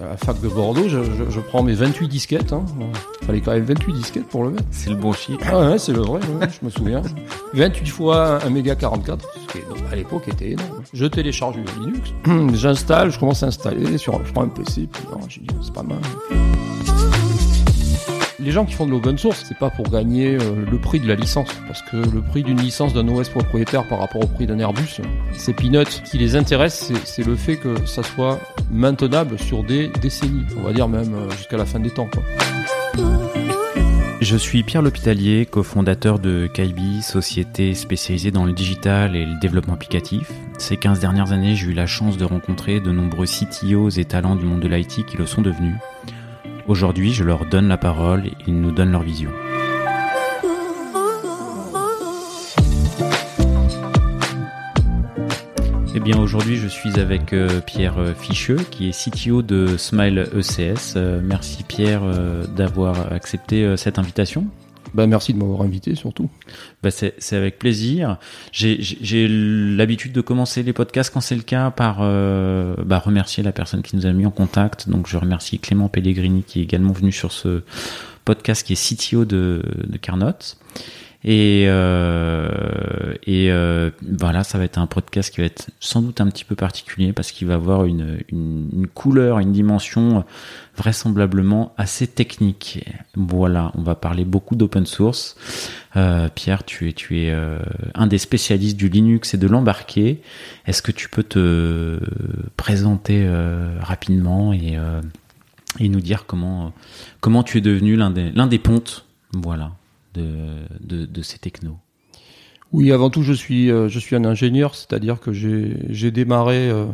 À la fac de Bordeaux, je, je- je prends mes 28 disquettes. Hein. Il fallait quand même 28 disquettes pour le mettre. C'est le bon chiffre. Ah ouais, c'est le vrai, ouais, je me souviens. 28 fois un méga 44, ce qui à l'époque était énorme. Je télécharge le Linux, j'installe, je commence à installer, sur, je prends un PC, puis dit, c'est pas mal. Les gens qui font de l'open source, c'est pas pour gagner euh, le prix de la licence, parce que le prix d'une licence d'un OS propriétaire par rapport au prix d'un Airbus, c'est peanuts. Ce qui les intéresse, c'est- le fait que ça soit maintenable sur des décennies, on va dire même euh, jusqu'à la fin des temps. Je suis Pierre L'Hôpitalier, cofondateur de Kaibi, société spécialisée dans le digital et le développement applicatif. Ces 15 dernières années, j'ai eu la chance de rencontrer de nombreux CTOs et talents du monde de l'IT qui le sont devenus. Aujourd'hui, je leur donne la parole et ils nous donnent leur vision. Eh bien, aujourd'hui, je suis avec euh, Pierre euh, Ficheux, qui est CTO de Smile ECS. Euh, merci Pierre d'avoir accepté cette invitation. Ben, merci de m'avoir invité surtout. Bah, c'est avec plaisir. J'ai l'habitude de commencer les podcasts quand c'est le cas par euh, bah, remercier la personne qui nous a mis en contact. Donc je remercie Clément Pellegrini qui est également venu sur ce podcast qui est CTO de, de Carnot. Et, euh, et euh, voilà, ça va être un podcast qui va être sans doute un petit peu particulier parce qu'il va avoir une, une, une couleur, une dimension vraisemblablement assez technique. Voilà, on va parler beaucoup d'open source. Euh, Pierre, tu es, tu es euh, un des spécialistes du Linux et de l'embarqué. Est-ce que tu peux te présenter euh, rapidement et, euh, et nous dire comment, comment tu es devenu l'un des, l'un des pontes? Voilà, de, ces technos Oui, avant tout, je suis, euh, je suis un ingénieur, c'est-à-dire que j'ai démarré euh,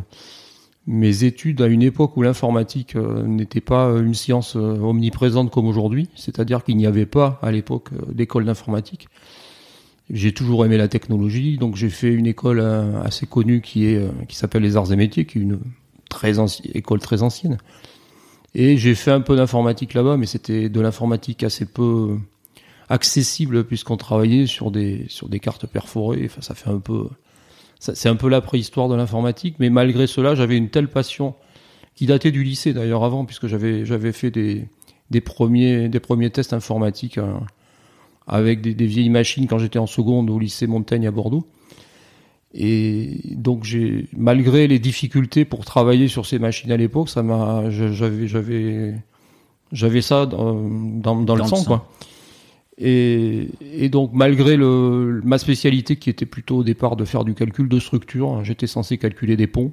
mes études à une époque où l'informatique euh, n'était pas une science omniprésente comme aujourd'hui, c'est-à-dire qu'il n'y avait pas à l'époque d'école d'informatique. J'ai toujours aimé la technologie, donc j'ai fait une école assez connue qui est qui s'appelle les Arts et Métiers, qui est une très école très ancienne. Et j'ai fait un peu d'informatique là-bas, mais c'était de l'informatique assez peu accessible puisqu'on travaillait sur des sur des cartes perforées. Enfin, ça fait un peu, c'est un peu la préhistoire de l'informatique. Mais malgré cela, j'avais une telle passion qui datait du lycée d'ailleurs avant, puisque j'avais j'avais fait des des premiers des premiers tests informatiques euh, avec des, des vieilles machines quand j'étais en seconde au lycée Montaigne à Bordeaux. Et donc j'ai malgré les difficultés pour travailler sur ces machines à l'époque, ça m'a j'avais j'avais j'avais ça dans, dans, dans le Dans le sang sang. quoi. Et, donc malgré ma spécialité qui était plutôt au départ de faire du calcul de structure, hein, j'étais censé calculer des ponts.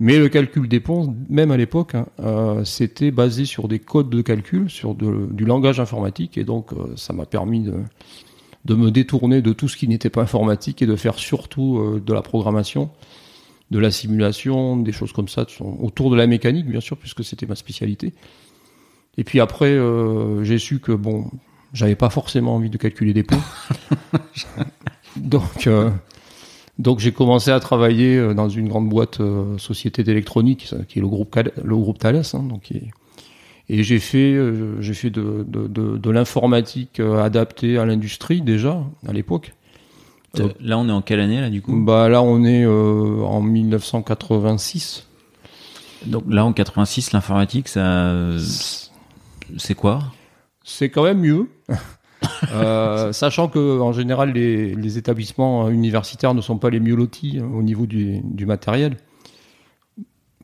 Mais le calcul des ponts, même à l'époque, hein, euh, c'était basé sur des codes de calcul, sur du langage informatique, et donc euh, ça m'a permis de, me détourner de tout ce qui n'était pas informatique et de faire surtout euh, de la programmation, de la simulation, des choses comme ça, autour de la mécanique, bien sûr, puisque c'était ma spécialité. Et puis après, j'ai su que bon, j'avais pas forcément envie de calculer des ponts. donc, euh, donc j'ai commencé à travailler euh, dans une grande boîte euh, société d'électronique, qui est le groupe le groupe Thales, hein, donc et j'ai fait euh, j'ai fait de de, de, de l'informatique adaptée à l'industrie déjà à l'époque. Là, on est en quelle année là du coup? Bah là on est en 1986. Donc là, en 86, l'informatique, ça, c'est quoi? C'est quand même mieux. Euh, sachant que en général les, établissements universitaires ne sont pas les mieux lotis hein, au niveau du, matériel.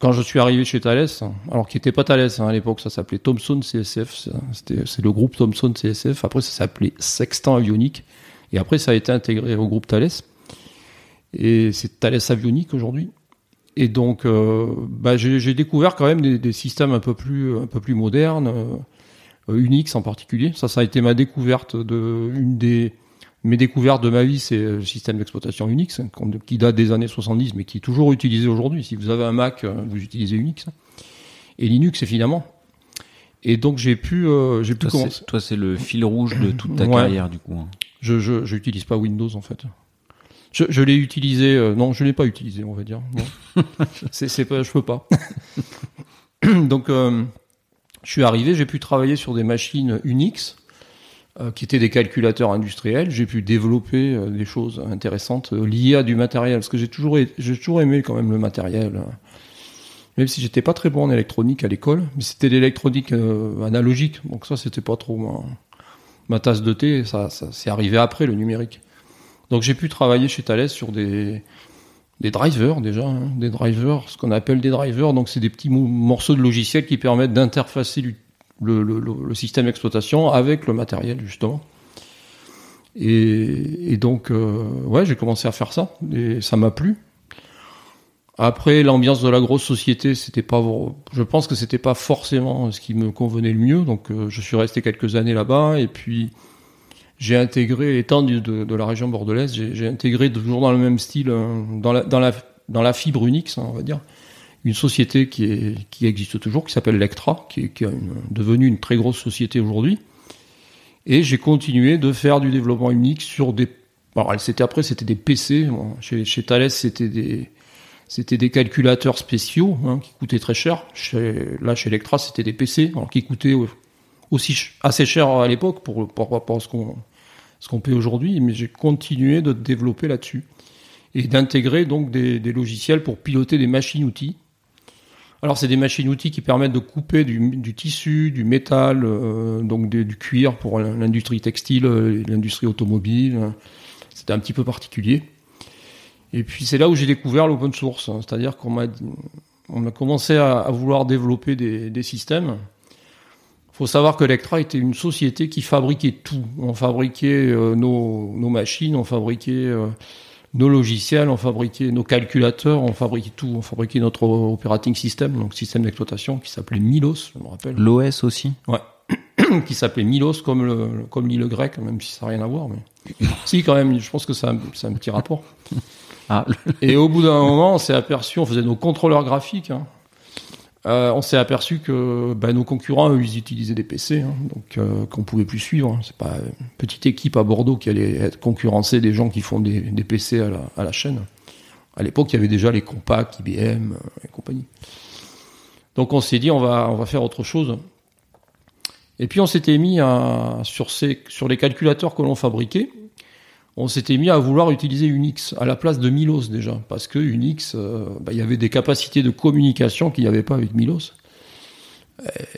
Quand je suis arrivé chez Thales, alors qui n'était pas Thales hein, à l'époque, ça s'appelait Thomson CSF, c'est le groupe Thomson CSF. Après ça s'appelait Sextant Avionique et après ça a été intégré au groupe Thales et c'est Thales Avionique aujourd'hui. Et donc, euh, bah, j'ai découvert quand même des, systèmes un peu plus, un peu plus modernes. euh, Unix en particulier. Ça, ça a été ma découverte de une des mes découvertes de ma vie, c'est le système d'exploitation Unix hein, qui date des années 70, mais qui est toujours utilisé aujourd'hui. Si vous avez un Mac, euh, vous utilisez Unix et Linux évidemment. Et donc j'ai pu euh, j'ai pu Toi, commencer. c'est- Toi, c'est le fil rouge de toute ta Ouais. carrière du coup. hein. Je je j'utilise pas Windows en fait. Je, je l'ai utilisé euh, non, je l'ai pas utilisé, on va dire. C'est c'est pas je peux pas. donc euh, je suis arrivé, j'ai pu travailler sur des machines Unix euh, qui étaient des calculateurs industriels. J'ai pu développer euh, des choses intéressantes euh, liées à du matériel, parce que j'ai toujours, aimé quand même le matériel. Même si j'étais pas très bon en électronique à l'école, mais c'était l'électronique analogique, donc ça c'était pas trop ma, ma, tasse de thé. Ça, ça c'est arrivé après le numérique. Donc j'ai pu travailler chez Thales sur des des drivers déjà, hein, des drivers, ce qu'on appelle des drivers. Donc c'est des petits morceaux de logiciel qui permettent d'interfacer le, système d'exploitation avec le matériel justement. Et, et donc euh, ouais, j'ai commencé à faire ça et ça m'a plu. Après l'ambiance de la grosse société, c'était pas, je pense que c'était pas forcément ce qui me convenait le mieux. Donc euh, je suis resté quelques années là-bas et puis j'ai intégré, étant de, la région bordelaise, j'ai intégré toujours dans le même style, euh, dans la, fibre Unix, hein, on va dire, une société qui, existe toujours, qui s'appelle Lectra, qui est, devenue une très grosse société aujourd'hui. Et j'ai continué de faire du développement Unix sur des... Alors, c'était après, c'était des PC. chez, Thales, c'était des, calculateurs spéciaux hein, qui coûtaient très cher. Là, chez Lectra, c'était des PC qui coûtaient aussi assez cher à l'époque pour, pour, à ce qu'on ce qu'on paie aujourd'hui, mais j'ai continué de développer là-dessus et d'intégrer donc des, des, logiciels pour piloter des machines-outils. Alors c'est des machines-outils qui permettent de couper du, du tissu, du métal, euh, donc du cuir pour l'industrie textile, euh, l'industrie automobile. C'était un petit peu particulier. Et puis c'est là où j'ai découvert l'open source, hein. c'est-à-dire qu'on m'a on a commencé à, à vouloir développer des, des systèmes faut savoir que Lectra était une société qui fabriquait tout. On fabriquait euh, nos, nos, machines, on fabriquait euh, nos logiciels, on fabriquait nos calculateurs, on fabriquait tout. On fabriquait notre operating system, donc système d'exploitation qui s'appelait Milos, je me rappelle. L'OS aussi Ouais. qui s'appelait Milos comme le, comme l'île grec, même si ça n'a rien à voir. Mais... si, quand même, je pense que ça a, un petit rapport. Ah. Et au bout d'un moment, on s'est aperçu, on faisait nos contrôleurs graphiques. Hein, euh, on s'est aperçu que bah, nos concurrents, eux, ils utilisaient des PC, hein, donc euh, qu'on pouvait plus suivre. C'est pas une petite équipe à Bordeaux qui allait être concurrencer des gens qui font des, PC à la, chaîne. À l'époque, il y avait déjà les compacts, IBM euh, et compagnie. Donc on s'est dit, on va, faire autre chose. Et puis on s'était mis sur, sur les calculateurs que l'on fabriquait, on s'était mis à vouloir utiliser Unix à la place de Milos déjà, parce que Unix, euh, bah, il y avait des capacités de communication qu'il n'y avait pas avec Milos.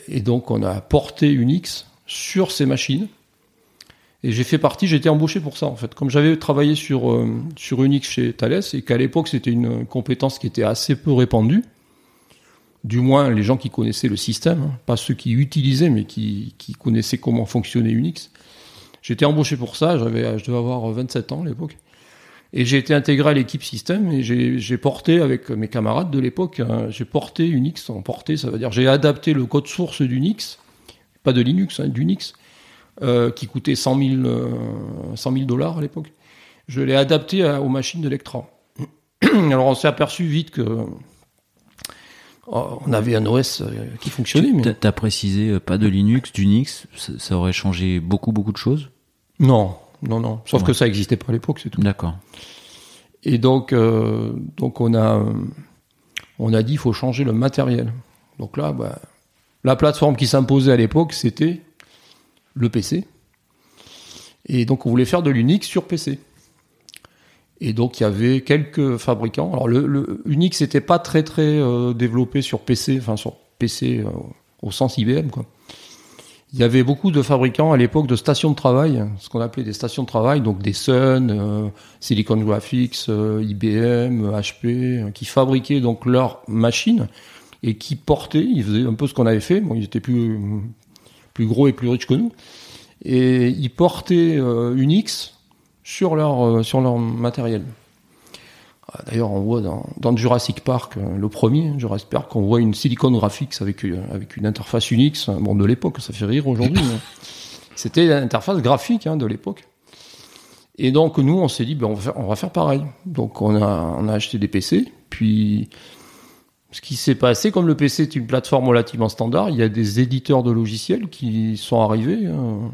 Et donc on a porté Unix sur ces machines. Et j'ai fait partie, j'ai été embauché pour ça en fait. Comme j'avais travaillé sur, euh, Unix chez Thales et qu'à l'époque c'était une compétence qui était assez peu répandue, du moins les gens qui connaissaient le système, hein, pas ceux qui utilisaient mais qui, qui connaissaient comment fonctionnait Unix, J'étais embauché pour ça, j'avais, je devais avoir 27 ans à l'époque. Et j'ai été intégré à l'équipe système et j'ai porté avec mes camarades de l'époque, hein, j'ai porté Unix. En porté, ça veut dire j'ai adapté le code source d'Unix, pas de Linux, hein, d'Unix, euh, qui coûtait 100 000, euh, dollars à l'époque. Je l'ai adapté aux machines de Alors on s'est aperçu vite que on avait un OS euh, qui fonctionnait. Tu as précisé pas de Linux, d'Unix, ça aurait changé beaucoup beaucoup de choses? Non, non, non. Sauf que ça n'existait pas à l'époque, c'est tout. D'accord. Et donc, euh, donc on a, on a dit, il faut changer le matériel. Donc là, bah, la plateforme qui s'imposait à l'époque, c'était le PC. Et donc, on voulait faire de l'Unix sur PC. Et donc, il y avait quelques fabricants. Alors, le, Unix n'était pas très, très euh, développé sur PC, enfin, sur PC euh, au sens IBM, quoi. Il y avait beaucoup de fabricants à l'époque de stations de travail, ce qu'on appelait des stations de travail, donc des Sun, euh, Silicon Graphics, euh, IBM, HP, euh, qui fabriquaient donc leurs machines et qui portaient, ils faisaient un peu ce qu'on avait fait, bon, ils étaient plus, plus gros et plus riches que nous, et ils portaient Unix sur leur, sur leur matériel. Ah, d'ailleurs, on voit dans, Jurassic Park, euh, le premier Jurassic Park, on voit une Silicon Graphics avec, euh, avec une interface Unix. Bon, de l'époque, ça fait rire aujourd'hui. C'était l'interface graphique hein, de l'époque. Et donc, nous, on s'est dit, ben, on, va faire, on va faire pareil. Donc, on a, on a acheté des PC. Puis, ce qui s'est passé, comme le PC est une plateforme relativement standard, il y a des éditeurs de logiciels qui sont arrivés. Hein,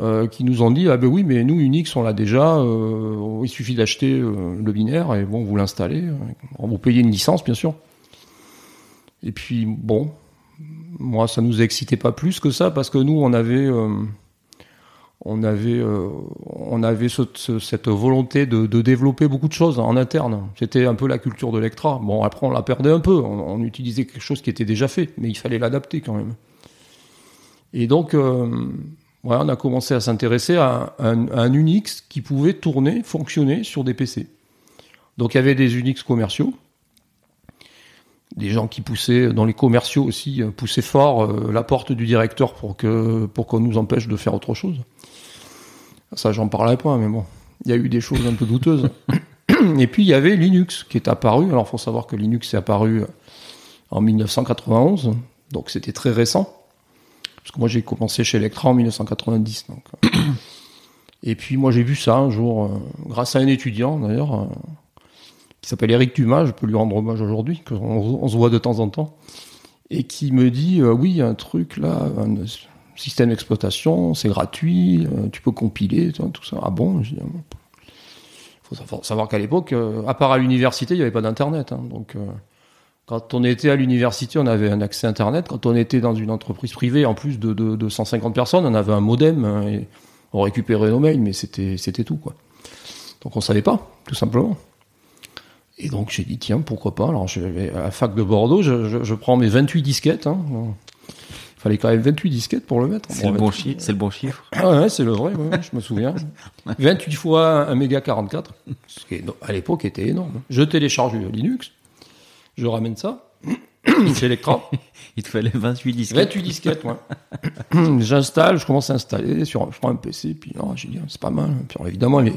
euh, qui nous ont dit ah ben oui mais nous Unix on l'a déjà euh, il suffit d'acheter euh, le binaire et bon vous l'installez vous payez une licence bien sûr et puis bon moi ça nous excitait pas plus que ça parce que nous on avait on avait, on avait cette volonté de, développer beaucoup de choses en interne. C'était un peu la culture de l'Ectra. Bon, après, on la perdait un peu. On, utilisait quelque chose qui était déjà fait, mais il fallait l'adapter quand même. Et donc, euh, on a commencé à s'intéresser à, un Unix qui pouvait tourner, fonctionner sur des PC. Donc, il y avait des Unix commerciaux. Des gens qui poussaient, dans les commerciaux aussi, euh, poussaient fort la porte du directeur pour pour qu'on nous empêche de faire autre chose. Ça, j'en parlerai pas, mais bon, il y a eu des choses un peu douteuses. Et puis, il y avait Linux qui est apparu. Alors, il faut savoir que Linux est apparu en 1991, donc c'était très récent. Parce que moi, j'ai commencé chez Electra en 1990. Donc. Et puis, moi, j'ai vu ça un jour, euh, grâce à un étudiant, d'ailleurs, euh, qui s'appelle Eric Dumas, je peux lui rendre hommage aujourd'hui, qu'on on se voit de temps en temps, et qui me dit, euh, oui, un truc là, système d'exploitation, c'est gratuit, euh, tu peux compiler, tout ça. Ah bon? Il faut savoir qu'à l'époque, euh, à part à l'université, il n'y avait pas d'internet. Hein. donc, euh, quand on était à l'université, on avait un accès internet. Quand on était dans une entreprise privée, en plus de, de, 150 personnes, on avait un modem hein, et on récupérait nos mails, mais c'était c'était tout quoi. Donc on savait pas, tout simplement. Et donc j'ai dit tiens pourquoi pas? Alors je vais à la fac de Bordeaux, je, prends mes 28 disquettes. Hein, il fallait quand même 28 disquettes pour le mettre. C'est le, bon chiffre, c'est le bon chiffre. Ah ouais, c'est le vrai, je me souviens. 28 fois un méga 44, ce qui à l'époque était énorme. Je télécharge Linux, je ramène ça, c'est Electra. Il te fallait 28 disquettes. 28 disquettes, ouais. J'installe, je commence à installer, sur, je prends un PC, puis oh, j'ai dit, c'est pas mal. Puis évidemment, les,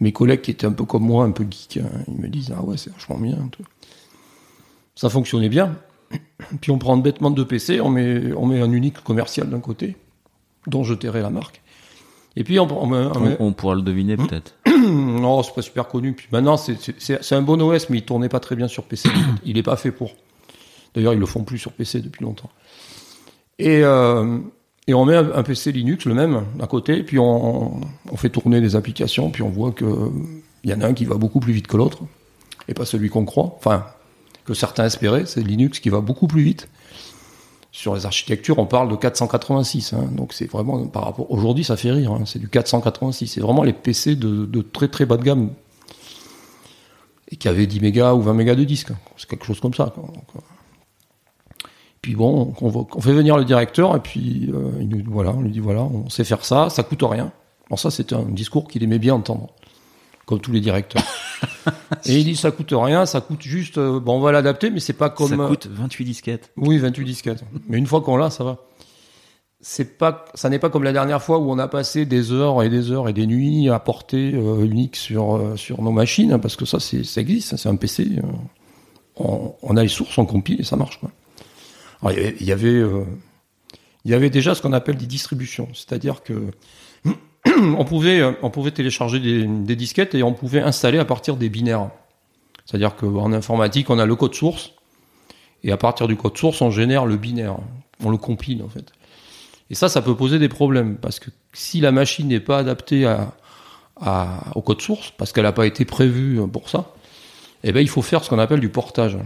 mes collègues qui étaient un peu comme moi, un peu geek, hein, ils me disent, ah ouais, c'est vachement bien. Ça fonctionnait bien. Puis on prend bêtement deux PC, on met, on met un unique commercial d'un côté, dont je tairai la marque. Et puis on, on, pourra le deviner hmm. peut-être. non, c'est pas super connu. Puis maintenant, c'est un bon OS, mais il tournait pas très bien sur PC. il est pas fait pour. D'ailleurs, ils le font plus sur PC depuis longtemps. Et, euh, et on met un, PC Linux, le même, à côté, puis on, on fait tourner des applications, puis on voit que il y en a un qui va beaucoup plus vite que l'autre, et pas celui qu'on croit. Enfin, que certains espéraient, c'est Linux qui va beaucoup plus vite. Sur les architectures, on parle de 486. Hein. donc c'est vraiment par rapport. Aujourd'hui, ça fait rire. Hein, c'est du 486. C'est vraiment les PC de, très très bas de gamme et qui avaient 10 mégas ou 20 mégas de disque. C'est quelque chose comme ça. Euh, puis bon, on, fait venir le directeur et puis euh, voilà, on lui dit voilà, on sait faire ça, ça coûte rien. Bon, ça, c'était un discours qu'il aimait bien entendre comme tous les directeurs. et il dit ça coûte rien, ça coûte juste, euh, bon on va l'adapter, mais c'est pas comme. Ça coûte 28 disquettes. Oui, 28 disquettes. mais une fois qu'on l'a, ça va. C'est pas, ça n'est pas comme la dernière fois où on a passé des heures et des heures et des nuits à porter euh, Unix sur euh, sur nos machines, hein, parce que ça c'est, ça existe, c'est un PC. On, on, a les sources, on compile et ça marche. Quoi. Alors, il y avait, il y avait déjà ce qu'on appelle des distributions, c'est-à-dire que on pouvait, euh, on pouvait télécharger des, disquettes et on pouvait installer à partir des binaires. C'est-à-dire qu'en informatique, on a le code source et à partir du code source, on génère le binaire. On le compile en fait. Et ça, ça peut poser des problèmes parce que si la machine n'est pas adaptée au code source, parce qu'elle n'a pas été prévue pour ça, eh ben, il faut faire ce qu'on appelle du portage.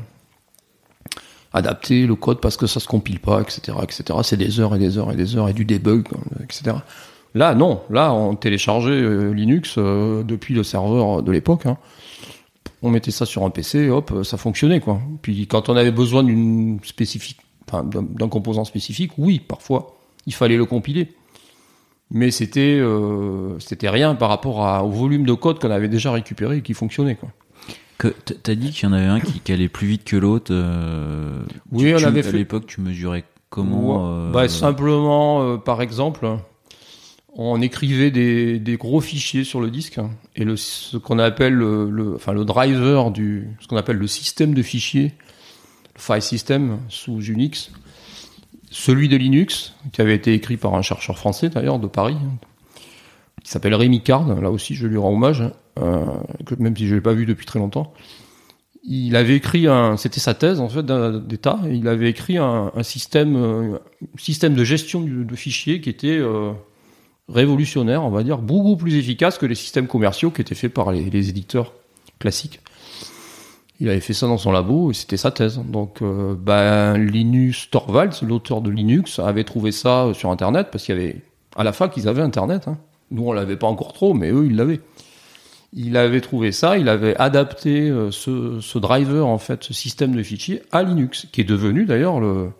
Adapter le code parce que ça se compile pas, etc., etc. C'est des heures et des heures et des heures et du debug, etc. Là, non. Là, on téléchargeait euh, Linux euh, depuis le serveur de l'époque. Hein. On mettait ça sur un PC, hop, ça fonctionnait quoi. Puis quand on avait besoin d'une spécifique, enfin, d'un composant spécifique, oui, parfois, il fallait le compiler. Mais c'était euh, c'était rien par rapport au volume de code qu'on avait déjà récupéré et qui fonctionnait quoi. T'as dit qu'il y en avait un qui, allait plus vite que l'autre. oui, on avait à l'époque, tu mesurais comment bah, simplement, par exemple, on écrivait des, gros fichiers sur le disque et le, ce qu'on appelle le, driver du ce qu'on appelle le système de fichiers, le file system sous Unix, celui de Linux qui avait été écrit par un chercheur français d'ailleurs de Paris qui s'appelle Rémi Card, là aussi je lui rends hommage, euh, même si je l'ai pas vu depuis très longtemps. Il avait écrit un, c'était sa thèse en fait d'état, il avait écrit un, système, euh, système de gestion de fichiers qui était euh, révolutionnaire, on va dire, beaucoup plus efficace que les systèmes commerciaux qui étaient faits par les, éditeurs classiques. Il avait fait ça dans son labo et c'était sa thèse. Donc, euh, ben, Linus Torvalds, l'auteur de Linux, avait trouvé ça sur Internet parce qu'il y avait à la fac ils avaient Internet. Hein. Nous, on l'avait pas encore trop, mais eux, ils l'avaient. Il avait trouvé ça, il avait adapté euh, ce, ce, driver, en fait, ce système de fichiers à Linux, qui est devenu d'ailleurs le,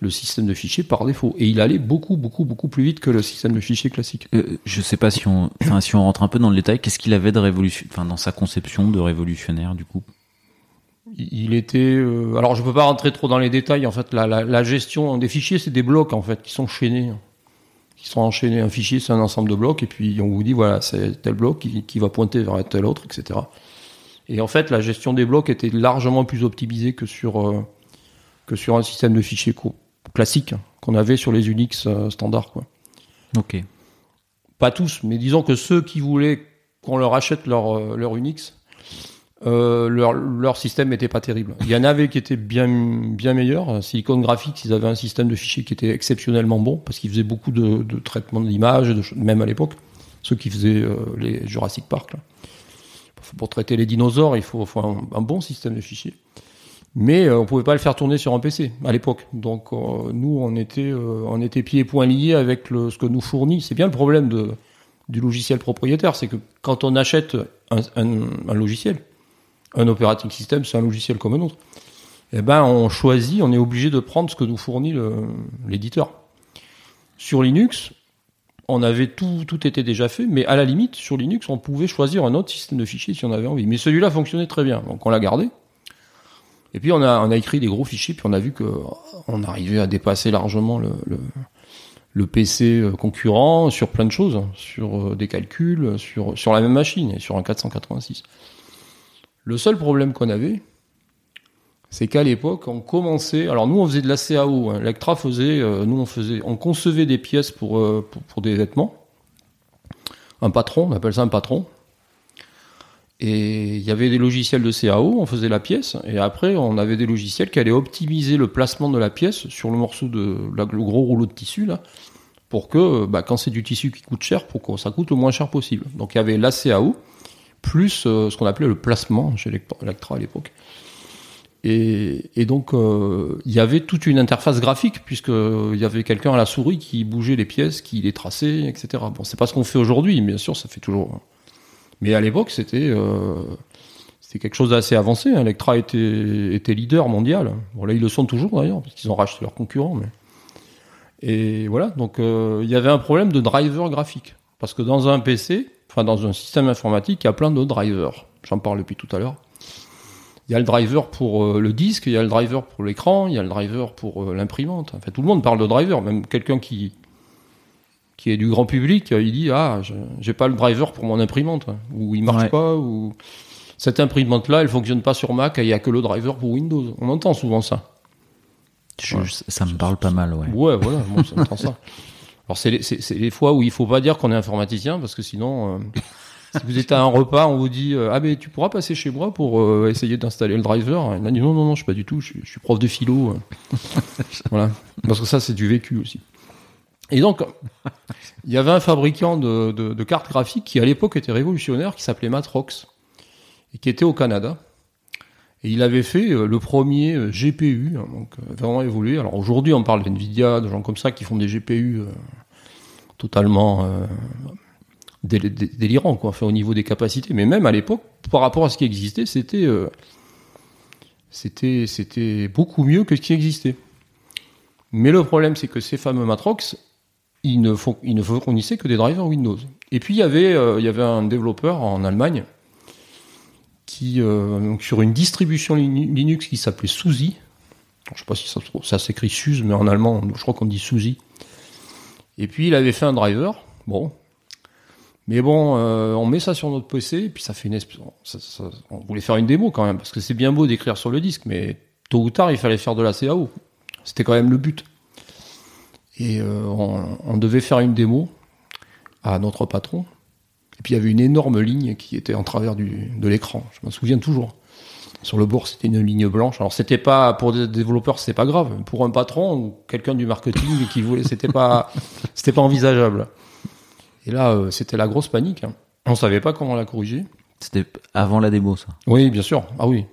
le système de fichiers par défaut. Et il allait beaucoup, beaucoup, beaucoup plus vite que le système de fichiers classique. Euh, je sais pas si on, enfin, si on rentre un peu dans le détail, qu'est-ce qu'il avait de révolution, enfin, dans sa conception de révolutionnaire, du coup? Il était, euh, alors je peux pas rentrer trop dans les détails. En fait, la, la, la gestion des fichiers, c'est des blocs en fait qui sont chaînés qui sont enchaînés. Un fichier, c'est un ensemble de blocs, et puis on vous dit, voilà, c'est tel bloc qui, qui, va pointer vers tel autre, etc. Et en fait, la gestion des blocs était largement plus optimisée que sur, euh, que sur un système de fichiers classique qu'on avait sur les Unix euh, standards. Quoi. Ok. Pas tous, mais disons que ceux qui voulaient qu'on leur achète leur, euh, leur Unix, euh, leur, leur système n'était pas terrible. Il y en avait qui étaient bien, bien meilleurs. Silicon Graphics, ils avaient un système de fichiers qui était exceptionnellement bon parce qu'ils faisaient beaucoup de, de traitement de l'image, même à l'époque. Ceux qui faisaient euh, les Jurassic Park. Là. Pour traiter les dinosaures, il faut, faut un, un, bon système de fichiers. Mais euh, on pouvait pas le faire tourner sur un PC à l'époque. Donc euh, nous, on était, euh, on était pieds et poings liés avec ce que nous fournit. C'est bien le problème du logiciel propriétaire, c'est que quand on achète un logiciel, un operating system, c'est un logiciel comme un autre. Eh ben, on choisit, on est obligé de prendre ce que nous fournit l'éditeur. Sur Linux, on avait tout, tout était déjà fait, mais à la limite, sur Linux, on pouvait choisir un autre système de fichiers si on avait envie. Mais celui-là fonctionnait très bien, donc on l'a gardé. Et puis on a, écrit des gros fichiers, puis on a vu que on arrivait à dépasser largement le, PC concurrent sur plein de choses, sur des calculs, sur, sur la même machine, sur un 486. Le seul problème qu'on avait, c'est qu'à l'époque, on commençait. Alors nous, on faisait de la CAO. Hein. Faisait. Euh, nous, on faisait. On concevait des pièces euh, pour, pour des vêtements. Un patron, on appelle ça un patron. Et il y avait des logiciels de CAO, on faisait la pièce, et après on avait des logiciels qui allaient optimiser le placement de la pièce sur le morceau de le gros rouleau de tissu là, pour que bah, quand c'est du tissu qui coûte cher, pour ça coûte le moins cher possible. Donc il y avait la CAO, plus euh, ce qu'on appelait le placement chez Electra à l'époque. Et, et, donc euh, il y avait toute une interface graphique puisque il y avait quelqu'un à la souris qui bougeait les pièces, qui les traçait, etc. Bon, c'est pas ce qu'on fait aujourd'hui, bien sûr, ça fait toujours. Mais à l'époque, c'était euh, c'était quelque chose d'assez avancé. Hein. Electra était était leader mondial. Bon là, ils le sont toujours d'ailleurs parce qu'ils ont racheté leurs concurrents. Mais et voilà, donc euh, il y avait un problème de driver graphique parce que dans un PC, enfin dans un système informatique, il y a plein de drivers. J'en parle depuis tout à l'heure. Il y a le driver pour euh, le disque, il y a le driver pour l'écran, il y a le driver pour l'imprimante. En fait, tout le monde parle de driver, même quelqu'un qui qui est du grand public, il dit ah, j'ai pas le driver pour mon imprimante ou il marche ouais. pas ou cette imprimante là, elle fonctionne pas sur Mac, il y a que le driver pour Windows. On entend souvent ça. Je, ouais. Ça me parle pas mal, ouais. Ouais, voilà, moi j'entends ça. Alors c'est les, les, fois où il faut pas dire qu'on est informaticien parce que sinon, euh, si vous êtes à un repas, on vous dit euh, ah mais tu pourras passer chez moi pour euh, essayer d'installer le driver. Il a dit non non non, je suis pas du tout, je, je suis prof de philo. voilà, parce que ça c'est du vécu aussi. Et donc il y avait un fabricant de, cartes graphiques qui à l'époque était révolutionnaire, qui s'appelait Matrox et qui était au Canada. Et il avait fait le premier GPU, hein, donc vraiment évolué. Alors aujourd'hui, on parle d'NVIDIA, de gens comme ça qui font des GPU euh, totalement euh, dél délirants, quoi, au niveau des capacités. Mais même à l'époque, par rapport à ce qui existait, euh, c'était c'était beaucoup mieux que ce qui existait. Mais le problème, c'est que ces fameux Matrox, ils ne, font, ils ne fournissaient que des drivers Windows. Et puis il y avait, il y avait un développeur en Allemagne qui euh, sur une distribution Linux qui s'appelait SUSI. Je sais pas si ça, ça s'écrit SUSE, mais en allemand, je crois qu'on dit SUSI. Et puis il avait fait un driver, bon. Mais bon, euh, on met ça sur notre PC, et puis ça fait une ça, On voulait faire une démo quand même, parce que c'est bien beau d'écrire sur le disque, mais tôt ou tard, il fallait faire de la CAO. C'était quand même le but. Et euh, on, on devait faire une démo à notre patron, et puis il y avait une énorme ligne qui était en travers du, de l'écran. Je m'en souviens toujours. Sur le bord, c'était une ligne blanche. Alors c'était pas pour des développeurs, c'est pas grave. Pour un patron ou quelqu'un du marketing qui voulait, c'était pas, c'était pas envisageable. Et là, euh, c'était la grosse panique. Hein. On savait pas comment la corriger. C'était avant la démo, ça. Oui, bien sûr. Ah oui.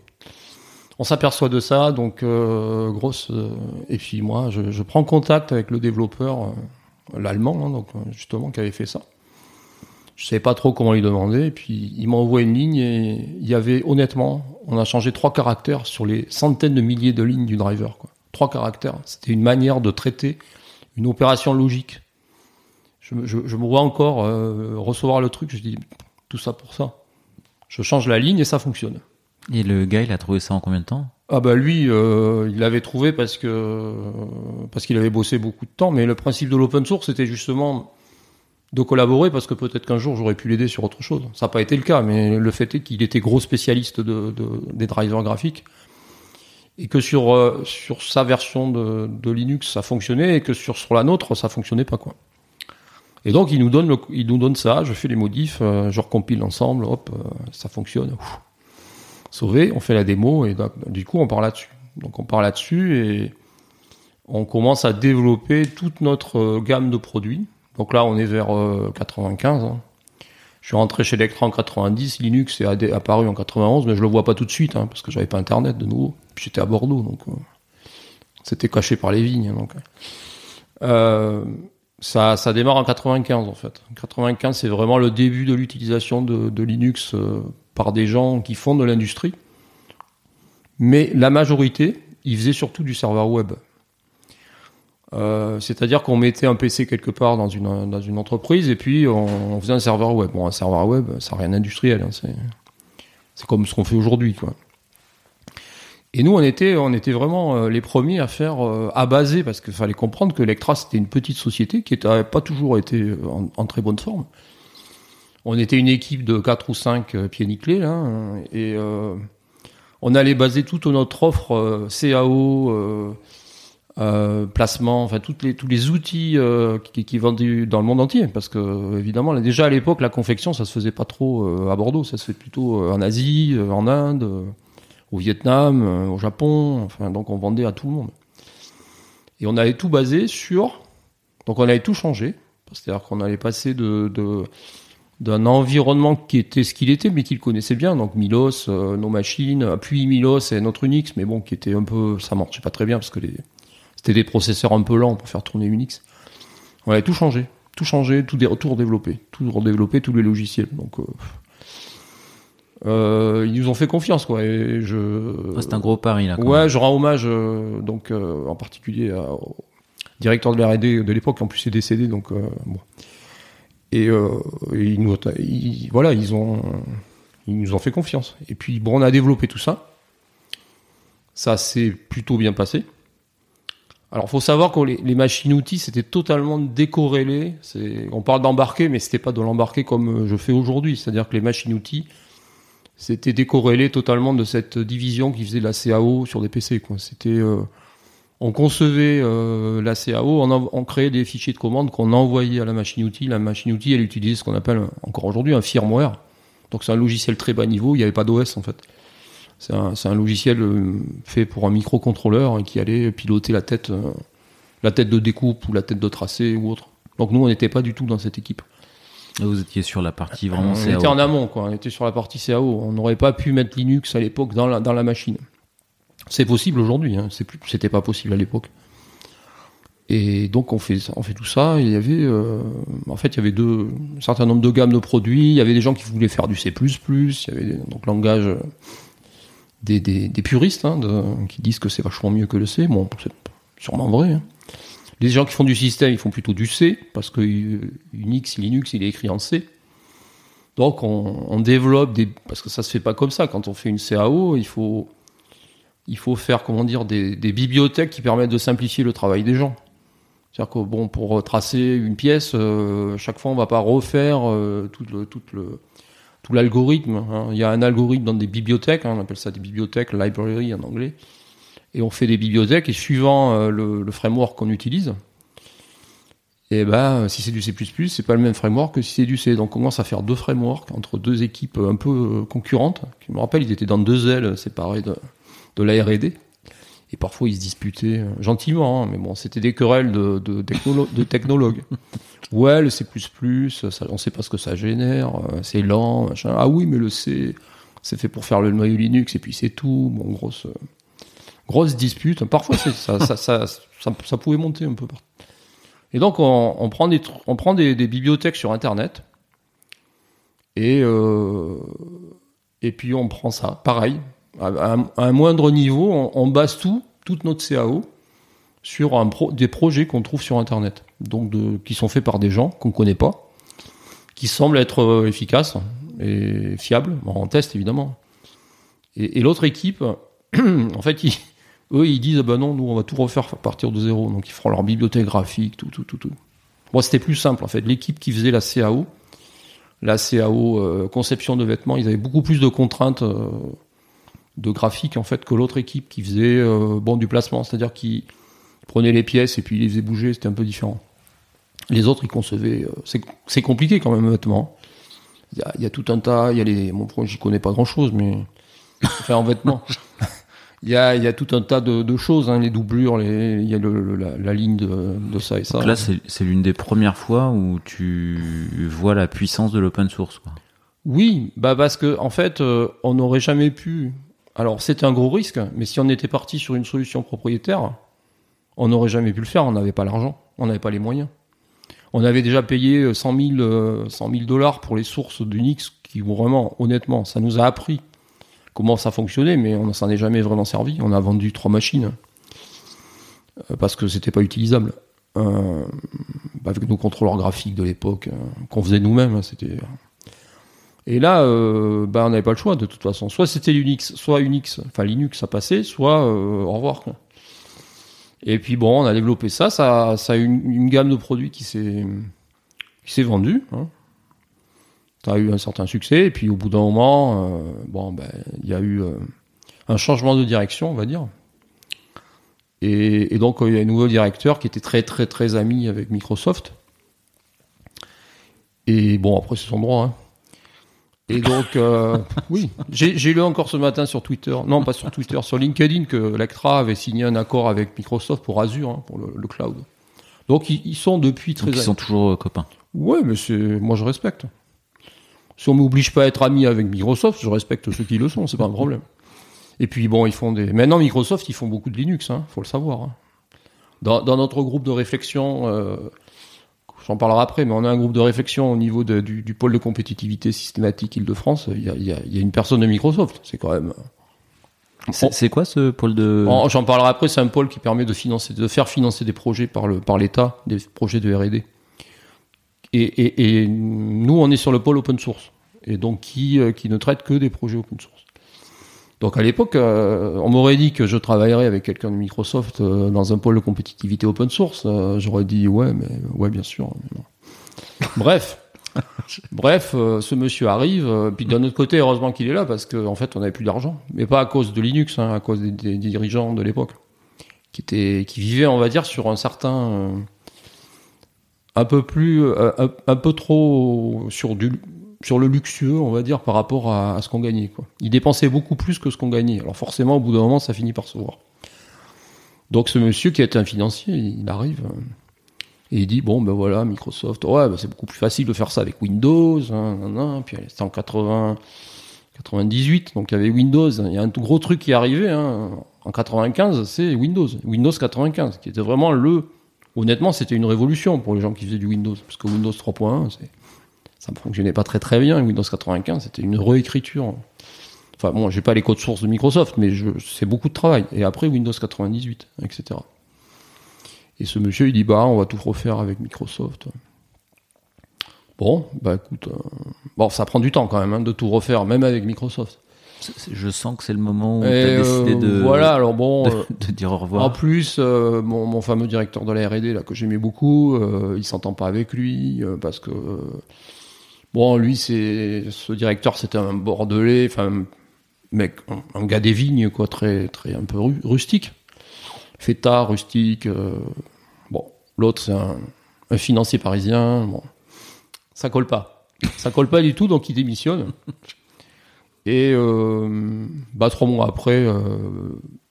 On s'aperçoit de ça, donc euh, grosse. Euh, et puis moi, je, prends contact avec le développeur, l'allemand, hein, donc justement, qui avait fait ça. Je savais pas trop comment lui demander. Et puis il m'a envoyé une ligne et il y avait honnêtement, on a changé trois caractères sur les centaines de milliers de lignes du driver. Quoi. Trois caractères. C'était une manière de traiter une opération logique. Je, me- je, me vois encore euh, recevoir le truc. Je dis tout ça pour ça. Je change la ligne et ça fonctionne. Et le gars, il a trouvé ça en combien de temps? Ah bah lui, euh, il l'avait trouvé parce que parce qu'il avait bossé beaucoup de temps. Mais le principe de l'open source, c'était justement de collaborer parce que peut-être qu'un jour j'aurais pu l'aider sur autre chose. Ça n'a pas été le cas, mais le fait est qu'il était gros spécialiste de, de- des drivers graphiques et que sur euh, sur sa version de, de Linux ça fonctionnait et que sur sur la nôtre ça fonctionnait pas quoi. Et donc il nous donne il nous donne ça, je fais les modifs, euh, je recompile l'ensemble, hop, ça fonctionne. Sauvé, on fait la démo et donc, du coup on part là-dessus. Donc on part là-dessus et on commence à développer toute notre euh, gamme de produits. Donc là on est vers euh, 95. hein. Je suis rentré chez Electra en 90, Linux est apparu en 91, mais je le vois pas tout de suite hein, parce que j'avais pas internet de nouveau. Puis j'étais à Bordeaux donc euh, c'était caché par les vignes. Euh, ça, démarre en 95 en fait. 95 c'est vraiment le début de l'utilisation de, Linux euh, par des gens qui font de l'industrie. Mais la majorité, ils faisaient surtout du serveur web. Euh, C'est-à-dire qu'on mettait un PC quelque part dans une, dans une entreprise et puis on, faisait un serveur web. Bon, un serveur web, ça n'a rien d'industriel. hein, c'est- comme ce qu'on fait aujourd'hui. Et nous, on était, on était vraiment euh, les premiers à faire, euh, à baser, parce qu'il fallait comprendre que Electra, c'était une petite société qui n'avait pas toujours été en très bonne forme. On était une équipe de 4 ou 5 euh, pieds nickelés, là, hein, et euh, on allait baser toute notre offre euh, CAO, placement, enfin tous les outils qui, qui vendent dans le monde entier, parce que évidemment, déjà à l'époque, la confection, ça se faisait pas trop à Bordeaux, ça se fait plutôt en Asie, en Inde, au Vietnam, au Japon, enfin donc on vendait à tout le monde. Et on avait tout basé sur, donc on avait tout changé, c'est-à-dire qu'on allait passer de d'un environnement qui était ce qu'il était, mais qu'il connaissait bien, donc Milos, euh, nos machines, puis Milos et notre Unix, mais bon, qui était un peu, ça marchait pas très bien parce que les, c'était des processeurs un peu lents pour faire tourner Unix. On avait tout changé, tout changé, tout, dé- tout redéveloppé, tout redéveloppé, tous les logiciels. Donc, euh, euh, ils nous ont fait confiance, quoi. Et je, Ah, C'est un gros pari là. quand Ouais, même. je rends hommage, donc en particulier à- au directeur de la R&D de l'époque, qui en plus est décédé, donc bon. Et, euh, et ils nous, voilà, ils ont, ils nous ont fait confiance. Et puis bon, on a développé tout ça. Ça s'est plutôt bien passé. Alors, faut savoir que les, machines-outils, c'était totalement décorrélé. On parle d'embarquer, mais c'était pas de l'embarquer comme je fais aujourd'hui. C'est-à-dire que les machines-outils, c'était décorrélé totalement de cette division qui faisait la CAO sur des PC. C'était, euh, on concevait euh, la CAO, on, en- on créait des fichiers de commande qu'on envoyait à la machine-outil. La machine-outil, elle utilisait ce qu'on appelle encore aujourd'hui un firmware. Donc c'est un logiciel très bas niveau. Il n'y avait pas d'OS en fait. C'est un, logiciel euh, fait pour un microcontrôleur et qui allait piloter la tête, euh, la tête de découpe ou la tête de tracé ou autre. Donc nous, on n'était pas du tout dans cette équipe. Et Vous étiez sur la partie vraiment on CAO. était en amont, quoi. On était sur la partie CAO. On n'aurait pas pu mettre Linux à l'époque dans la, dans la machine. C'est possible aujourd'hui, hein. C'était pas possible à l'époque. Et donc on fait, tout ça. Il y avait, euh, en fait, il y avait deux, un certain nombre de gammes de produits. Il y avait des gens qui voulaient faire du C++. Il y avait des- donc langage euh, des, puristes hein, qui disent que c'est vachement mieux que le C. Bon, c'est sûrement vrai. hein. Les gens qui font du système, ils font plutôt du C parce que euh, Unix, Linux, il est écrit en C. Donc on, on développe des parce que ça se fait pas comme ça. Quand on fait une CAO, il faut il faut faire comment dire des, bibliothèques qui permettent de simplifier le travail des gens. C'est-à-dire que bon pour tracer une pièce, euh, chaque fois on va pas refaire euh, tout l'algorithme. hein. Il y a un algorithme dans des bibliothèques, hein, on appelle ça des bibliothèques, library en anglais. Et on fait des bibliothèques et suivant euh, le, framework qu'on utilise, et ben si c'est du C++, c'est pas le même framework que si c'est du C. Donc on commence à faire deux frameworks entre deux équipes un peu concurrentes. Je me rappelle, ils étaient dans deux ailes séparées de la R&D. Et parfois ils se disputaient euh, gentiment, hein, mais bon, c'était des querelles de, de, technolo- de technologues. Ouais, le C++, ça, on sait pas ce que ça génère, euh, c'est lent, machin. Ah oui, mais le C, c'est fait pour faire le noyau Linux et puis c'est tout. Bon, grosse, euh, grosse dispute. Parfois, ça, ça, ça, ça, ça pouvait monter un peu. Et donc, on, on prend, des, on prend des, des bibliothèques sur Internet Et, euh, et puis on prend ça, pareil, à, un- moindre niveau, on, on base tout, toute notre CAO, sur des projets qu'on trouve sur Internet, donc qui sont faits par des gens qu'on connaît pas, qui semblent être euh, efficaces et fiables, Bon, en test évidemment. Et, l'autre équipe, en fait, eux, ils disent, ah ben non, nous, on va tout refaire à partir de zéro. Donc, ils feront leur bibliothèque graphique, tout, tout, tout, tout. Moi, c'était plus simple, en fait. L'équipe qui faisait la CAO, la CAO euh, conception de vêtements, ils avaient beaucoup plus de contraintes euh, de graphique, en fait, que l'autre équipe qui faisait, euh, bon, du placement. C'est-à-dire qu'ils prenaient les pièces et puis les faisaient bouger, c'était un peu différent. Les autres, ils concevaient, euh, c'est compliqué quand même, un vêtement. Il y a, il y a tout un tas, il y a les, j'y connais pas grand chose, mais, enfin, en vêtements. Il y a, il y a tout un tas de, de choses, hein, les doublures, les, il y a le, le- la, la ligne de, de ça et ça. Donc là, c'est c'est l'une des premières fois où tu vois la puissance de l'open source. Quoi. Oui, bah parce que en fait, euh, on n'aurait jamais pu. Alors c'était un gros risque, mais si on était parti sur une solution propriétaire, on n'aurait jamais pu le faire. On n'avait pas l'argent, on n'avait pas les moyens. On avait déjà payé euh, 100 000 euh, 100 000 dollars pour les sources d'Unix, qui vraiment, honnêtement, ça nous a appris comment ça fonctionnait, mais on ne s'en est jamais vraiment servi. On a vendu trois machines euh, parce que c'était pas utilisable. Euh, avec nos contrôleurs graphiques de l'époque, euh, qu'on faisait nous-mêmes, hein, c'était et là, euh, bah, on n'avait pas le choix de toute façon. Soit c'était Unix, soit Unix, enfin Linux, ça passait, soit euh, au revoir. Et puis bon, on a développé ça. Ça, a une, une gamme de produits qui s'est vendue. Hein. Ça a eu un certain succès. Et puis au bout d'un moment, euh, ben, il y a eu un changement de direction, on va dire. Et, et donc il y a un nouveau directeur qui était très très très ami avec Microsoft. Et bon, après c'est son droit. Hein. Et donc, euh, oui, j'ai lu encore ce matin sur Twitter, non pas sur Twitter, sur LinkedIn, que Lectra avait signé un accord avec Microsoft pour Azure, hein, pour le, le cloud. Donc ils, ils sont depuis très Donc ils sont toujours euh, copains. Ouais, mais c'est moi je respecte. Si on m'oblige pas à être ami avec Microsoft, je respecte ceux qui le sont, c'est pas un problème. Et puis bon, ils font des. Maintenant Microsoft, ils font beaucoup de Linux, hein, faut le savoir. hein. Dans, dans notre groupe de réflexion, euh, j'en parlerai après, mais on a un groupe de réflexion au niveau de- du, du pôle de compétitivité systématique Île-de-France. Il y a, il y a- il y a une personne de Microsoft, c'est quand même. C'est quoi ce pôle de... En- J'en parlerai après. C'est un pôle qui permet de financer, de faire financer des projets par le par l'État, des projets de R&D. Et, et, et nous, on est sur le pôle open source, et donc qui euh, qui ne traite que des projets open source. Donc à l'époque, euh, on m'aurait dit que je travaillerais avec quelqu'un de Microsoft euh, dans un pôle de compétitivité open source. Euh, J'aurais dit ouais, mais ouais, bien sûr. Bref. Bref, ce monsieur arrive, puis d'un autre côté, heureusement qu'il est là, parce qu'en en fait, on n'avait plus d'argent. Mais pas à cause de Linux, hein, à cause des, des dirigeants de l'époque, qui étaient, qui vivaient, on va dire, sur un certain, un peu plus, un, un peu trop sur du, sur le luxueux, on va dire, par rapport à, ce qu'on gagnait. Quoi. Ils dépensaient beaucoup plus que ce qu'on gagnait. Alors forcément, au bout d'un moment, ça finit par se voir. Donc ce monsieur qui est un financier, il arrive. euh, et il dit bon ben voilà Microsoft ouais ben, c'est beaucoup plus facile de faire ça avec Windows hein, puis c'était en 80 98 donc il y avait Windows il y a un gros truc qui est arrivé hein. en 95 c'est Windows Windows 95 qui était vraiment le honnêtement c'était une révolution pour les gens qui faisaient du Windows parce que Windows 3.1 c'est ça ne fonctionnait pas très très bien Windows 95 c'était une réécriture enfin bon j'ai pas les codes sources de Microsoft mais c'est beaucoup de travail et après Windows 98 etc et ce monsieur, il dit bah on va tout refaire avec Microsoft. Bon, bah écoute, euh, bon ça prend du temps quand même hein, de tout refaire, même avec Microsoft. Je sens que c'est le moment où tu as décidé euh, de, Voilà, alors bon, de, euh, de dire au en revoir. plus, euh, mon, mon fameux directeur de la R&D là que j'aimais beaucoup, euh, il s'entend pas avec lui parce que bon, lui c'est ce directeur, c'était un bordelais, enfin un mec, un, un gars des vignes quoi, très très un peu ru- rustique, fêtard, rustique. euh, bon, l'autre c'est un, un financier parisien. Bon, ça colle pas, ça colle pas du tout, donc il démissionne. Et euh, bah trois mois après, euh,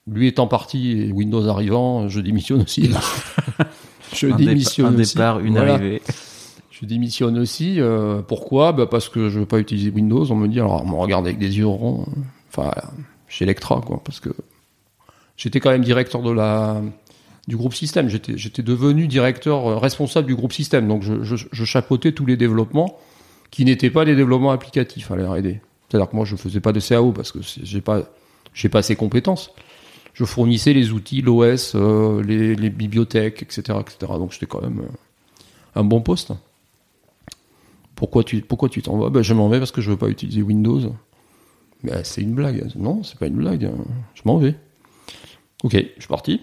lui étant parti et Windows arrivant, je démissionne aussi. je un, démissionne un aussi. départ, une Voilà. arrivée. Démissionne aussi. euh, pourquoi? Bah Parce que je veux pas utiliser Windows. On me dit, alors on me regarde avec des yeux ronds. Enfin, chez Electra, quoi. Parce que j'étais quand même directeur de la du groupe système. J'étais devenu directeur euh, responsable du groupe système. Donc je, je, chapeautais tous les développements qui n'étaient pas des développements applicatifs à la R&D. C'est-à-dire que moi, je faisais pas de CAO parce que j'ai pas, j'ai pas ces compétences. Je fournissais les outils, l'OS, euh, les, les, bibliothèques, etc., etc. Donc j'étais quand même un bon poste. Pourquoi tu, pourquoi tu t'en vas? Ben, Je m'en vais parce que je veux pas utiliser Windows. Ben, c'est une blague. Non, c'est pas une blague. Je m'en vais. Ok, je suis parti.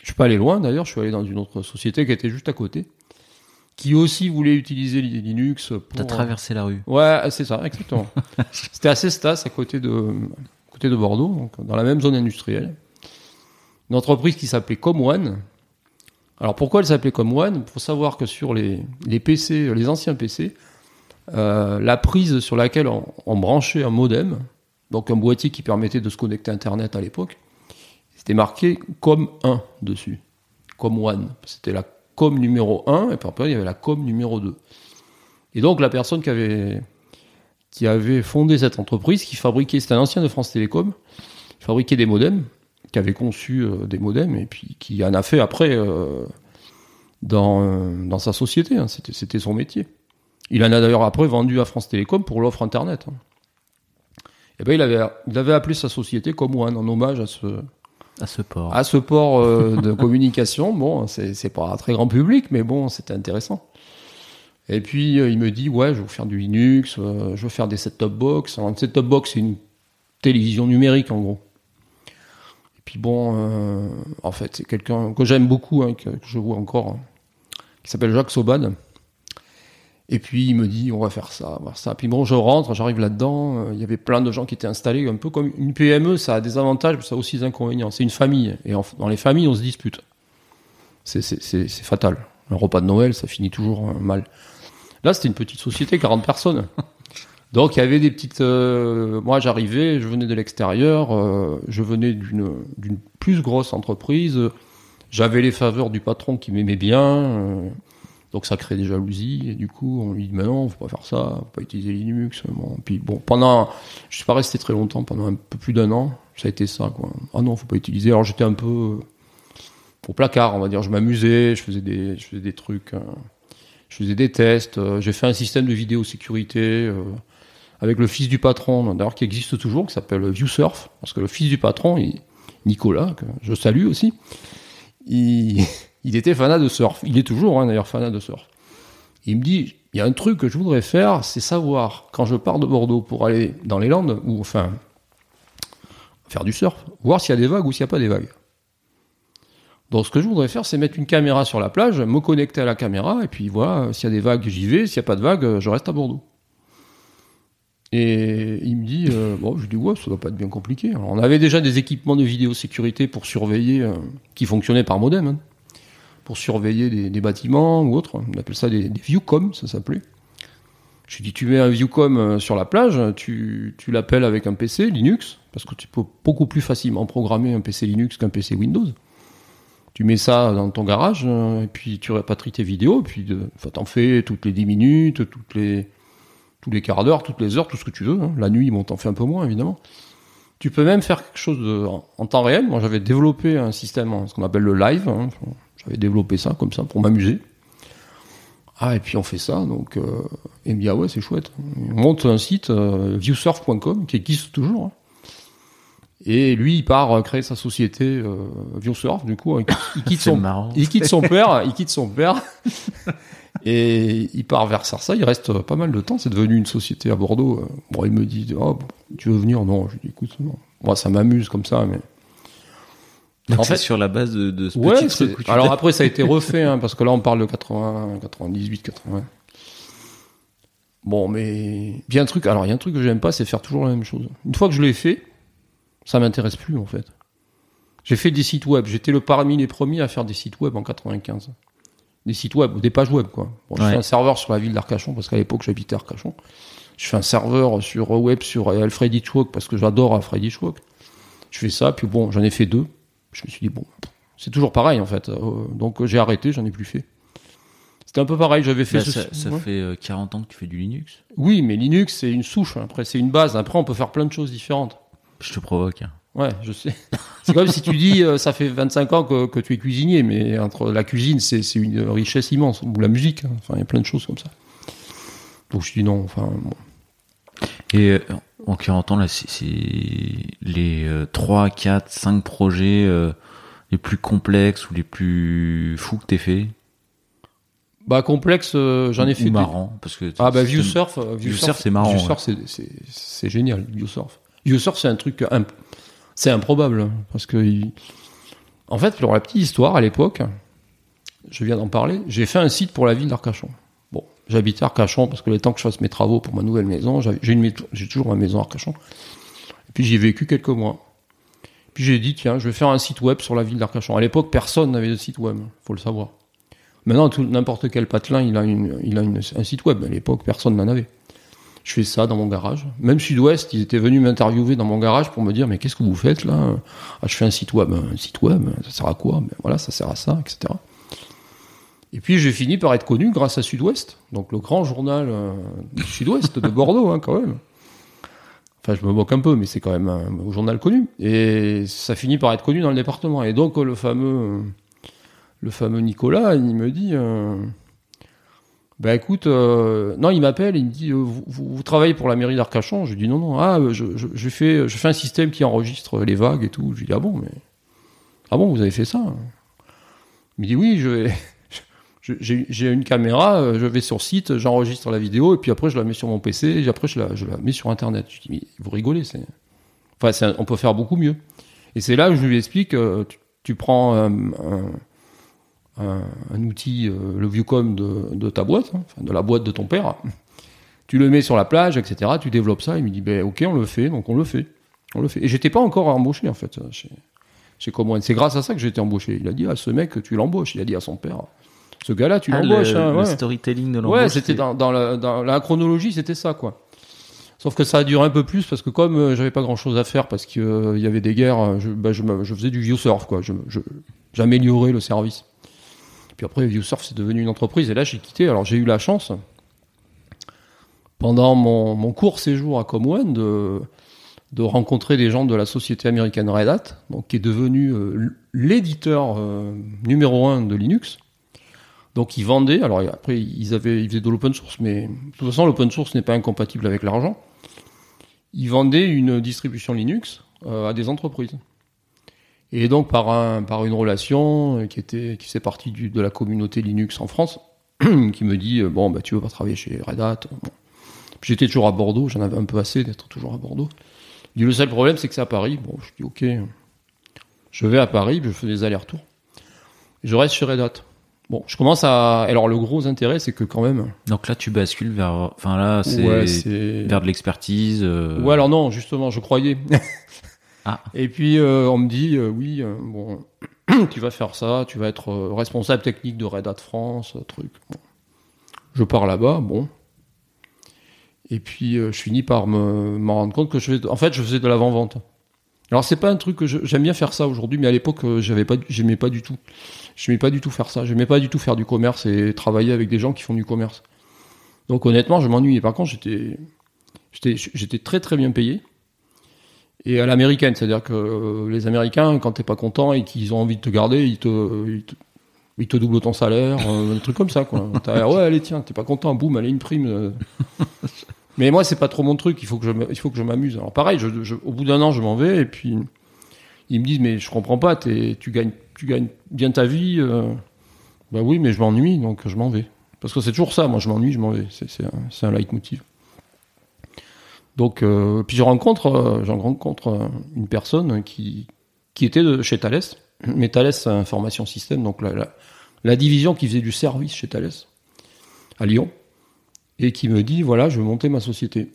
Je suis pas allé loin d'ailleurs. Je suis allé dans une autre société qui était juste à côté qui aussi voulait utiliser Linux. T'as traversé la rue. Ouais, c'est ça, exactement. C'était assez Cestas, à côté de, côté de Bordeaux, donc dans la même zone industrielle. Une entreprise qui s'appelait ComOne. Alors pourquoi elle s'appelait ComOne Il faut savoir que sur les, les PC, les anciens PC, euh, la prise sur laquelle on, branchait un modem, donc un boîtier qui permettait de se connecter à Internet à l'époque, c'était marqué COM 1 dessus. COM1. C'était la com numéro 1, et puis après, il y avait la com numéro 2. Et donc, la personne qui avait, fondé cette entreprise, qui fabriquait, c'était un ancien de France Télécom, qui fabriquait des modems, qui avait conçu euh, des modems, et puis qui en a fait après dans, euh, dans sa société. Hein. c'était, son métier. Il en a d'ailleurs après vendu à France Télécom pour l'offre Internet. Hein. Et ben il avait, il avait appelé sa société comme One en hommage à ce, à ce port. À ce port euh, de communication. Bon, c'est pas un très grand public, mais bon, c'était intéressant. Et puis euh, il me dit ouais, je veux faire du Linux, euh, je veux faire des set-top box. Alors, une set-top box, c'est une télévision numérique en gros. Et puis bon, en fait, c'est quelqu'un que j'aime beaucoup, hein, que, je vois encore, hein, qui s'appelle Jacques Sobad. Et puis il me dit on va faire ça, on va faire ça. Puis bon, je rentre, j'arrive là-dedans. Euh, il y avait plein de gens qui étaient installés, un peu comme une PME. Ça a des avantages, mais ça a aussi des inconvénients. C'est une famille, et dans les familles, on se dispute. C'est fatal. Un repas de Noël, ça finit toujours euh, mal. Là, c'était une petite société, 40 personnes. Donc il y avait des petites. Euh, moi, j'arrivais, je venais de l'extérieur, je venais d'une plus grosse entreprise. J'avais les faveurs du patron qui m'aimait bien. Donc ça crée des jalousies, et du coup, on lui dit, mais non, faut pas faire ça, faut pas utiliser Linux. Bon, puis bon, pendant, je suis pas resté très longtemps, pendant un peu plus d'un an, ça a été ça, quoi. Ah non, faut pas utiliser. Alors j'étais un peu euh, au placard, on va dire, je m'amusais, je faisais des, je faisais des trucs, euh, je faisais des tests, euh, j'ai fait un système de vidéosécurité, avec le fils du patron, d'ailleurs qui existe toujours, qui s'appelle ViewSurf, parce que le fils du patron, Nicolas, que je salue aussi, il, il était fanat de surf. Il est toujours hein, d'ailleurs fanat de surf. Il me dit, il y a un truc que je voudrais faire, c'est savoir, quand je pars de Bordeaux pour aller dans les Landes, ou enfin, faire du surf, voir s'il y a des vagues ou s'il n'y a pas des vagues. Donc ce que je voudrais faire, c'est mettre une caméra sur la plage, me connecter à la caméra, et puis voilà, s'il y a des vagues, j'y vais, s'il n'y a pas de vagues, je reste à Bordeaux. Et il me dit, euh, bon, je dis, ouais, ça doit pas être bien compliqué. on avait déjà des équipements de vidéosécurité pour surveiller, euh, qui fonctionnaient par modem. Hein pour surveiller des, bâtiments ou autre. On appelle ça des, viewcom, ça s'appelait. Je lui dis, tu mets un viewcom euh, sur la plage, tu, tu l'appelles avec un PC Linux, parce que tu peux beaucoup plus facilement programmer un PC Linux qu'un PC Windows. Tu mets ça dans ton garage, euh, et puis tu répatries tes vidéos, et puis t'en fais toutes les 10 minutes, toutes les, tous les quarts d'heure, toutes les heures, tout ce que tu veux. Hein. La nuit, bon, t'en fais un peu moins, évidemment. Tu peux même faire quelque chose de, en, temps réel. Moi, j'avais développé un système, ce qu'on appelle le live. Hein. J'avais développé ça comme ça pour m'amuser. Ah, et puis on fait ça, donc, euh, et me dit, ah ouais, c'est chouette. On monte un site, euh, viewsurf.com, qui existe toujours. Hein. Et lui, il part créer sa société euh, Viewsurf, du coup, il, quitte son, il quitte son père, il quitte son père, et il part vers ça. Il reste pas mal de temps. C'est devenu une société à Bordeaux. Bon, il me dit, oh, tu veux venir Non, je lui dis, écoute, non. Moi, ça m'amuse comme ça, mais en fait, sur la base de, de ce petit truc. Alors après, ça a été refait, hein, parce que là, on parle de 80, 98, 80. Bon, mais a un truc. Alors, il y a un truc que j'aime pas, c'est faire toujours la même chose. Une fois que je l'ai fait, ça m'intéresse plus en fait. J'ai fait des sites web. J'étais le parmi les premiers à faire des sites web en 95. Des sites web, des pages web quoi. Bon, je fais un serveur sur la ville d'Arcachon parce qu'à l'époque j'habitais Arcachon. Je fais un serveur sur web sur Alfred Hitchcock parce que j'adore Alfred Hitchcock. Je fais ça, puis bon, j'en ai fait deux je me suis dit, bon, c'est toujours pareil en fait. Euh, donc j'ai arrêté, j'en ai plus fait. C'était un peu pareil, j'avais fait bah, Ça, ça fait 40 euh, ans que tu fais du Linux Oui, mais Linux c'est une souche, après c'est une base. Après on peut faire plein de choses différentes. Je te provoque. Hein. Ouais, je sais. c'est comme si tu dis, euh, ça fait 25 ans que, que, tu es cuisinier, mais entre la cuisine, c'est une richesse immense, ou la musique, hein. enfin il y a plein de choses comme ça. Donc je dis non. Enfin, bon. Et euh, en 40 ans, là, c'est les 3, 4, 5 projets euh, les plus complexes ou les plus fous que t'aies fait? Bah complexe, euh, j'en ai Ou fait. des- marrant parce que Ah bah c'est- ViewSurf, euh, ViewSurf, c'est marrant, ViewSurf, c'est- c'est génial. ViewSurf. ViewSurf, c'est un truc, imp- c'est improbable hein, parce que il- en fait, pour la petite histoire, à l'époque, je viens d'en parler, j'ai fait un site pour la ville d'Arcachon. J'habitais à Arcachon parce que le temps que je fasse mes travaux pour ma nouvelle maison, j'ai j'ai toujours ma maison à Arcachon. Et puis j'y ai vécu quelques mois. Puis j'ai dit tiens, je vais faire un site web sur la ville d'Arcachon. À l'époque, personne n'avait de site web, faut le savoir. Maintenant, n'importe quel patelin, il a, un site web. À l'époque, personne n'en avait. Je fais ça dans mon garage. Même Sud-Ouest, ils étaient venus m'interviewer dans mon garage pour me dire mais qu'est-ce que vous faites là? Ah, Je fais un site web. Un site web, ça sert à quoi? Ben, Voilà, ça sert à ça, etc. Et puis j'ai fini par être connu grâce à Sud-Ouest, donc le grand journal euh, du Sud-Ouest de Bordeaux, hein, quand même. Enfin, je me moque un peu, mais c'est quand même un journal connu. Et ça finit par être connu dans le département. Et donc le fameux, le fameux Nicolas, il me dit, euh, bah écoute, euh, non, il m'appelle, il me dit, euh, vous, vous- vous travaillez pour la mairie d'Arcachon? Je dis non, non, ah, je, je, je fais, je fais un système qui enregistre les vagues et tout. Je lui dis ah bon, mais ah bon, vous avez fait ça? Il me dit oui, je vais. J'ai une caméra, euh, je vais sur site, j'enregistre la vidéo et puis après je la mets sur mon PC et après je la, je la mets sur internet. Je dis mais vous rigolez, c'est enfin on peut faire beaucoup mieux. Et c'est là où je lui explique, euh, tu, prends un, outil, euh, le Viewcom de, de ta boîte, hein, de la boîte de ton père, tu le mets sur la plage, etc. Tu développes ça. Il me dit ben ok, on le fait, donc on le fait, on le fait. Et j'étais pas encore embauché en fait chez, chez. C'est grâce à ça que j'ai été embauché. Il a dit à ce mec tu l'embauches. Il a dit à son père, ce gars-là tu Ah, l'embauches. le, hein, le ouais. storytelling de l'embauche. Ouais, c'était dans, dans, la, dans la chronologie, c'était ça, quoi. Sauf que ça a duré un peu plus parce que comme euh, j'avais pas grand chose à faire parce qu'il y avait des guerres, euh, je, bah, je, faisais du ViewSurf, quoi. Je- j'améliorais le service. Puis après, ViewSurf, c'est devenu une entreprise et là, j'ai quitté. Alors, j'ai eu la chance, pendant mon, mon court séjour à Comone, de, de rencontrer des gens de la société américaine Red Hat, donc, qui est devenu euh, l'éditeur euh, numéro un de Linux. Donc ils vendaient, alors après ils avaient, ils faisaient de l'open source, mais de toute façon l'open source n'est pas incompatible avec l'argent. Ils vendaient une distribution Linux euh, à des entreprises. Et donc par un, par une relation euh, qui était, qui faisait partie du, de la communauté Linux en France, qui me dit euh, bon bah tu veux pas travailler chez Red Hat. Bon. Puis J'étais toujours à Bordeaux, j'en avais un peu assez d'être toujours à Bordeaux. Il dit le seul problème c'est que c'est à Paris. Bon je dis ok, je vais à Paris, je fais des allers-retours. Et je reste chez Red Hat. Bon, je commence à. Alors, le gros intérêt, c'est que quand même. Donc là, tu bascules vers. Enfin là, c'est Ouais, vers de l'expertise. euh, Ouais, alors non, justement, je croyais. Ah. Et puis, euh, on me dit, euh, oui, bon, tu vas faire ça, tu vas être responsable technique de Red Hat France, truc. Bon. Je pars là-bas, bon. Et puis, je finis par me, me rendre compte que je fais. En fait, je faisais de l'avant-vente. Alors, c'est pas un truc que j'aime bien faire ça aujourd'hui, mais à l'époque, euh, j'avais pas, j'aimais pas du tout. J'aimais pas du tout faire ça. J'aimais pas du tout faire du commerce et travailler avec des gens qui font du commerce. Donc, honnêtement, je m'ennuyais. Par contre, j'étais, j'étais, j'étais très très bien payé. Et à l'américaine, c'est-à-dire que euh, les Américains, quand t'es pas content et qu'ils ont envie de te garder, ils te, ils te, ils te doublent ton salaire, euh, un truc comme ça, quoi. T'as, ouais, allez, tiens, t'es pas content, boum, allez, une prime. Mais moi, c'est pas trop mon truc, il faut que je, il faut que je m'amuse. Alors pareil, je, je- au bout d'un an, je m'en vais, et puis ils me disent, mais je comprends pas, tu gagnes, tu gagnes bien ta vie. Euh. Bah oui, mais je m'ennuie, donc je m'en vais. Parce que c'est toujours ça, moi, je m'ennuie, je m'en vais. C'est, un, un leitmotiv. Donc, euh, puis je rencontre, euh, j'en rencontre euh, une personne qui, qui était de chez Thales. Mais Thales, c'est Information Système, donc la, la, la division qui faisait du service chez Thales, à Lyon, et qui me dit, voilà, je veux monter ma société.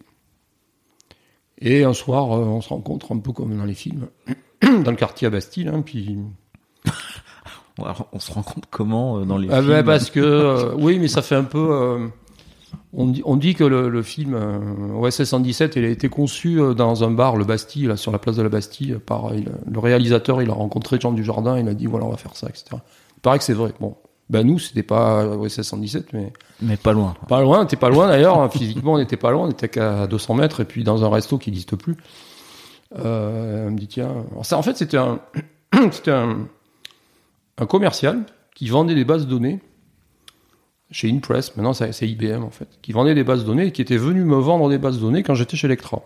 Et un soir, euh, on se rencontre un peu comme dans les films, dans le quartier à Bastille, hein, puis... on se rend compte comment euh, dans les. Ah films, ben, parce que, euh, oui, mais ça fait un peu... euh, on, dit, on dit que le, le film euh, OSS 117, il a été conçu dans un bar, le Bastille, là, sur la place de la Bastille, par il- le réalisateur, il a rencontré Jean Dujardin, il a dit, voilà, on va faire ça, etc. Il paraît que c'est vrai. Bon, ben nous, c'était pas OSS 117, mais Mais pas loin. pas loin, t'es pas loin d'ailleurs, hein, physiquement on n'était pas loin, on était qu'à 200 mètres, et puis dans un resto qui n'existe plus. Euh, elle me dit, tiens, alors ça, en fait, c'était un, c'était un, un commercial qui vendait des bases de données chez Inpress, maintenant c'est c'est IBM en fait, qui vendait des bases de données et qui était venu me vendre des bases de données quand j'étais chez Electra.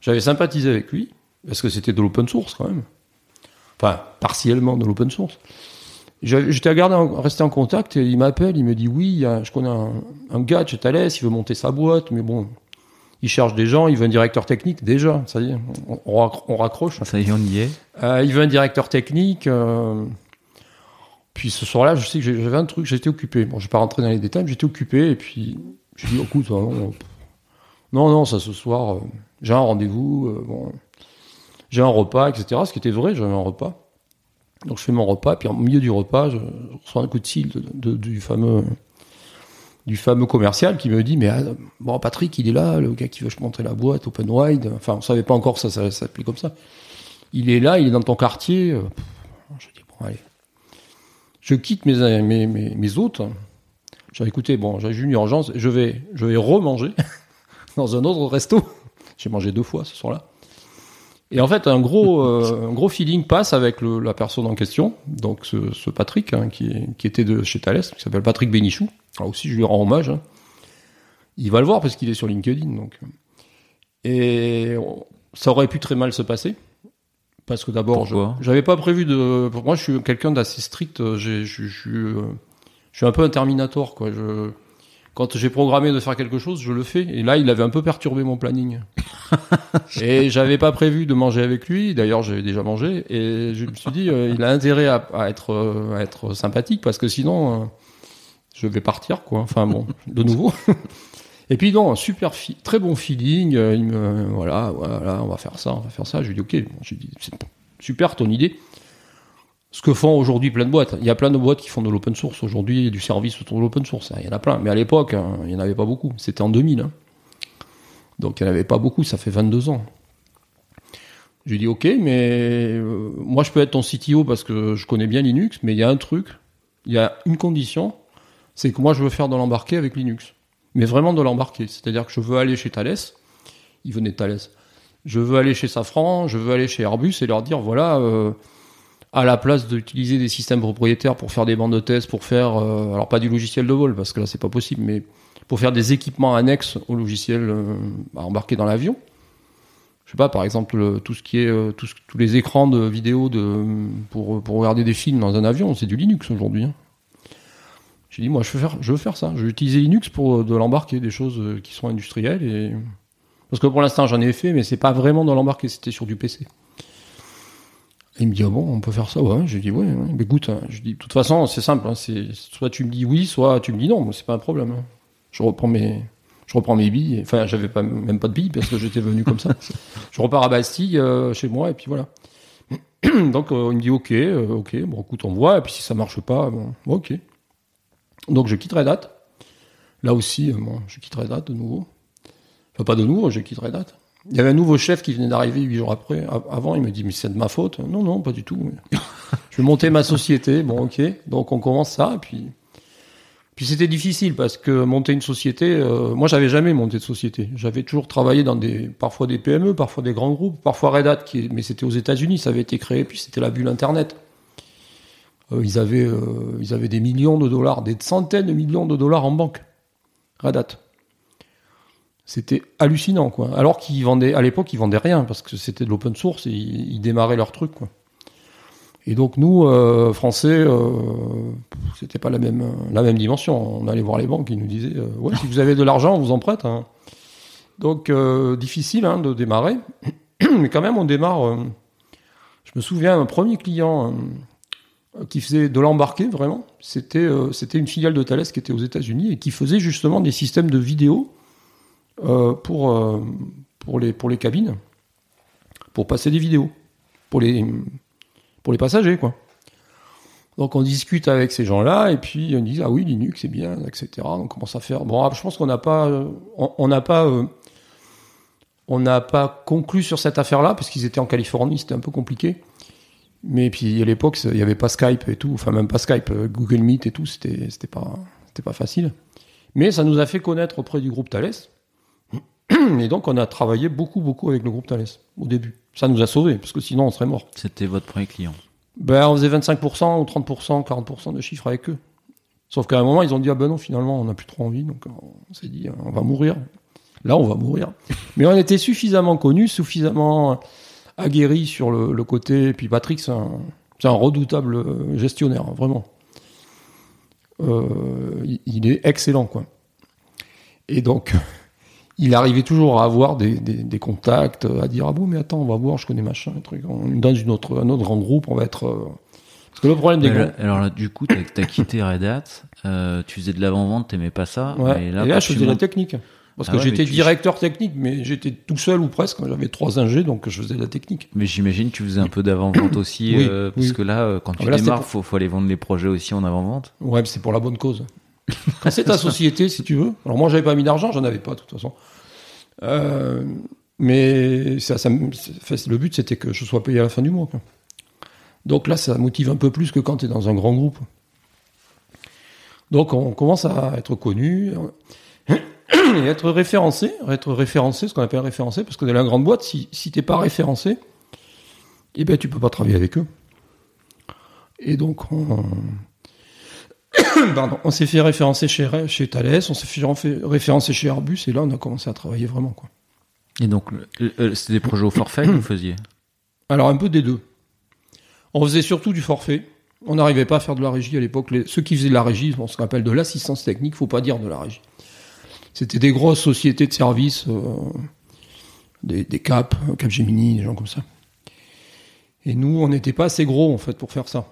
J'avais sympathisé avec lui, parce que c'était de l'open source quand même. Enfin, partiellement de l'open source. Garder en- resté en contact et il m'appelle, il me dit oui, je connais un, un gars de chez Thales, il veut monter sa boîte, mais bon, il cherche des gens, il veut un directeur technique, déjà, ça y est, on, on raccro- on raccroche. Ça y est, on y est. Euh, il veut un directeur technique. euh, Puis ce soir-là, je sais que j'avais un truc, j'étais occupé. Bon, je vais pas rentrer dans les détails, mais j'étais occupé et puis je dis, écoute, euh, non, non, non, ça ce soir, euh, j'ai un rendez-vous, bon, j'ai un repas, etc. Ce qui était vrai, j'avais un repas. Donc je fais mon repas, puis au milieu du repas, je, reçois un coup de fil du fameux du fameux commercial qui me dit mais ah, bon Patrick il est là le gars qui veut je montrer la boîte open wide. Enfin on savait pas encore ça, ça, s'appelait comme ça. Il est là il est dans ton quartier. Je dis bon allez. Je quitte mes mes mes, mes hôtes. J'ai écouté bon j'ai eu une urgence. Je vais je vais remanger dans un autre resto. J'ai mangé deux fois ce soir-là et en fait un gros euh, un gros feeling passe avec le, la personne en question donc ce, ce Patrick hein, qui, est- qui était de chez Thales qui s'appelle Patrick Bénichou. Alors aussi je lui rends hommage hein. il va le voir parce qu'il est sur LinkedIn donc. Et ça aurait pu très mal se passer parce que d'abord j'avais pas prévu de pour moi je suis quelqu'un d'assez strict euh, euh, je suis un peu un terminator quoi je quand j'ai programmé de faire quelque chose, je le fais. Et là, il avait un peu perturbé mon planning. et j'avais pas prévu de manger avec lui. D'ailleurs, j'avais déjà mangé. Et je me suis dit, euh, il a intérêt à, à être, euh, à être sympathique parce que sinon, euh, je vais partir, quoi. Enfin bon, de nouveau. et puis non, super, très bon feeling. Il me, voilà, voilà, on va faire ça, on va faire ça. Je lui dis, ok. Bon, je lui dis, c'est super ton idée. Ce que font aujourd'hui plein de boîtes. Il y a plein de boîtes qui font de l'open source aujourd'hui, du service autour de l'open source. Il y en a plein. Mais à l'époque, hein, il n'y en avait pas beaucoup. C'était en 2000. hein. Donc il n'y en avait pas beaucoup. Ça fait 22 ans. Je lui dis ok, mais euh, moi je peux être ton CTO parce que je connais bien Linux, mais il y a un truc, il y a une condition, c'est que moi je veux faire de l'embarqué avec Linux. Mais vraiment de l'embarqué. C'est-à-dire que je veux aller chez Thales. Il venait de Thales. Je veux aller chez Safran, je veux aller chez Airbus et leur dire voilà, euh, à la place d'utiliser des systèmes propriétaires pour faire des bandes de test, pour faire, euh, alors pas du logiciel de vol parce que là c'est pas possible, mais pour faire des équipements annexes au logiciel euh, embarqué dans l'avion. Je sais pas, par exemple, le- tout ce qui est euh, tout tous les écrans de vidéo de pour pour regarder des films dans un avion, c'est du Linux aujourd'hui. hein. J'ai dit moi je veux faire je veux faire ça, je vais utiliser Linux pour euh, de l'embarquer, des choses euh, qui sont industrielles et parce que pour l'instant j'en ai fait, mais c'est pas vraiment dans l'embarqué, c'était sur du PC. Il me dit, ah bon, on peut faire ça, ouais. J'ai dit, ouais, ouais. Mais écoute, hein, je dis, de toute façon, c'est simple, hein, c'est, soit tu me dis oui, soit tu me dis non, c'est pas un problème. hein. Je reprends mes, je reprends mes billes, enfin, j'avais pas, même pas de billes parce que j'étais venu comme ça. Je repars à Bastille, euh, chez moi, et puis voilà. Donc, euh, il me dit, ok, euh, ok, bon, écoute, on voit, et puis si ça marche pas, bon, ok. Donc, je quitte Red Hat. Là aussi, euh, bon, je quitte Red Hat de nouveau. Enfin, pas de nouveau, je quitte Red Hat. Il y avait un nouveau chef qui venait d'arriver huit jours après. Avant, il me dit, mais c'est de ma faute. Non, non, pas du tout. je vais monter ma société. Bon, ok. Donc, on commence ça. Puis, puis c'était difficile parce que monter une société, euh, moi, j'avais jamais monté de société. J'avais toujours travaillé dans des, parfois des PME, parfois des grands groupes, parfois Red Hat, mais c'était aux États-Unis. Ça avait été créé, puis c'était la bulle Internet. Euh, ils euh, ils avaient des millions de dollars, des centaines de millions de dollars en banque. Red Hat. C'était hallucinant, quoi. Alors qu'ils vendaient, à l'époque, ils vendaient rien parce que c'était de l'open source et ils, démarraient leur truc. Et donc nous, euh, Français, euh, c'était pas la même la même dimension. On allait voir les banques, ils nous disaient, euh, ouais, si vous avez de l'argent, on vous en prête. hein. Donc euh, difficile hein, de démarrer, mais quand même on démarre. euh, je me souviens un premier client euh, qui faisait de l'embarqué vraiment. C'était euh, une filiale de Thales qui était aux États-Unis et qui faisait justement des systèmes de vidéo euh, pour, euh, pour, les, pour les cabines, pour passer des vidéos, pour les, pour les passagers, quoi. Donc on discute avec ces gens-là et puis on dit ah oui Linux c'est bien etc. On commence à faire bon ah, je pense qu'on n'a pas euh, on n'a pas euh, pas conclu sur cette affaire-là parce qu'ils étaient en Californie c'était un peu compliqué mais puis à l'époque il n'y avait pas Skype et tout enfin même pas Skype euh, Google Meet et tout c'était c'était pas c'était pas facile mais ça nous a fait connaître auprès du groupe Thales et donc, on a travaillé beaucoup, beaucoup avec le groupe Thales au début. Ça nous a sauvés, parce que sinon, on serait mort. C'était votre premier client. Ben, on faisait 25% ou 30%, 40% de chiffres avec eux. Sauf qu'à un moment, ils ont dit, ah ben non, finalement, on n'a plus trop envie, donc on s'est dit, on va mourir. Là, on va mourir. Mais on était suffisamment connus, suffisamment aguerris sur le, côté. Et puis Patrick, c'est un, un, redoutable gestionnaire, hein, vraiment. Euh, il est excellent, quoi. Et donc, il arrivait toujours à avoir des, des, contacts, à dire ah bon mais attends on va voir, je connais machin, un truc. Dans une autre, un autre grand groupe, on va être. Euh, parce que le problème des alors, là, du coup, t'as as quitté Red Hat, euh, tu faisais de l'avant-vente, t'aimais pas ça. Ouais. Et là, je faisais de la technique. Parce ah que j'étais directeur technique, mais j'étais tout seul ou presque. J'avais trois ingés, donc je faisais de la technique. Mais j'imagine que tu faisais un peu d'avant-vente aussi, euh, parce que là, quand ah, tu démarres, faut, faut aller vendre les projets aussi en avant-vente. Ouais, c'est pour la bonne cause. Quand c'est ta société, si tu veux. Alors moi, j'avais pas mis d'argent, j'en avais pas de toute façon. Euh, mais ça, ça, le but, c'était que je sois payé à la fin du mois. Donc là, ça motive un peu plus que quand tu es dans un grand groupe. Donc on commence à être connu et être référencé, être référencé, ce qu'on appelle référencé, parce que dans la grande boîte, si, si t'es pas référencé, eh ben tu peux pas travailler avec eux. Et donc on, Pardon, on s'est fait référencer chez, chez Thales, on s'est fait référencer chez Airbus, et là, on a commencé à travailler vraiment. Quoi. Et donc, c'était des projets au forfait que vous faisiez? Alors, un peu des deux. On faisait surtout du forfait. On n'arrivait pas à faire de la régie à l'époque. Ceux qui faisaient de la régie, ce qu'on appelle de l'assistance technique, faut pas dire de la régie. C'était des grosses sociétés de services, euh, des, des CAP, Capgemini, des gens comme ça. Et nous, on n'était pas assez gros, en fait, pour faire ça.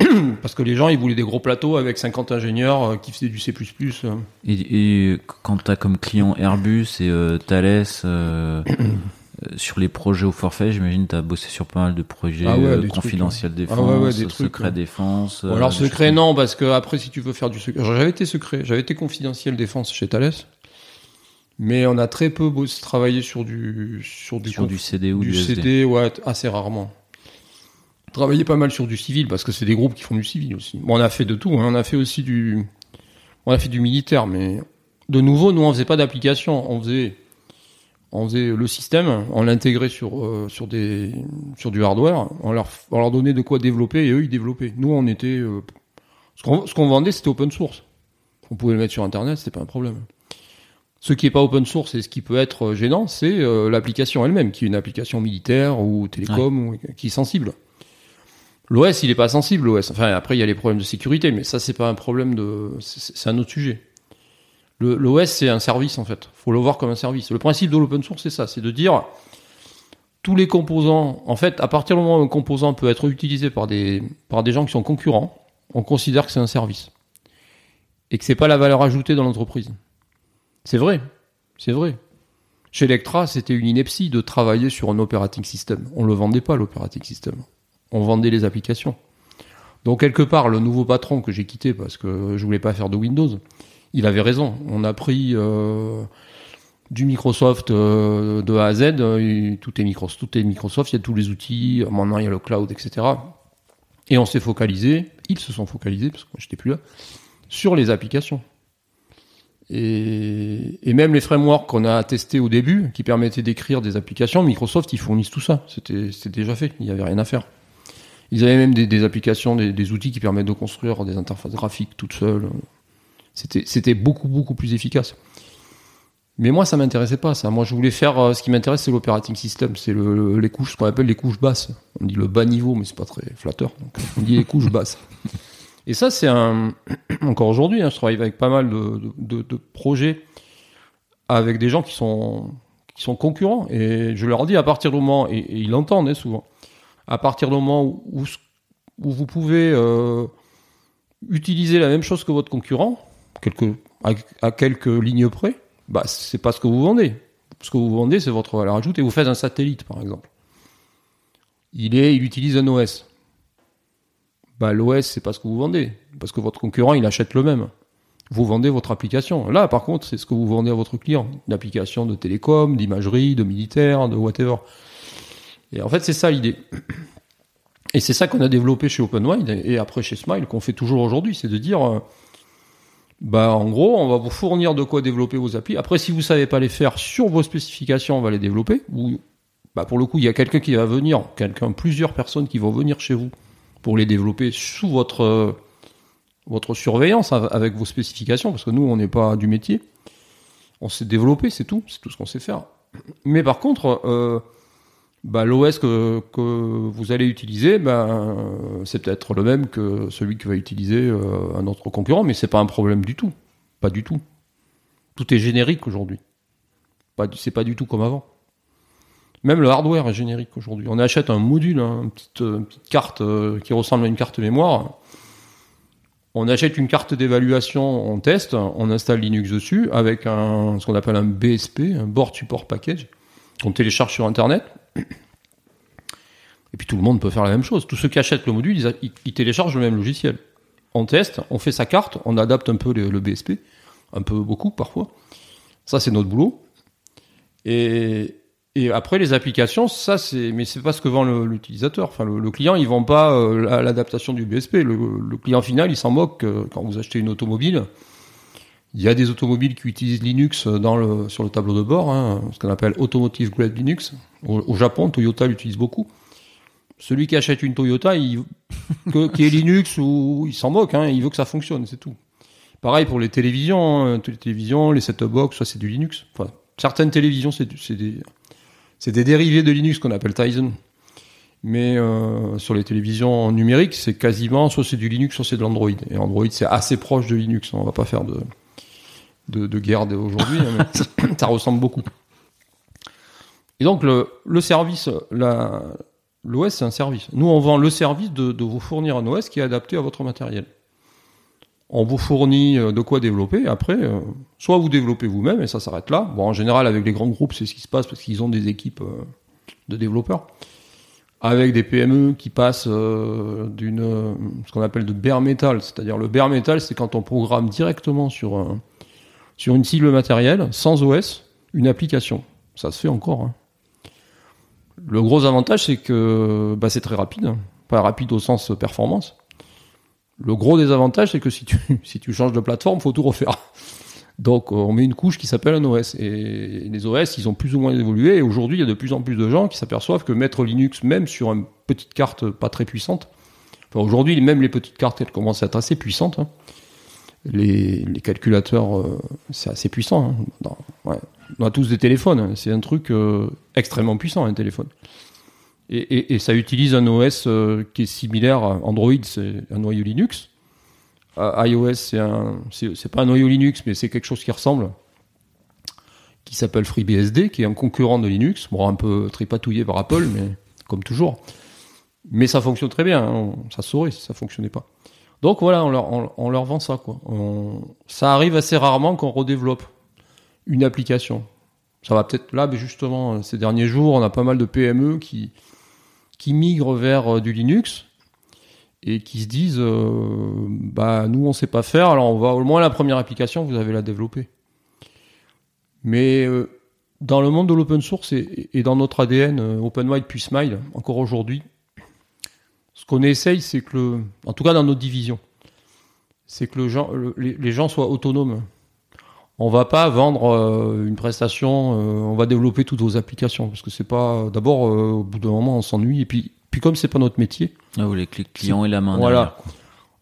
parce que les gens ils voulaient des gros plateaux avec 50 ingénieurs euh, qui faisaient du C++. Euh. Et, quand tu as comme client Airbus et euh, Thales sur les projets au forfait, j'imagine tu as bossé sur pas mal de projets ah confidentiels défense, ah des secret défense. alors secret non parce que après si tu veux faire du secret, j'avais été secret, j'avais été confidentiel défense chez Thales. Mais on a très peu bossé, travaillé sur du sur du, sur du CD ou du, du CD, ouais, assez rarement travaillé pas mal sur du civil parce que c'est des groupes qui font du civil aussi. Bon, on a fait de tout. Hein. On a fait aussi du, on a fait du militaire, mais de nouveau, nous on faisait pas d'application. On faisait, on faisait le système, on l'intégrait sur euh, sur des sur du hardware. On leur on leur donnait de quoi développer et eux ils développaient. Nous on était euh, ce qu'on ce qu'on vendait c'était open source. On pouvait le mettre sur internet, c'était pas un problème. Ce qui est pas open source et ce qui peut être gênant, c'est euh, l'application elle-même, qui est une application militaire ou télécom ou, qui est sensible. L'OS, il est pas sensible, l'OS. Enfin, après, il y a les problèmes de sécurité, mais ça, c'est pas un problème de. C'est un autre sujet. L'OS, c'est un service, en fait. faut le voir comme un service. Le principe de l'open source, c'est ça c'est de dire tous les composants. En fait, à partir du moment où un composant peut être utilisé par des, gens qui sont concurrents, on considère que c'est un service. Et que c'est pas la valeur ajoutée dans l'entreprise. C'est vrai. C'est vrai. Chez Electra, c'était une ineptie de travailler sur un operating system. On le vendait pas, l'operating system on vendait les applications. Donc quelque part, le nouveau patron que j'ai quitté parce que je voulais pas faire de Windows, il avait raison. On a pris euh, du Microsoft euh, de A à Z, tout est Microsoft, il y a tous les outils, maintenant il y a le cloud, etc. Et on s'est focalisé, ils se sont focalisés parce que j'étais plus là, sur les applications. Et, et, même les frameworks qu'on a testés au début, qui permettaient d'écrire des applications, Microsoft, ils fournissent tout ça. C'était déjà fait, il n'y avait rien à faire. Ils avaient même des, applications, des, outils qui permettent de construire des interfaces graphiques toutes seules. C'était, beaucoup, beaucoup plus efficace. Mais moi, ça m'intéressait pas, ça. Moi, je voulais faire, euh, ce qui m'intéresse, c'est l'operating system. C'est le, les couches, ce qu'on appelle les couches basses. On dit le bas niveau, mais c'est pas très flatteur. Donc, on dit les couches basses. Et ça, c'est un, encore aujourd'hui, hein, je travaille avec pas mal de, de, de, projets avec des gens qui sont, qui sont concurrents. Et je leur dis, à partir du moment, et, et ils l'entendent hein, souvent, à partir du moment où, vous pouvez euh, utiliser la même chose que votre concurrent, à, quelques lignes près, bah, c'est pas ce que vous vendez. Ce que vous vendez, c'est votre valeur ajoutée. Vous faites un satellite, par exemple. Il utilise un OS. Bah, L'OS, c'est pas ce que vous vendez. Parce que votre concurrent, il achète le même. Vous vendez votre application. Là, par contre, c'est ce que vous vendez à votre client. Une application de télécom, d'imagerie, de militaire, de whatever. Et en fait, c'est ça l'idée. Et c'est ça qu'on a développé chez OpenWide et après chez Smile, qu'on fait toujours aujourd'hui, c'est de dire, euh, bah en gros, on va vous fournir de quoi développer vos applis. Après, si vous savez pas les faire sur vos spécifications, on va les développer. Ou, bah pour le coup, il y a quelqu'un qui va venir, quelqu'un, plusieurs personnes qui vont venir chez vous pour les développer sous votre votre surveillance avec vos spécifications, parce que nous, on n'est pas du métier. On s'est développé, c'est tout, c'est tout ce qu'on sait faire. Mais par contre, euh, bah, l'OS que, vous allez utiliser, ben, c'est peut-être le même que celui que va utiliser euh, un autre concurrent, mais c'est pas un problème du tout. Pas du tout. Tout est générique aujourd'hui. C'est pas du tout comme avant. Même le hardware est générique aujourd'hui. On achète un module, hein, une, petite, une, petite, carte euh, qui ressemble à une carte mémoire. On achète une carte d'évaluation, on teste, on installe Linux dessus avec un, ce qu'on appelle un BSP, un Board Support Package, qu'on télécharge sur Internet. Et puis tout le monde peut faire la même chose. Tous ceux qui achètent le module, ils, téléchargent le même logiciel. On teste, on fait sa carte, on adapte un peu le, BSP, un peu beaucoup parfois. Ça c'est notre boulot. Et, après les applications, ça c'est, mais c'est pas ce que vend l'utilisateur. Enfin, le, client, il vend pas euh, l'adaptation du BSP. Le, client final, il s'en moque quand vous achetez une automobile. Il y a des automobiles qui utilisent Linux sur le tableau de bord, hein, ce qu'on appelle Automotive Grade Linux. Au, Japon, Toyota l'utilise beaucoup. Celui qui achète une Toyota, qui est Linux ou il s'en moque, hein, il veut que ça fonctionne, c'est tout. Pareil pour les télévisions, hein, les télévisions, set-top box, ça c'est du Linux. Certaines télévisions, c'est des, c'est des dérivés de Linux qu'on appelle Tizen. Mais euh, sur les télévisions numériques, c'est quasiment soit c'est du Linux, soit c'est de l'Android. Et Android, c'est assez proche de Linux. On va pas faire de, de, guerre aujourd'hui, hein, ça ressemble beaucoup. Et donc le, service, l'OS c'est un service. Nous on vend le service de, de, vous fournir un OS qui est adapté à votre matériel. On vous fournit euh, de quoi développer. Après, euh, soit vous développez vous-même et ça s'arrête là. Bon, en général avec les grands groupes c'est ce qui se passe parce qu'ils ont des équipes euh, de développeurs. Avec des PME qui passent d'une ce qu'on appelle de bare metal, c'est-à-dire le bare metal, c'est quand on programme directement sur un, sur une cible matérielle, sans OS, une application. Ça se fait encore. Hein. Le gros avantage, c'est que bah, c'est très rapide. Pas rapide au sens performance. Le gros désavantage, c'est que si tu, changes de plateforme, faut tout refaire. Donc, on met une couche qui s'appelle un OS. Et les OS, ils ont plus ou moins évolué. Et aujourd'hui, il y a de plus en plus de gens qui s'aperçoivent que mettre Linux, même sur une petite carte pas très puissante, aujourd'hui, même les petites cartes, elles commencent à être assez puissantes. Hein les, calculateurs, euh, c'est assez puissant. Hein. On a tous des téléphones, hein. c'est un truc euh, extrêmement puissant, un téléphone. Et, ça utilise un OS euh, qui est similaire à Android, c'est un noyau Linux. iOS, c'est pas un noyau Linux, mais c'est quelque chose qui ressemble, qui s'appelle FreeBSD, qui est un concurrent de Linux, bon, un peu tripatouillé par Apple, mais comme toujours. Mais ça fonctionne très bien, hein. ça saurait si ça fonctionnait pas. Donc voilà, on leur, on, leur vend ça. Quoi. ça arrive assez rarement qu'on redéveloppe une application. Ça va peut-être là, mais justement, ces derniers jours, on a pas mal de PME qui, qui migrent vers euh, du Linux et qui se disent euh, bah nous on sait pas faire alors on va au moins la première application vous avez la développer mais euh, dans le monde de l'open source et, et, dans notre ADN OpenWide puis Smile encore aujourd'hui qu'on essaye, c'est que, le, en tout cas dans notre division, c'est que le les, gens soient autonomes. On va pas vendre euh, une prestation, euh, on va développer toutes vos applications parce que c'est pas. D'abord, euh, au bout d'un moment, on s'ennuie et puis, puis comme c'est pas notre métier. Ah, vous les clients et la main. Voilà.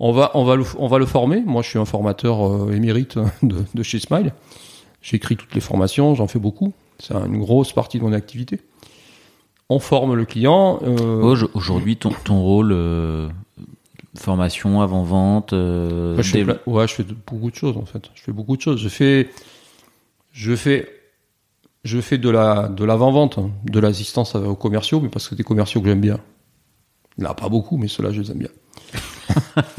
On va, on va le, on va le former. Moi, je suis un formateur émérite de, de chez Smile. J'écris toutes les formations, j'en fais beaucoup. C'est une grosse partie de mon activité on forme le client. Euh, aujourd'hui, ton, ton rôle, euh, formation, avant-vente. Euh, je fais, ouais, je fais beaucoup de choses en fait. Je fais beaucoup de choses. Je fais, je fais, je fais de la de l'avant-vente, hein, de l'assistance aux commerciaux, mais parce que des commerciaux que j'aime bien. Il n'y en a pas beaucoup, mais ceux-là, je les aime bien.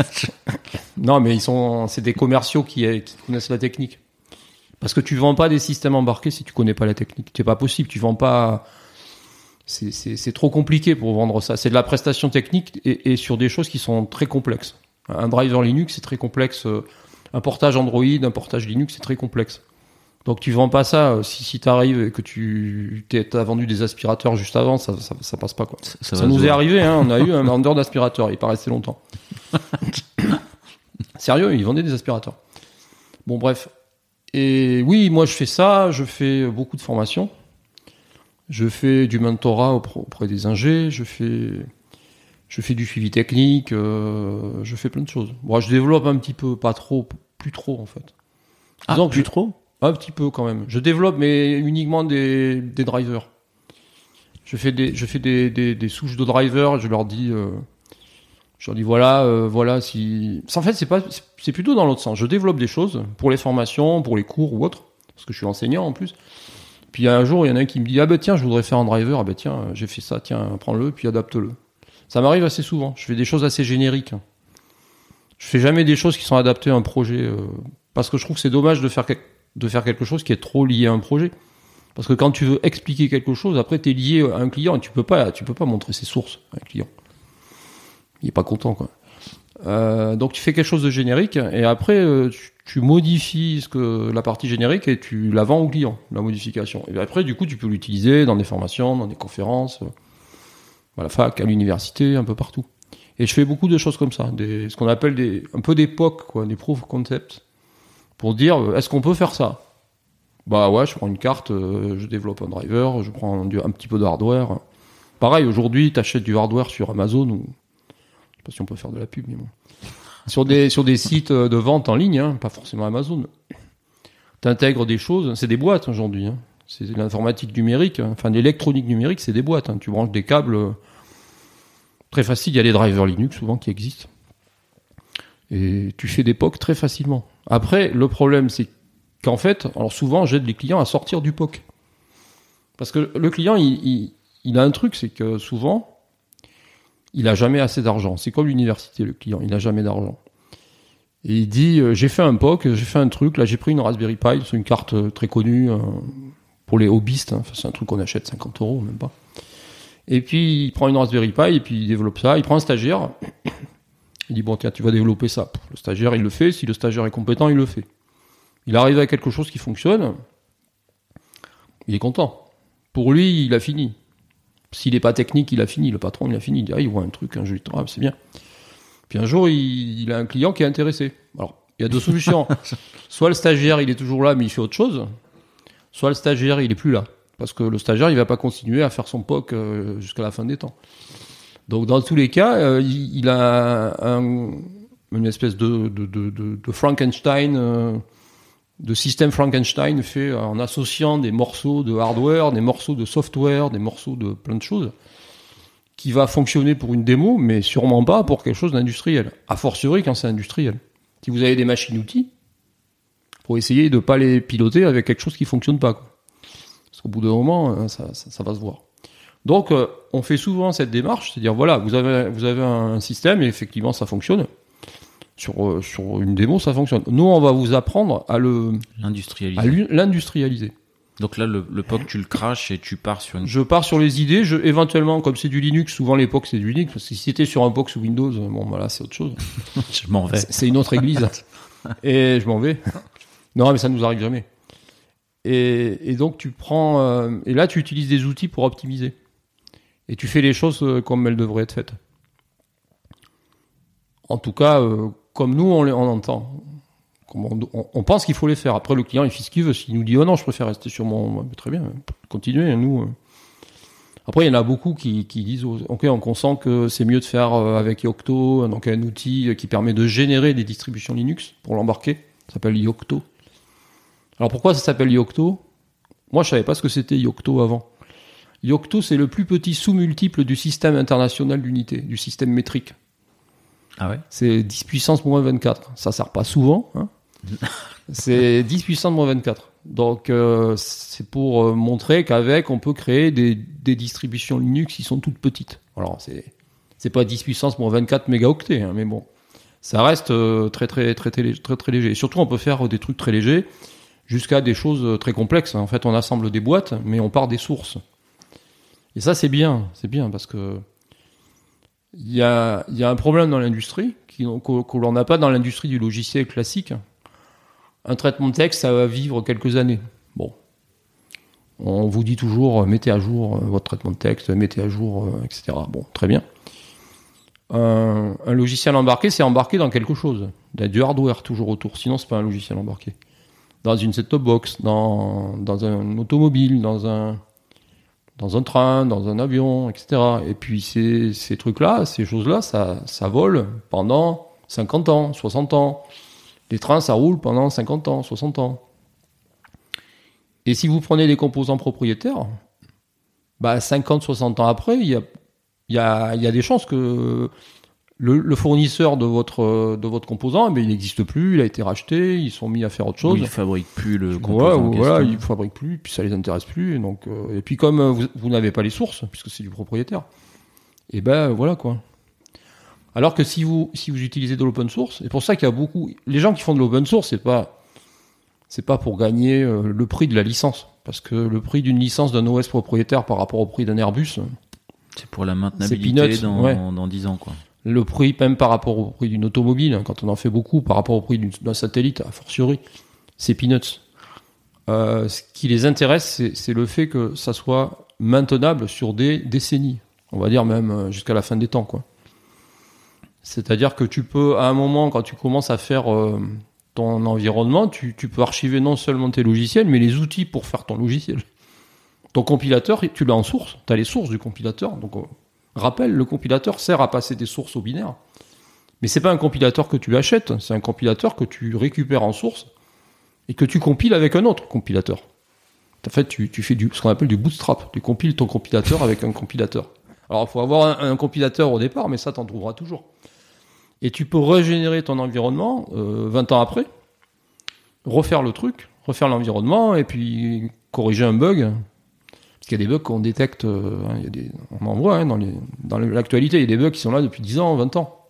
non, mais ils sont, c'est des commerciaux qui, qui connaissent la technique. Parce que tu vends pas des systèmes embarqués si tu connais pas la technique. C'est pas possible. Tu vends pas c'est trop compliqué pour vendre ça. C'est de la prestation technique et, sur des choses qui sont très complexes. Un driver Linux, c'est très complexe. Un portage Android, un portage Linux, c'est très complexe. Donc tu vends pas ça euh, si, si tu arrives et que tu as vendu des aspirateurs juste avant, ça, ça, passe pas quoi. Ça, nous est arrivé, hein, on a eu un vendeur d'aspirateurs, il paraissait longtemps. Sérieux, il vendait des aspirateurs. Bon bref. Et oui, moi je fais ça, je fais beaucoup de formations. Je fais du mentorat auprès des ingés, je fais Je fais du suivi technique, euh, je fais plein de choses. Moi, je développe un petit peu, pas trop, plus trop en fait. Ah, plus je- trop? Un petit peu quand même. Je développe, mais uniquement des, des drivers. Je fais des, je fais des, des, des souches de drivers. Je leur dis, euh, je leur dis voilà, euh, voilà si. En fait, c'est pas, c'est plutôt dans l'autre sens. Je développe des choses pour les formations, pour les cours ou autres, parce que je suis enseignant en plus. Puis un jour, il y en a un qui me dit ah ben tiens, je voudrais faire un driver. Ah ben tiens, j'ai fait ça, tiens, prends-le, puis adapte-le. Ça m'arrive assez souvent. Je fais des choses assez génériques. Je fais jamais des choses qui sont adaptées à un projet, euh, parce que je trouve que c'est dommage de faire quelque chose qui est trop lié à un projet. Parce que quand tu veux expliquer quelque chose, après tu es lié à un client et tu peux peux pas montrer ses sources à un client. Il est pas content quoi. Euh, donc tu fais quelque chose de générique et après euh, tu modifies ce que la partie générique et tu la vends au client la modification. Et après du coup tu peux l'utiliser dans des formations, dans des conférences, euh, à la fac, à l'université, un peu partout. Et je fais beaucoup de choses comme ça, des, ce qu'on appelle des, un peu d'époque quoi, des proof of concept pour dire euh, est-ce qu'on peut faire ça? Bah ouais, je prends une carte, euh, je développe un driver, je prends un petit peu de hardware. Pareil, aujourd'hui, tu achètes du hardware sur Amazon ou je sais pas si on peut faire de la pub, mais bon. Sur des sur des sites euh, de vente en ligne, hein, pas forcément Amazon. T'intègres des choses, c'est des boîtes aujourd'hui. hein. C'est l'informatique numérique, hein. enfin l'électronique numérique, c'est des boîtes. Tu branches des câbles euh, très facile. Il y a des drivers Linux souvent qui existent. Et tu fais des POC très facilement. Après, le problème, c'est qu'en fait, alors souvent, j'aide les clients à sortir du POC. Parce que le client, il- il a un truc, c'est que souvent, il a jamais assez d'argent. C'est comme l'université, le client, il a jamais d'argent. Et il dit, euh, j'ai fait un POC, j'ai fait un truc, là j'ai pris une Raspberry Pi, c'est une carte euh, très connue euh, pour les hobbyistes, hein. Enfin, c'est un truc qu'on achète 50 euros, même pas. Et puis il prend une Raspberry Pi et puis il développe ça, il prend un stagiaire, il dit bon tiens tu vas développer ça. Le stagiaire il le fait, si le stagiaire est compétent il le fait. Il arrive à quelque chose qui fonctionne, il est content. Pour lui il a fini. S'il n'est pas technique il a fini, le patron il a fini, il dit ah il voit un truc, un joli travail, c'est bien. Puis un jour il, il a un client qui est intéressé. Alors il y a deux solutions. soit le stagiaire il est toujours là mais il fait autre chose, soit le stagiaire il est plus là. Parce que le stagiaire, il va pas continuer à faire son POC euh, jusqu'à la fin des temps. Donc, dans tous les cas, euh, il, il a un- une espèce de, de, de, de- de Frankenstein, euh, de système Frankenstein fait en associant des morceaux de hardware, des morceaux de software, des morceaux de plein de choses, qui va fonctionner pour une démo, mais sûrement pas pour quelque chose d'industriel. A fortiori quand c'est industriel. Si vous avez des machines-outils, faut essayer de pas les piloter avec quelque chose qui fonctionne pas. Quoi. Parce qu'au bout d'un moment, euh, ça, ça, ça va se voir. Donc, euh, on fait souvent cette démarche, c'est-à-dire voilà, vous avez vous avez un système et effectivement ça fonctionne. Sur euh, sur une démo, ça fonctionne. Nous, on va vous apprendre à le l'industrialiser. Donc là, le, le POC, tu le craches et tu pars sur une. Je pars sur les idées. Je éventuellement, comme c'est du Linux, souvent l'époque c'est du Linux. Parce que si c'était sur un POC sous Windows, bon, voilà, c'est autre chose. Je m'en vais. C'est une autre église. et je m'en vais. Non, mais ça nous arrive jamais. Et, et donc tu prends euh, et là tu utilises des outils pour optimiser. Et tu fais les choses euh, comme elles devraient être faites. En tout cas, euh, comme nous on, on entend. On, pense qu'il faut les faire. Après le client il fait ce qu'il veut. S'il nous dit oh non je préfère rester sur mon, ouais, très bien, continuez. Nous. euh. Après, il y en a beaucoup qui, qui disent, oh, ok, on consent que c'est mieux de faire euh, avec Yocto, donc un outil qui permet de générer des distributions Linux pour l'embarquer. Ça s'appelle Yocto. Alors pourquoi ça s'appelle Yocto? Moi, je savais pas ce que c'était Yocto avant. Yocto, c'est le plus petit sous-multiple du système international d'unité, du système métrique. Ah ouais C'est 10 puissance moins 24. Ça sert pas souvent. Hein c'est 10 puissance moins 24. Donc euh, c'est pour euh, montrer qu'avec on peut créer des, des distributions Linux qui sont toutes petites. Alors c'est c'est pas 10 puissance moins 24 mégaoctets, hein, mais bon, ça reste euh, très, très très très très très léger. Et surtout on peut faire des trucs très légers jusqu'à des choses très complexes. En fait, on assemble des boîtes, mais on part des sources. Et ça c'est bien, c'est bien parce que il y a, a un problème dans l'industrie que, que l'on n'a pas dans l'industrie du logiciel classique. Un traitement de texte, ça va vivre quelques années. Bon. On vous dit toujours, euh, mettez à jour euh, votre traitement de texte, mettez à jour, euh, etc. Bon, très bien. Un, logiciel embarqué, c'est embarqué dans quelque chose. Il y a du hardware toujours autour, sinon c'est pas un logiciel embarqué. Dans une set-top box, dans un automobile, dans un, dans un train, dans un avion, etc. Et puis ces, trucs-là, ces choses-là, ça, ça vole pendant 50 ans, 60 ans. Les trains, ça roule pendant 50 ans, 60 ans. Et si vous prenez des composants propriétaires, bah 50, 60 ans après, il y y a des chances que le, fournisseur de votre de votre composant, mais eh il n'existe plus, il a été racheté, ils sont mis à faire autre chose. Oui, ils fabriquent plus le composant. Ouais, voilà, ils fabriquent plus, puis ça les intéresse plus. Et donc, euh, et puis comme vous, vous n'avez pas les sources, puisque c'est du propriétaire, et eh ben voilà quoi. Alors que si vous si vous utilisez de l'open source, c'est pour ça qu'il y a beaucoup, les gens qui font de l'open source, c'est pas c'est pas pour gagner euh, le prix de la licence, parce que le prix d'une licence d'un OS propriétaire par rapport au prix d'un Airbus, c'est pour la maintenabilité dans, dans 10 ans quoi le prix, même par rapport au prix d'une automobile, hein, quand on en fait beaucoup, par rapport au prix d'un satellite, a fortiori, c'est peanuts. Euh, ce qui les intéresse, c'est le fait que ça soit maintenable sur des décennies. On va dire même euh, jusqu'à la fin des temps. C'est-à-dire que tu peux, à un moment, quand tu commences à faire euh, ton environnement, tu, peux archiver non seulement tes logiciels, mais les outils pour faire ton logiciel. Ton compilateur, tu l'as en source. Tu as les sources du compilateur. Donc, Rappel, le compilateur sert à passer des sources au binaire. Mais c'est pas un compilateur que tu achètes, c'est un compilateur que tu récupères en source et que tu compiles avec un autre compilateur. En fait, tu, fais du, ce qu'on appelle du bootstrap. Tu compiles ton compilateur avec un compilateur. Alors, il faut avoir un, compilateur au départ, mais ça, t'en trouveras toujours. Et tu peux régénérer ton environnement 20 euh, ans après, refaire le truc, refaire l'environnement, et puis corriger un bug, qu'il y a des bugs qu'on détecte, euh, hein, on en voit hein, dans, l'actualité, il y a des bugs qui sont là depuis 10 ans, 20 ans.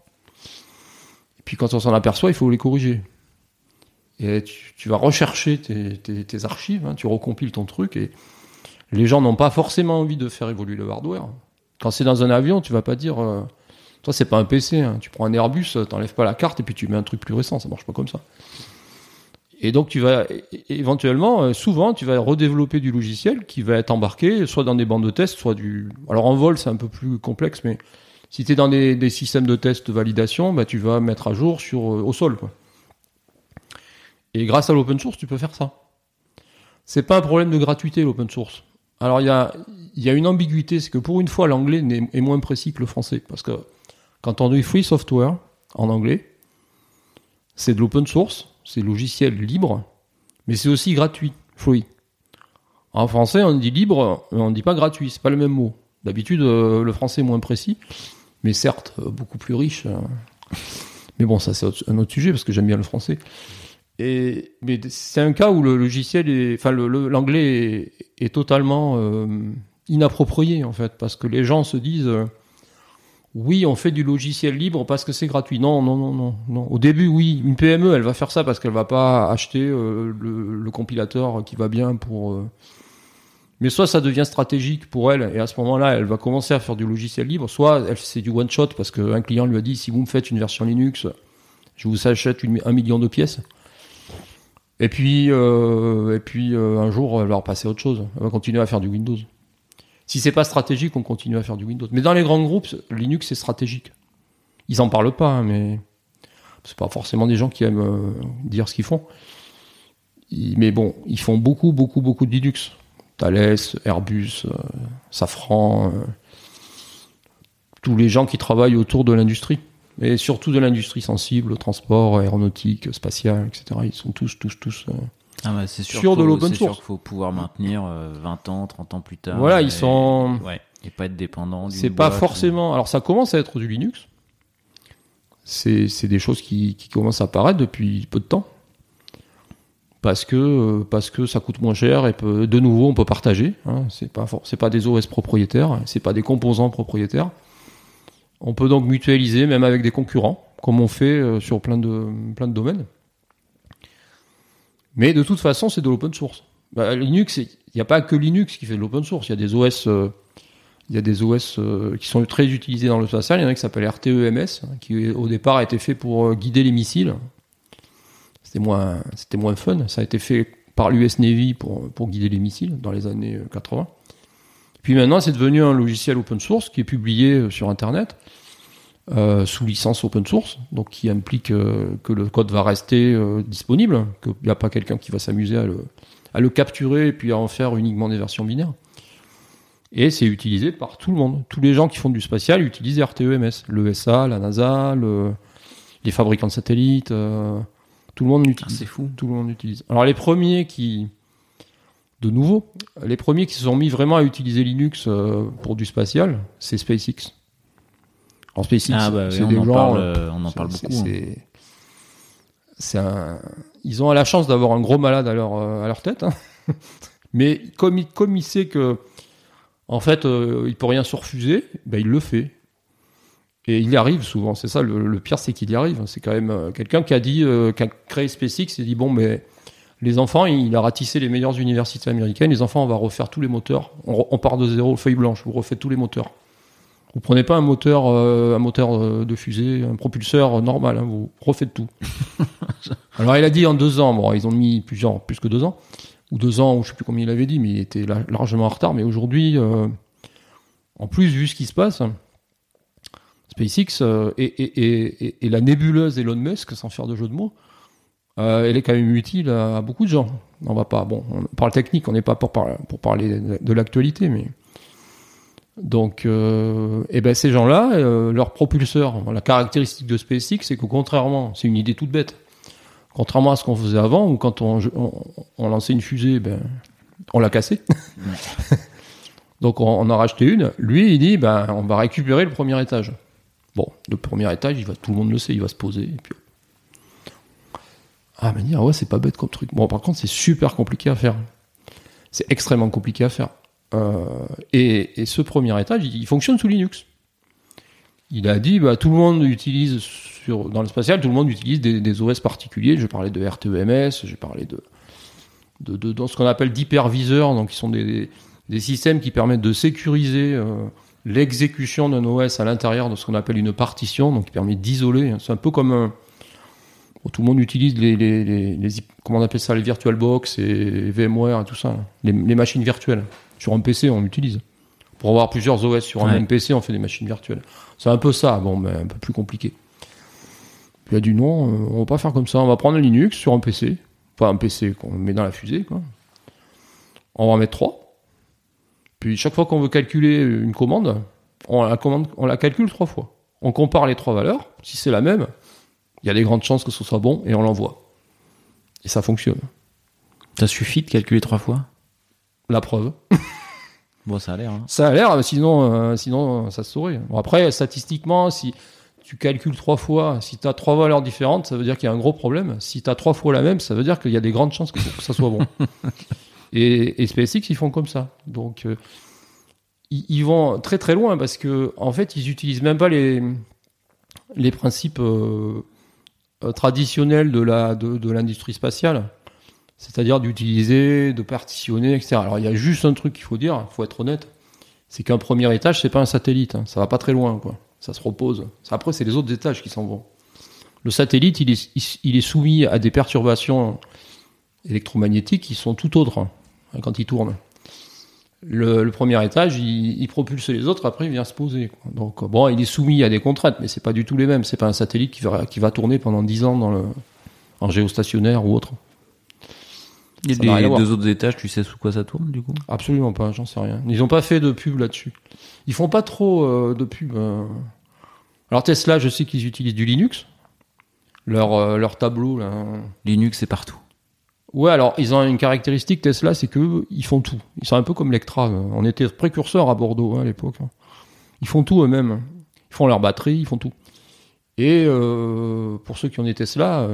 Et puis quand on s'en aperçoit, il faut les corriger. Et tu, vas rechercher tes, archives, hein, tu recompiles ton truc, et les gens n'ont pas forcément envie de faire évoluer le hardware. Quand c'est dans un avion, tu vas pas dire, euh, toi c'est pas un PC, tu prends un Airbus, t'enlèves pas la carte et puis tu mets un truc plus récent, ça marche pas comme ça. Et donc tu vas éventuellement, euh, souvent, tu vas redévelopper du logiciel qui va être embarqué, soit dans des bandes de test, soit du. Alors en vol, c'est un peu plus complexe, mais si tu es dans des, systèmes de test de validation, bah, tu vas mettre à jour sur euh, au sol. Quoi. Et grâce à l'open source, tu peux faire ça. C'est pas un problème de gratuité l'open source. Alors il y a, y a une ambiguïté, c'est que pour une fois l'anglais est moins précis que le français, parce que quand on dit free software en anglais, c'est de l'open source c'est logiciel libre, mais c'est aussi gratuit, free. En français, on dit libre, on ne dit pas gratuit, c'est pas le même mot. D'habitude, euh, le français est moins précis, mais certes, euh, beaucoup plus riche. Euh. Mais bon, ça c'est un autre sujet parce que j'aime bien le français. Et, mais c'est un cas où le logiciel est, enfin, l'anglais est, totalement inapproprié en fait, parce que les gens se disent oui, on fait du logiciel libre parce que c'est gratuit. Non, non, non, non. Au début, oui, une PME, elle va faire ça parce qu'elle va pas acheter euh, le, compilateur qui va bien pour. Euh, mais soit ça devient stratégique pour elle et à ce moment-là, elle va commencer à faire du logiciel libre. Soit c'est du one shot parce qu'un client lui a dit si vous me faites une version Linux, je vous achète un million de pièces. Et puis, euh, et puis un jour, elle va repasser à autre chose. Elle va continuer à faire du Windows. Si c'est pas stratégique, on continue à faire du Windows. Mais dans les grands groupes, Linux c'est stratégique. Ils en parlent pas, hein, mais c'est pas forcément des gens qui aiment euh, dire ce qu'ils font. mais bon, ils font beaucoup, beaucoup, beaucoup de Linux. Thales, Airbus, euh, Safran, euh, tous les gens qui travaillent autour de l'industrie. Et surtout de l'industrie sensible, transport, aéronautique, spatial, etc. Ils sont tous, tous, tous ah bah, c'est sûr, de l'open source. Il faut pouvoir maintenir 20 euh, ans, 30 ans plus tard. Voilà, ils sont. Ouais, et pas être dépendant. C'est pas forcément. Alors ça commence à être du Linux. C'est des choses qui, qui commencent à apparaître depuis peu de temps. Parce que, euh, parce que ça coûte moins cher et peut, de nouveau on peut partager. Hein. C'est pas c'est pas des OS propriétaires, c'est pas des composants propriétaires. On peut donc mutualiser même avec des concurrents, comme on fait euh, sur plein de plein de domaines. Mais de toute façon, c'est de l'open source. Bah, Linux, il n'y a pas que Linux qui fait de l'open source. Il y a des OS, euh, y a des OS euh, qui sont très utilisés dans le spatial. Il y en a qui s'appelle RTEMS, hein, qui au départ a été fait pour euh, guider les missiles. C'était moins, moins fun. Ça a été fait par l'US Navy pour, pour guider les missiles dans les années 80. Puis maintenant, c'est devenu un logiciel open source qui est publié sur Internet. Euh, sous licence open source, donc qui implique euh, que le code va rester euh, disponible, qu'il n'y a pas quelqu'un qui va s'amuser à le, à le capturer et puis à en faire uniquement des versions binaires. Et c'est utilisé par tout le monde. Tous les gens qui font du spatial utilisent RTEMS. L'ESA, la NASA, le, les fabricants de satellites, euh, tout le monde l'utilise. c'est fou. Tout le monde l'utilise. Alors les premiers qui, de nouveau, les premiers qui se sont mis vraiment à utiliser Linux euh, pour du spatial, c'est SpaceX. SpaceX, Ah bah c'est on, des en gens, parle, euh, euh, on en parle beaucoup. hein. un- Ils ont la chance d'avoir un gros malade à leur, euh, à leur tête. hein. Mais comme il, comme il sait que, en fait, euh, il peut rien se refuser, ben, il le fait. Et il y arrive souvent. C'est ça, le, le pire, c'est qu'il y arrive. C'est quand même euh, quelqu'un qui a dit, euh, qui a créé SpaceX, il dit bon, mais les enfants, il a ratissé les meilleures universités américaines. Les enfants, on va refaire tous les moteurs. On, on part de zéro, feuille blanche. Vous refaites tous les moteurs. Vous prenez pas un moteur, euh, un moteur euh, de fusée, un propulseur normal. hein, vous refaites tout. Alors il a dit en deux ans. Bon, ils ont mis plusieurs, plus que deux ans ou deux ans, ou je sais plus combien il avait dit, mais il était la- largement en retard. Mais aujourd'hui, euh, en plus vu ce qui se passe, SpaceX euh, et, et, et, et- et la nébuleuse Elon Musk, sans faire de jeu de mots, euh, elle est quand même utile à, à beaucoup de gens. On va pas, bon, on parle technique, on n'est pas pour, par- pour parler de, de l'actualité, mais donc, euh, et ben ces gens-là, euh, leur propulseur, la caractéristique de SpaceX, c'est que contrairement, c'est une idée toute bête, contrairement à ce qu'on faisait avant, où quand on, on, on lançait une fusée, ben, on l'a cassée. Donc on, on en a racheté une. Lui, il dit, ben, on va récupérer le premier étage. Bon, le premier étage, il va, tout le monde le sait, il va se poser. Et puis... Ah, mais dire, ouais, c'est pas bête comme truc. Bon, par contre, c'est super compliqué à faire. C'est extrêmement compliqué à faire. Euh, et, ce premier étage, il, fonctionne sous Linux. Il a dit, bah, tout le monde utilise dans le spatial, tout le monde utilise des, OS particuliers. Je parlais de RTEMS, j'ai parlé de, de, dans ce qu'on appelle d'hyperviseurs, donc qui sont des, systèmes qui permettent de sécuriser euh, l'exécution d'un OS à l'intérieur de ce qu'on appelle une partition, donc qui permet d'isoler. C'est un peu comme tout le monde utilise les, les, les, comment on appelle ça, les VirtualBox et VMware et tout ça, les machines virtuelles. Sur un PC, on l'utilise. Pour avoir plusieurs OS sur un Ouais. même PC, on fait des machines virtuelles. C'est un peu ça, bon, mais un peu plus compliqué. Puis il a dit non, euh, on va pas faire comme ça, on va prendre un Linux sur un PC, enfin un PC qu'on met dans la fusée, quoi. On va en mettre trois. Puis chaque fois qu'on veut calculer une commande, on la, commande, on la calcule trois fois. On compare les trois valeurs. Si c'est la même, il y a des grandes chances que ce soit bon et on l'envoie. Et ça fonctionne. Ça suffit de calculer trois fois? La preuve. Bon, ça a l'air. Hein. Ça a l'air, sinon, euh, sinon ça se saurait. Bon, après, statistiquement, si tu calcules trois fois, si tu as trois valeurs différentes, ça veut dire qu'il y a un gros problème. Si tu as trois fois la même, ça veut dire qu'il y a des grandes chances que ça soit bon. et, et SpaceX, ils font comme ça. Donc, euh, ils, ils vont très très loin parce que, en fait, ils utilisent même pas les, les principes euh, traditionnels de la de, de l'industrie spatiale. C'est-à-dire d'utiliser, de partitionner, etc. Alors il y a juste un truc qu'il faut dire, il faut être honnête, c'est qu'un premier étage, c'est pas un satellite, hein. ça va pas très loin, quoi. Ça se repose. Après, c'est les autres étages qui s'en vont. Le satellite, il est, soumis à des perturbations électromagnétiques qui sont tout autres hein, quand il tourne. Le, premier étage, il, propulse les autres, après il vient se poser. Donc bon, il est soumis à des contraintes, mais c'est pas du tout les mêmes. C'est pas un satellite qui va, qui va tourner pendant 10 ans dans le, en géostationnaire ou autre. Et les deux autres étages, tu sais sous quoi ça tourne du coup? Absolument pas, j'en sais rien. Ils ont pas fait de pub là-dessus. Ils font pas trop euh, de pub. euh. Alors Tesla, je sais qu'ils utilisent du Linux. Leur, euh, leur tableau, là. Linux, c'est partout. Ouais, alors ils ont une caractéristique Tesla, c'est que ils font tout. Ils sont un peu comme Lectra. On était précurseurs à Bordeaux hein, à l'époque. hein. Ils font tout eux-mêmes. Ils font leur batterie, ils font tout. Et pour ceux qui ont des Tesla,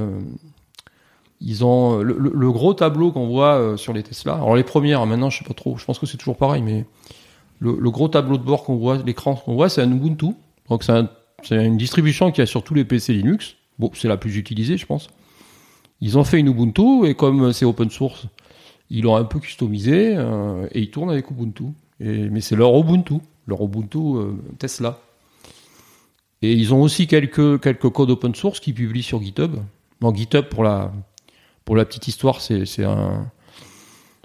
ils ont le, le- gros tableau qu'on voit euh, sur les Tesla. Alors les premières, hein, maintenant je sais pas trop. Je pense que c'est toujours pareil, mais le, gros tableau de bord qu'on voit, l'écran qu'on voit, c'est un Ubuntu. Donc c'est un- c'est une distribution qui a sur tous les PC Linux. Bon, c'est la plus utilisée, je pense. Ils ont fait une Ubuntu et comme c'est open source, ils l'ont un peu customisé euh, et ils tournent avec Ubuntu. Et, mais c'est leur Ubuntu, leur Ubuntu euh, Tesla. Et ils ont aussi quelques, quelques codes open source qu'ils publient sur GitHub. Dans GitHub, pour la, pour la petite histoire, c'est c'est un,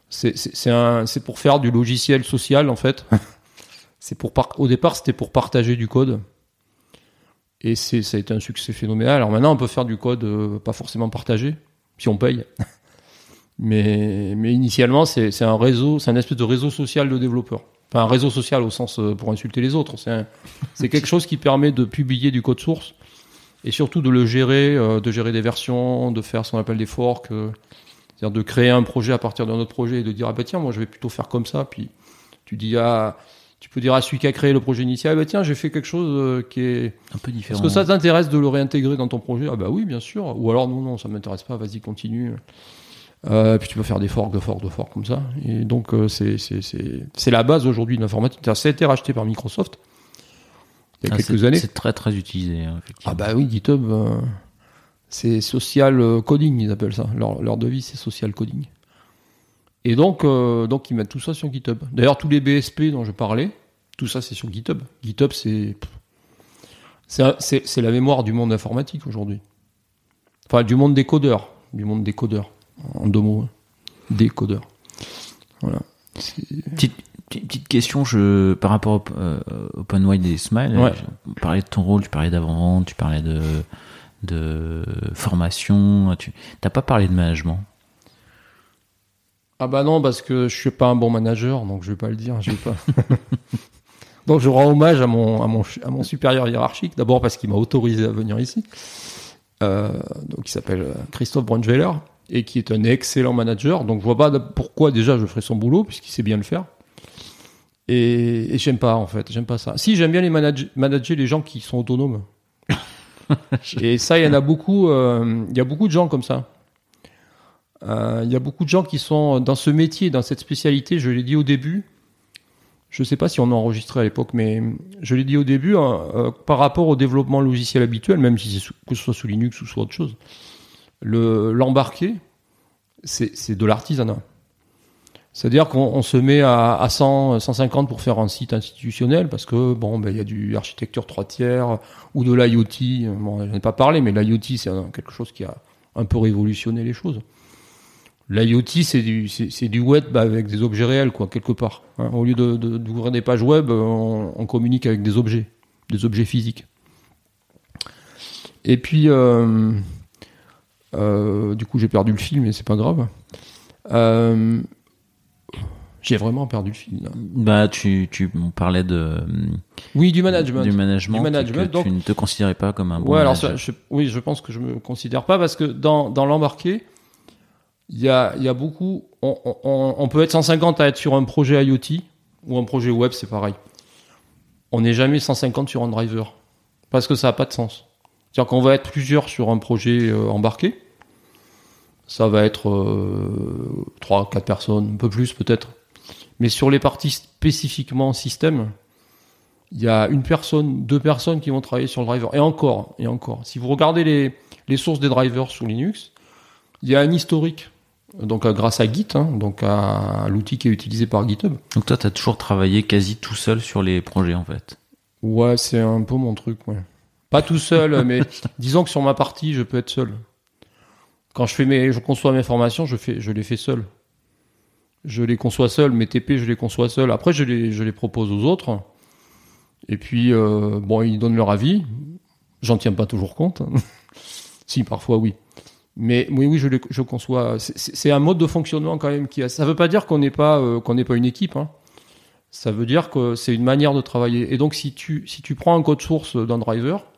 c'est c'est- c'est un, c'est pour faire du logiciel social en fait. c'est pour par- au départ, c'était pour partager du code. Et c'est, ça a été un succès phénoménal. Alors maintenant, on peut faire du code euh, pas forcément partagé, si on paye. mais, mais initialement, c'est, c'est un réseau, c'est un espèce de réseau social de développeurs. Enfin, un réseau social au sens euh, pour insulter les autres. C'est un- c'est quelque chose qui permet de publier du code source et surtout de le gérer, euh, de gérer des versions, de faire ce qu'on appelle des forks, euh, c'est-à-dire de créer un projet à partir d'un autre projet et de dire ah bah tiens moi je vais plutôt faire comme ça. Puis tu dis ah tu peux dire à celui qui a créé le projet initial ah bah tiens j'ai fait quelque chose euh, qui est Un peu différent. est-ce que ça t'intéresse de le réintégrer dans ton projet? Ah bah oui, bien sûr. Ou alors non, non, ça m'intéresse pas. Vas-y, continue. Euh, puis tu peux faire des forks, de forks, de forks comme ça. Et donc c'est c'est c'est c'est la base aujourd'hui de l'informatique. Ça a été racheté par Microsoft il y a Ah, quelques années. C'est très très utilisé, hein. Ah bah oui, GitHub, euh, c'est social euh, coding, ils appellent ça. Leur, leur devise, c'est social coding. Et donc, euh, donc ils mettent tout ça sur GitHub. D'ailleurs, tous les BSP dont je parlais, tout ça c'est sur GitHub. GitHub, c'est c'est la mémoire du monde informatique aujourd'hui. Enfin, du monde des codeurs, du monde des codeurs, en deux mots, des codeurs. Voilà. Petite, petite question je, par rapport au euh, Open Wide et Smile. Ouais. Tu parlais de ton rôle, tu parlais d'avant-vente, tu parlais de, de formation. Tu n'as pas parlé de management? Ah bah non, parce que je suis pas un bon manager, donc je vais pas le dire. Je vais pas. donc je rends hommage à mon, à mon, à mon supérieur hiérarchique, d'abord parce qu'il m'a autorisé à venir ici. Euh, donc il s'appelle euh, Christophe Brunschweiler et qui est un excellent manager. Donc je vois pas pourquoi déjà je ferais son boulot puisqu'il sait bien le faire. Et, et j'aime pas en fait, j'aime pas ça. Si j'aime bien les manage- manager les gens qui sont autonomes. et ça, il y en a beaucoup. euh, Il y a beaucoup de gens comme ça. Euh, Il y a beaucoup de gens qui sont dans ce métier, dans cette spécialité. Je l'ai dit au début. Je ne sais pas si on a enregistré à l'époque, mais je l'ai dit au début, hein, euh, par rapport au développement logiciel habituel, même si c'est sous- que ce soit sous Linux ou sous autre chose, le l'embarqué, c'est c'est de l'artisanat. C'est-à-dire qu'on on se met à, à 100, 150 pour faire un site institutionnel parce que bon, ben il y a du architecture trois tiers ou de l'IoT. Bon, j'en ai pas parlé, mais l'IoT c'est quelque chose qui a un peu révolutionné les choses. L'IoT, c'est du, c'est, du web bah, avec des objets réels, quoi, quelque part. hein. Au lieu de, de- d'ouvrir des pages web, on, on communique avec des objets, des objets physiques. Et puis, euh, euh, du coup, j'ai perdu le fil, mais c'est pas grave. Euh, j'ai vraiment perdu le fil. Bah, tu, tu on parlait de Oui, du management. du management, Du management, et que donc- tu ne te considérais pas comme un bon ouais, alors manager. ça, je- oui, je pense que je me considère pas parce que dans, dans l'embarqué, il y a, y a beaucoup. On, on, on peut être 150 à être sur un projet IoT ou un projet web, c'est pareil. On n'est jamais 150 sur un driver parce que ça n'a pas de sens. C'est-à-dire qu'on va être plusieurs sur un projet euh, embarqué. Ça va être euh, 3, 4 personnes, un peu plus peut-être. Mais sur les parties spécifiquement système, il y a une personne, deux personnes qui vont travailler sur le driver. Et encore, et encore. Si vous regardez les, les sources des drivers sous Linux, il y a un historique. Donc euh, grâce à Git, hein, donc à, l'outil qui est utilisé par GitHub. Donc toi, tu as toujours travaillé quasi tout seul sur les projets, en fait. Ouais, c'est un peu mon truc. Ouais. Pas tout seul, mais disons que sur ma partie, je peux être seul. Quand je fais mes, je conçois mes formations, je fais, je les fais seul. Je les conçois seul. Mes TP, je les conçois seul. Après, je les, je les propose aux autres. Et puis, euh, bon, ils donnent leur avis. J'en tiens pas toujours compte. si, parfois, oui. Mais oui, oui, je, les, je conçois. C'est un mode de fonctionnement quand même qui a. Ça veut pas dire qu'on n'est pas, euh, qu'on n'est pas une équipe. Hein. Ça veut dire que c'est une manière de travailler. Et donc, si tu, si tu prends un code source d'un driver,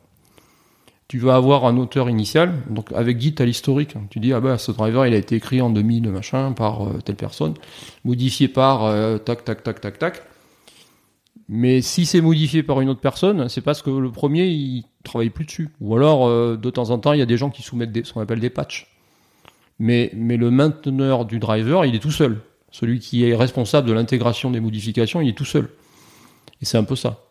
tu vas avoir un auteur initial. Donc, avec Git, à l'historique. Tu dis, ah ben, ce driver, il a été écrit en 2000, machin, par euh, telle personne, modifié par euh, tac, tac, tac, tac, tac. Mais si c'est modifié par une autre personne, c'est parce que le premier, il travaille plus dessus. Ou alors, euh, de temps en temps, il y a des gens qui soumettent des, ce qu'on appelle des patchs. Mais, mais le mainteneur du driver, il est tout seul. Celui qui est responsable de l'intégration des modifications, il est tout seul. Et c'est un peu ça.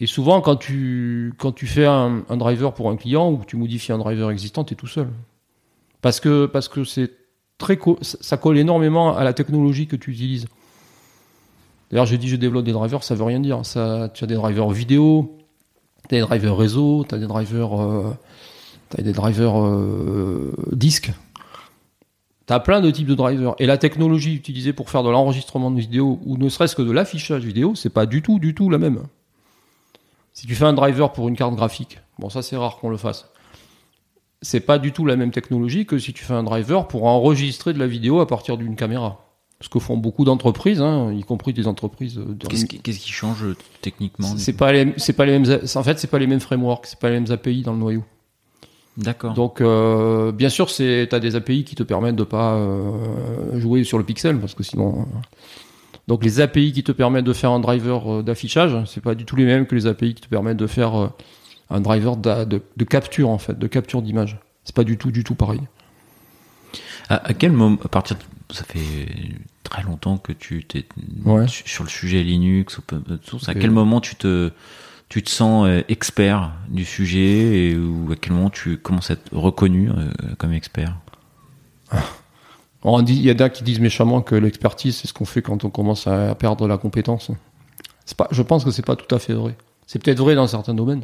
Et souvent, quand tu, quand tu fais un, driver pour un client ou que tu modifies un driver existant, tu es tout seul. Parce que, parce que c'est très ça colle énormément à la technologie que tu utilises. D'ailleurs, j'ai dit je développe des drivers, ça veut rien dire. Tu as des drivers vidéo, tu as des drivers réseau, tu as des drivers, euh, des drivers euh, disques. Tu as plein de types de drivers. Et la technologie utilisée pour faire de l'enregistrement de vidéo ou ne serait-ce que de l'affichage vidéo, c'est pas du tout, du tout la même. Si tu fais un driver pour une carte graphique, bon, ça c'est rare qu'on le fasse. C'est pas du tout la même technologie que si tu fais un driver pour enregistrer de la vidéo à partir d'une caméra. ce que font beaucoup d'entreprises, hein, y compris des entreprises. Qu'est-ce qui, qu'est-ce qui change techniquement C'est pas les, c'est pas les mêmes. En fait, c'est pas les mêmes frameworks, c'est pas les mêmes API dans le noyau. D'accord. Donc, euh, bien sûr, c'est t'as des API qui te permettent de pas euh, jouer sur le pixel parce que sinon. euh, donc, les API qui te permettent de faire un driver euh, d'affichage, c'est pas du tout les mêmes que les API qui te permettent de faire euh, un driver de, de capture en fait, de capture d'image. C'est pas du tout, du tout pareil. À, à quel moment, à partir de- ça fait très longtemps que tu t'es Ouais. sur le sujet Linux, open source. À quel moment tu te tu te sens euh, expert du sujet et ou à quel moment tu commences à être reconnu comme expert? Il y a des qui disent méchamment que l'expertise, c'est ce qu'on fait quand on commence à perdre la compétence. Je pense que c'est pas tout à fait vrai. C'est peut-être vrai dans certains domaines.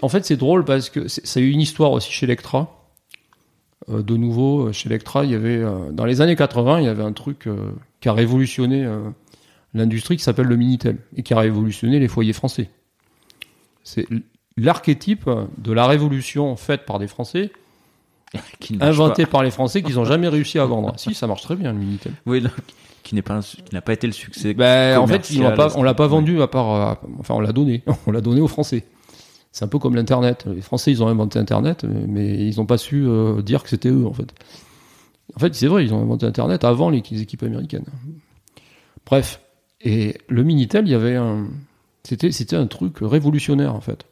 En fait, c'est drôle parce que ça a eu une histoire aussi chez Electra. Euh, de nouveau, euh, chez Electra, il y avait, euh, dans les années 80, il y avait un truc qui a révolutionné l'industrie qui s'appelle le Minitel et qui a révolutionné les foyers français. C'est l'archétype de la révolution faite par des Français inventé par les Français qu'ils n'ont jamais réussi à vendre. si, ça marche très bien le Minitel. Oui, non, qui n'est pas qui n'a pas été le succès. Ben, en fait, commercial, pas, on l'a pas vendu à part, euh, enfin, on l'a donné, on l'a donné aux Français. C'est un peu comme l'internet. Les Français, ils ont inventé Internet, mais ils n'ont pas su euh, dire que c'était eux, en fait. En fait, c'est vrai, ils ont inventé Internet avant les les équipes américaines. Bref, et le Minitel, il y avait un, c'était, c'était un truc révolutionnaire, en fait.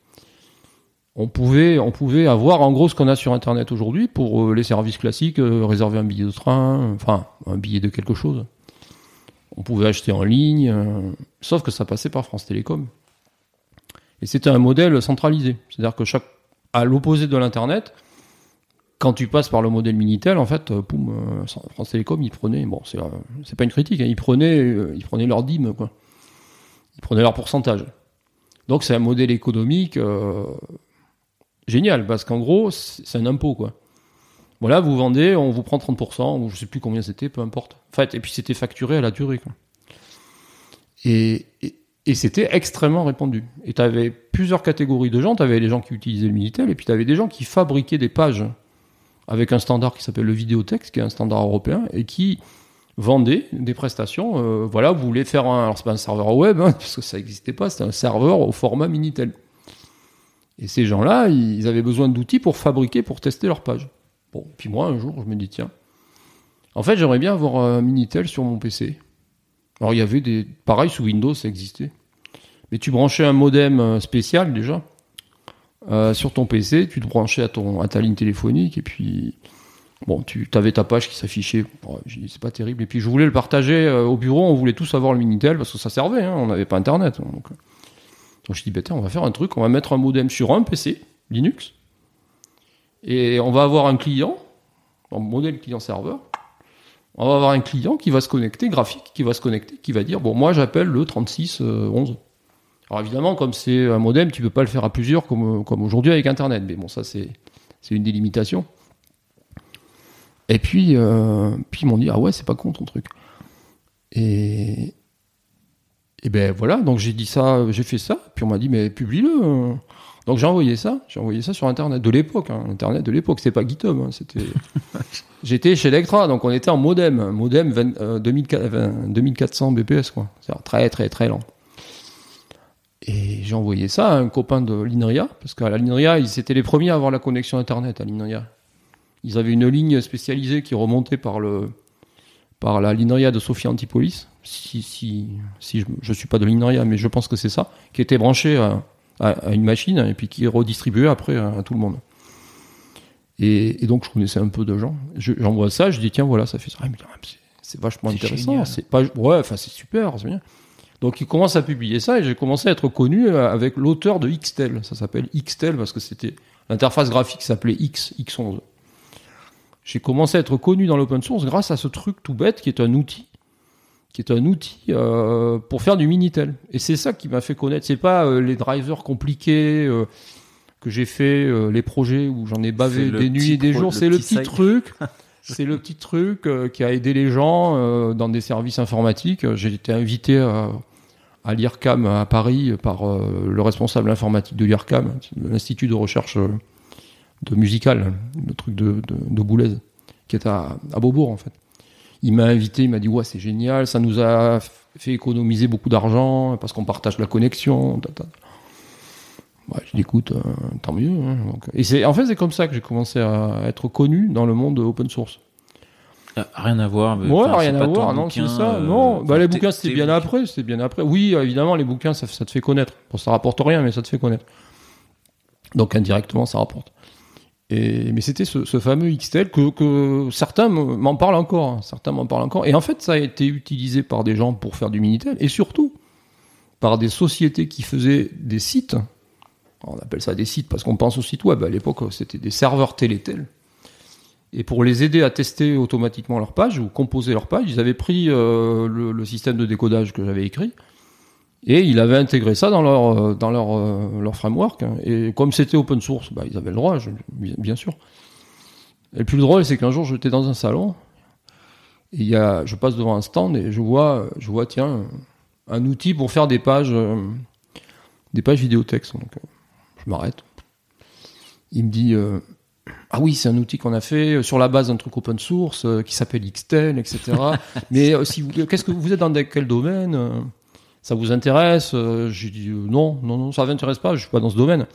On pouvait, on pouvait avoir en gros ce qu'on a sur Internet aujourd'hui pour euh, les services classiques, euh, réserver un billet de train, enfin un billet de quelque chose. On pouvait acheter en ligne, euh, sauf que ça passait par France Télécom. Et c'était un modèle centralisé, c'est-à-dire que chaque, à l'opposé de l'internet, quand tu passes par le modèle Minitel, en fait, euh, poum, euh, France Télécom, ils prenaient, bon, c'est, euh, pas une critique, hein, ils prenaient, euh, ils prenaient leur dîme, quoi. Ils prenaient leur pourcentage. Donc c'est un modèle économique euh, génial, parce qu'en gros, c'est un impôt, quoi. Voilà, vous vendez, on vous prend 30%, ou je sais plus combien c'était, peu importe. En et puis c'était facturé à la durée. Et, c'était extrêmement répandu. Et tu avais plusieurs catégories de gens. Tu avais les gens qui utilisaient le Minitel, et puis tu avais des gens qui fabriquaient des pages avec un standard qui s'appelle le vidéotexte, qui est un standard européen, et qui vendaient des prestations. Euh, voilà, vous voulez faire un. Alors, c'est pas un serveur web, hein, parce que ça n'existait pas, c'était un serveur au format Minitel. Et ces gens-là, ils avaient besoin d'outils pour fabriquer, pour tester leurs pages. Bon, puis moi, un jour, je me dis, tiens, en fait, j'aimerais bien avoir un Minitel sur mon PC. Alors, il y avait des. Pareil, sous Windows, ça existait. Mais tu branchais un modem euh, spécial déjà euh, sur ton PC, tu te branchais à, ton, à ta ligne téléphonique, et puis. Bon, tu avais ta page qui s'affichait. Bon, c'est pas terrible. Et puis, je voulais le partager euh, au bureau, on voulait tous avoir le Minitel parce que ça servait, hein, on n'avait pas Internet. Donc. Donc je dis, bah, on va faire un truc, on va mettre un modem sur un PC, Linux, et on va avoir un client, un modèle client-serveur. On va avoir un client qui va se connecter, graphique, qui va se connecter, qui va dire bon, moi j'appelle le 3611. Alors évidemment, comme c'est un modem, tu peux pas le faire à plusieurs comme, comme aujourd'hui avec Internet. Mais bon, ça c'est c'est une des limitations. Et puis, euh, puis ils m'ont dit ah ouais, c'est pas con ton truc. Et et ben voilà, donc j'ai dit ça, j'ai fait ça. Puis on m'a dit mais publie-le. Donc j'ai envoyé ça, j'ai envoyé ça sur Internet de l'époque, hein, Internet de l'époque, c'était pas GitHub, hein, c'était. J'étais chez Electra, donc on était en modem, modem 20, euh, 2400 20 2400 bps quoi, c'est très très très lent. Et j'ai envoyé ça à un copain de l'INRIA, parce qu'à la l'INRIA, ils étaient les premiers à avoir la connexion Internet à l'INRIA. Ils avaient une ligne spécialisée qui remontait par le par la l'INRIA de Sophia Antipolis, si si si je, je suis pas de l'INRIA, mais je pense que c'est ça, qui était branchée à à, à une machine et puis qui est redistribué après à, à tout le monde. Et, et, donc je connaissais un peu de gens. Je- J'envoie ça, je dis tiens voilà ça fait ça. Ah, mais, c'est- vachement intéressant. C'est pas ouais enfin c'est super c'est bien. Donc il commence à publier ça et j'ai commencé à être connu euh, avec l'auteur de Xtel. Ça s'appelle Xtel parce que c'était l'interface graphique s'appelait X X11. J'ai commencé à être connu dans l'open source grâce à ce truc tout bête qui est un outil qui est un outil euh, pour faire du Minitel. Et c'est ça qui m'a fait connaître. C'est pas euh, les drivers compliqués euh, que j'ai fait, les projets où j'en ai bavé des nuits et des jours. C'est le petit truc. c'est le petit truc qui a aidé les gens dans des services informatiques. J'ai été invité à, à l'IRCAM à Paris par le responsable informatique de l'IRCAM, l'Institut de recherche de musical, le truc de, de, de Boulez, qui est à, à Beaubourg en fait. il m'a invité, il m'a dit ouais c'est génial, ça nous a fait économiser beaucoup d'argent parce qu'on partage la connexion. Ouais, je l'écoute, euh, tant mieux. Hein, et c'est en fait c'est comme ça que j'ai commencé à être connu dans le monde open source. Ah, rien à voir. Ouais, rien à voir, non, c'est ça. non, bah, les bouquins c'était bien après, c'était bien après. Oui, évidemment, les bouquins ça, ça te fait connaître. Bon, ça rapporte rien, mais ça te fait connaître. Donc indirectement, ça rapporte. Mais c'était ce, fameux XTL que, certains m'en parlent encore. Hein. Certains m'en parlent encore. Et en fait, ça a été utilisé par des gens pour faire du Minitel et surtout par des sociétés qui faisaient des sites. On appelle ça des sites parce qu'on pense au site web. À l'époque, c'était des serveurs Télétel. Et pour les aider à tester automatiquement leur page ou composer leur page, ils avaient pris euh, le, système de décodage que j'avais écrit et ils avaient intégré ça dans leur euh, dans leur euh, leur framework. Hein. Et comme c'était open source, bah, ils avaient le droit, bien sûr. Et le plus drôle, c'est qu'un jour, j'étais dans un salon. Et il y a, je passe devant un stand et je vois, je vois, tiens, un outil pour faire des pages, euh, des pages vidéotexte. Donc, je m'arrête. Il me dit, ah oui, c'est un outil qu'on a fait sur la base d'un truc open source qui s'appelle Xtel, etc. Mais si vous, qu'est-ce que vous êtes dans quel domaine ça vous intéresse? Euh, J'ai dit euh, non, non, non, ça m'intéresse pas, je suis pas dans ce domaine.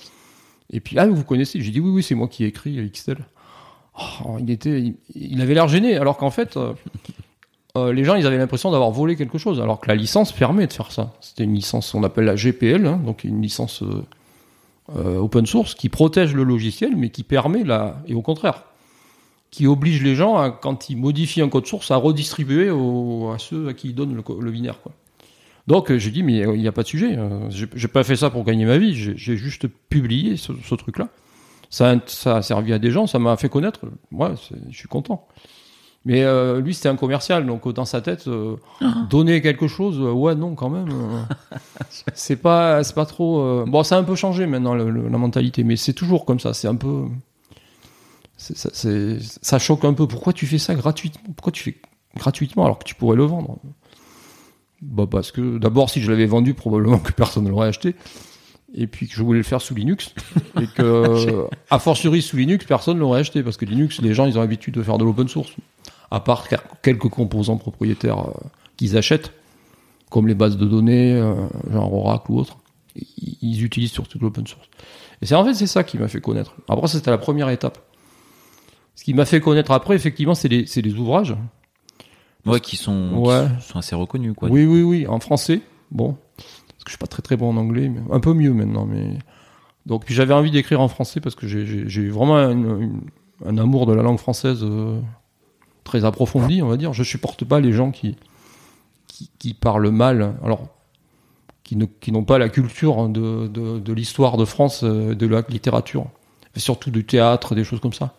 Et puis ah vous connaissez? J'ai dit oui, oui, c'est moi qui ai écrit XTEL. Oh, il était, il, avait l'air gêné, alors qu'en fait, euh, les gens ils avaient l'impression d'avoir volé quelque chose, alors que la licence permet de faire ça. C'était une licence, on appelle la GPL, hein, donc une licence open source qui protège le logiciel, mais qui permet la, et au contraire, qui oblige les gens à, quand ils modifient un code source à redistribuer à ceux à qui ils donnent le, le binaire. Quoi. Donc euh, j'ai dit, mais il n'y a pas de sujet. Euh, j'ai pas fait ça pour gagner ma vie. J'ai juste publié ce, truc-là. Ça, ça, a servi à des gens, ça m'a fait connaître. Moi, je suis content. Mais euh, lui, c'était un commercial, donc dans sa tête, ah. donner quelque chose, ouais, non, quand même. c'est pas, c'est pas trop. Bon, ça a un peu changé maintenant la mentalité, mais c'est toujours comme ça. C'est un peu, ça, ça choque un peu. Pourquoi tu fais ça gratuitement? Pourquoi tu fais gratuitement alors que tu pourrais le vendre? Bah parce que d'abord si je l'avais vendu probablement que personne ne l'aurait acheté. Et puis que je voulais le faire sous Linux. Et que a fortiori sous Linux personne ne l'aurait acheté. Parce que Linux les gens ils ont l'habitude de faire de l'open source. À part quelques composants propriétaires euh, qu'ils achètent. Comme les bases de données euh, genre Oracle ou autre. Ils utilisent surtout l'open source. Et c'est en fait c'est ça qui m'a fait connaître. Après c'était la première étape. Ce qui m'a fait connaître après effectivement c'est les, les ouvrages Ouais, qui sont, sont assez reconnus, quoi. Oui, oui, oui, en français. Bon, parce que je suis pas très très bon en anglais, mais un peu mieux maintenant. Mais donc, puis j'avais envie d'écrire en français parce que j'ai vraiment un amour de la langue française euh, très approfondi, on va dire. Je supporte pas les gens qui qui, qui parlent mal. Alors, qui ne qui n'ont pas la culture de de, de l'histoire de France, euh, de la littérature, et surtout du théâtre, des choses comme ça.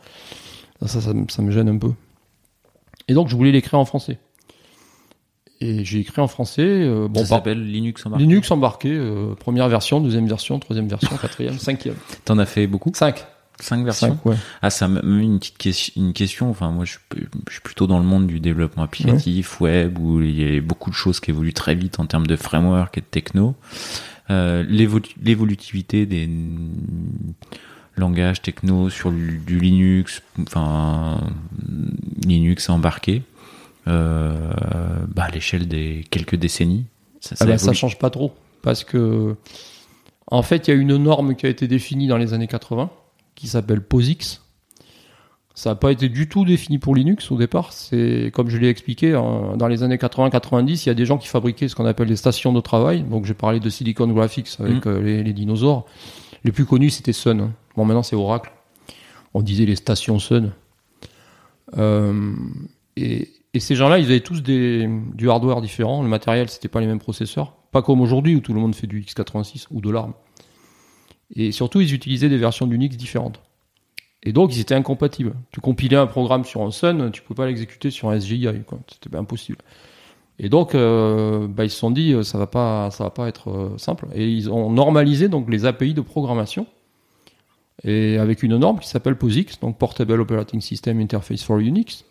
Ça, ça, ça me gêne un peu. Et donc, je voulais l'écrire en français. Et j'ai écrit en français. Euh, bon, ça s'appelle Linux embarqué. Linux embarqué, euh, première version, deuxième version, troisième version, quatrième, cinquième. T'en as fait beaucoup Cinq. Cinq versions. ouais. Ah, ça m'a mis une petite question, une question. Enfin, moi, je, suis plutôt dans le monde du développement applicatif, web, où il y a beaucoup de choses qui évoluent très vite en termes de framework et de techno. Euh, L'évolutivité des langage techno sur du Linux, enfin Linux embarqué, euh, bah, à l'échelle des quelques décennies. Ça, ça, ah bah, ça change pas trop parce que en fait il y a une norme qui a été définie dans les années 80 qui s'appelle POSIX. Ça n'a pas été du tout défini pour Linux au départ. C'est comme je l'ai expliqué, dans les années 80-90, il y a des gens qui fabriquaient ce qu'on appelle des stations de travail. Donc j'ai parlé de Silicon Graphics avec mmh. euh, les, les, dinosaures. Les plus connus c'était Sun. Maintenant c'est Oracle. On disait les stations Sun. Euh, et, ces gens-là, ils avaient tous du hardware différent. Le matériel, c'était pas les mêmes processeurs. Pas comme aujourd'hui où tout le monde fait du x86 ou de l'ARM. Et surtout, ils utilisaient des versions d'Unix différentes. Et donc, ils étaient incompatibles. Tu compilais un programme sur un Sun, tu pouvais pas l'exécuter sur un SGI. C'était impossible. Et donc, euh, bah, ils se sont dit, ça va pas, ça va pas être euh, simple. Et ils ont normalisé donc les API de programmation et avec une norme qui s'appelle POSIX, donc Portable Operating System Interface for Unix,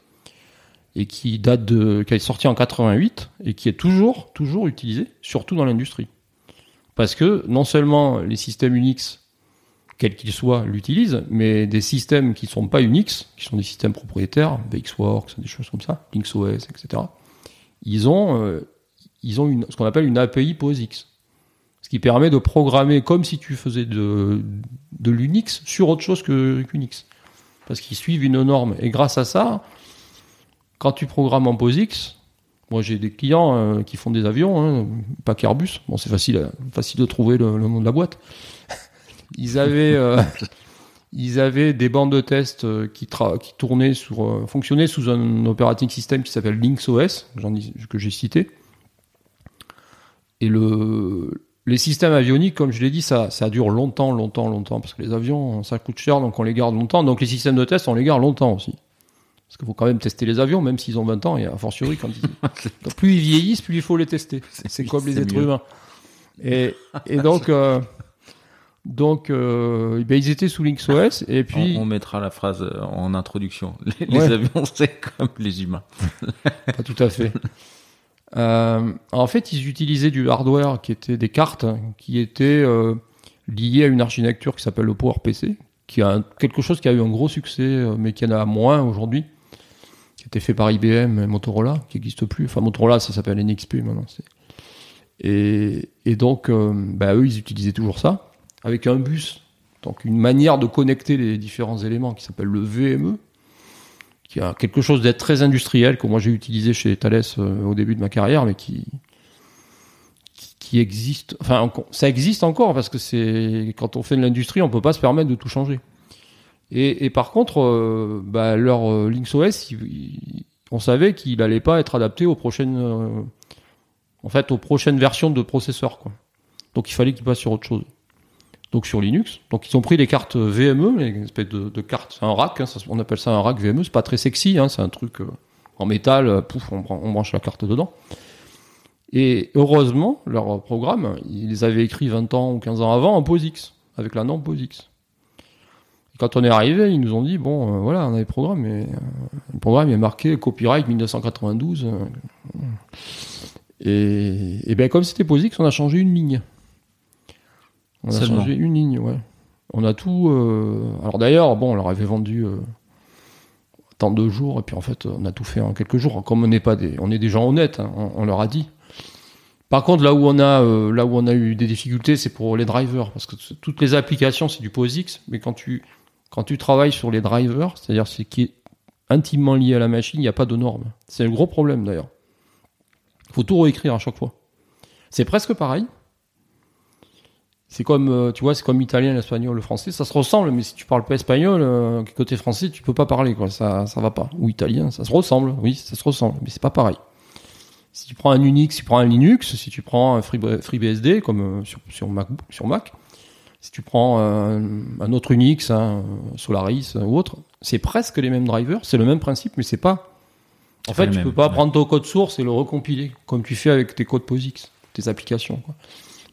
et qui date de, qui est sorti en 88 et qui est toujours, toujours utilisé, surtout dans l'industrie. Parce que non seulement les systèmes Unix quels qu'ils soient, l'utilisent, mais des systèmes qui ne sont pas Unix, qui sont des systèmes propriétaires, VxWorks, des choses comme ça, LinksOS, etc., ils ont, euh, ils ont une, ce qu'on appelle une API POSIX. Qui permet de programmer comme si tu faisais de, de l'Unix sur autre chose que qu'Unix. Parce qu'ils suivent une norme. Et grâce à ça, quand tu programmes en POSIX, moi j'ai des clients euh, qui font des avions, hein, pas qu'Airbus. Bon, c'est facile, facile de trouver le, nom de la boîte. Ils avaient, euh, ils avaient des bandes de test euh, qui, qui tournaient sur, euh, fonctionnaient sous un operating system qui s'appelle LinksOS, que j'ai cité. Et le, les systèmes avioniques, comme je l'ai dit, ça, ça dure longtemps, longtemps, longtemps, parce que les avions, ça coûte cher, donc on les garde longtemps. Donc les systèmes de test, on les garde longtemps aussi. Parce qu'il faut quand même tester les avions, même s'ils ont 20 ans, et a fortiori, quand ils... plus ils vieillissent, plus il faut les tester. C'est comme les êtres humains. Et, et donc, euh, donc, euh, ben, ils étaient sous LinksOS et puis on, mettra la phrase euh, en introduction. Les, avions, c'est comme les humains. Pas tout à fait. Euh, en fait, ils utilisaient du hardware qui était des cartes qui étaient euh, liées à une architecture qui s'appelle le PowerPC, qui a quelque chose qui a eu un gros succès, euh, mais qui en a moins aujourd'hui, qui été fait par IBM et Motorola, qui n'existe plus. Enfin, Motorola, ça s'appelle NXP maintenant. Et, donc, bah, eux, ils utilisaient toujours ça avec un bus. Donc une manière de connecter les différents éléments qui s'appelle le VME, qui a quelque chose d'être très industriel que moi j'ai utilisé chez Thales euh, au début de ma carrière, mais qui qui existe. Enfin, ça existe encore parce que c'est quand on fait de l'industrie, on peut pas se permettre de tout changer. Et, et par contre, euh, bah, leur euh, LinksOS, on savait qu'il allait pas être adapté aux prochaines, euh, en fait, aux prochaines versions de processeurs, quoi. Donc il fallait qu'il passe sur autre chose donc sur Linux. Donc ils ont pris des cartes VME, une espèce de, de cartes, un rack, hein, on appelle ça un rack VME, c'est pas très sexy, hein, c'est un truc euh, en métal, euh, pouf, on, branche la carte dedans. Et heureusement, leur programme, ils avaient écrits 20 ans ou 15 ans avant en POSIX, avec la norme POSIX. Quand on est arrivé, ils nous ont dit, bon, euh, voilà, on a le programme, mais le programme est marqué copyright 1992. et, et bien comme c'était POSIX, on a changé une ligne. On a changé une ligne, ouais. On a tout. Euh... Alors d'ailleurs, bon, on leur avait vendu euh, tant de jours, et puis en fait, on a tout fait en quelques jours. Comme on n'est pas des, on est des gens honnêtes, hein, on, on, leur a dit. Par contre, là où on a, euh, là où on a eu des difficultés, c'est pour les drivers, parce que toutes les applications, c'est du POSIX, mais quand tu, quand tu travailles sur les drivers, c'est-à-dire ce qui est intimement lié à la machine, il n'y a pas de normes. C'est un gros problème d'ailleurs. Il faut tout réécrire à chaque fois. C'est presque pareil, c'est comme, euh, tu vois, c'est comme l'italien, l'espagnol, le français, ça se ressemble, mais si tu parles pas espagnol, euh, côté français, tu peux pas parler, quoi, ça, ça va pas. Ou italien, ça se ressemble, oui, ça se ressemble, mais c'est pas pareil. Si tu prends un Unix, si tu prends un Linux, si tu prends un FreeBSD, comme euh, sur, sur, Mac, sur Mac, si tu prends un, un autre Unix, hein, Solaris ou autre, c'est presque les mêmes drivers, c'est le même principe, mais c'est pas. En fait, tu même, peux pas prendre ton code source et le recompiler, comme tu fais avec tes codes POSIX, tes applications, quoi.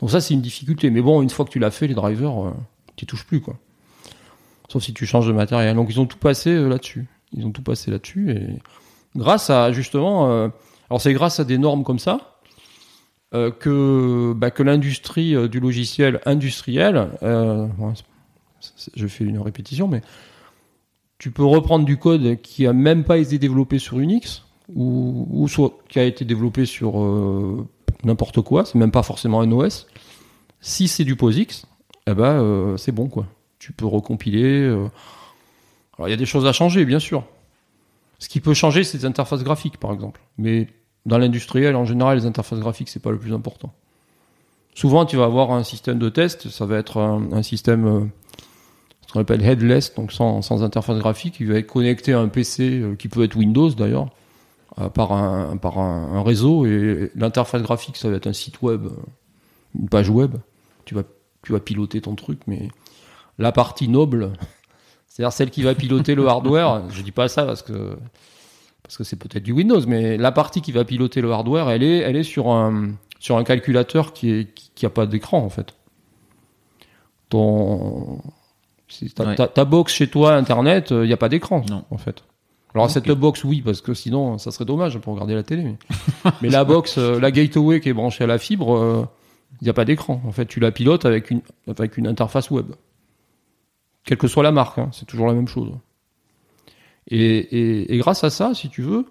Donc ça, c'est une difficulté. Mais bon, une fois que tu l'as fait, les drivers, euh, tu touches plus, quoi. Sauf si tu changes de matériel. Donc ils ont tout passé euh, là-dessus. Ils ont tout passé là-dessus. Et grâce à, justement, euh, alors c'est grâce à des normes comme ça que, bah, que l'industrie du logiciel industriel, je fais une répétition, mais tu peux reprendre du code qui a même pas été développé sur Unix ou, ou soit qui a été développé sur n'importe quoi, c'est même pas forcément un OS. Si c'est du POSIX, eh ben euh, c'est bon quoi. Tu peux recompiler. Euh... Alors il y a des choses à changer, bien sûr. Ce qui peut changer, c'est les interfaces graphiques, par exemple. Mais dans l'industriel, en général, les interfaces graphiques, c'est pas le plus important. Souvent, tu vas avoir un système de test, ça va être un, système, euh, ce qu'on appelle headless, donc sans, sans, interface graphique, qui va être connecté à un PC, qui peut être Windows d'ailleurs, par, un, par un, un réseau, et l'interface graphique, ça va être un site web, une page web. Tu vas, tu vas piloter ton truc, mais la partie noble, c'est-à-dire celle qui va piloter le hardware, je dis pas ça parce que parce que c'est peut-être du Windows, mais la partie qui va piloter le hardware, elle est, elle est sur un, sur un calculateur qui est, qui, qui a pas d'écran, en fait. Ton, ta, ouais. ta, ta, box chez toi, Internet, il euh, n'y a pas d'écran, en fait. Alors, okay. cette box, oui, parce que sinon, ça serait dommage pour regarder la télé. Mais, mais la box, euh, la gateway qui est branchée à la fibre, il euh, n'y a pas d'écran. En fait, tu la pilotes avec une, avec une interface web. quelle que soit la marque, hein, c'est toujours la même chose. Et, grâce à ça, si tu veux,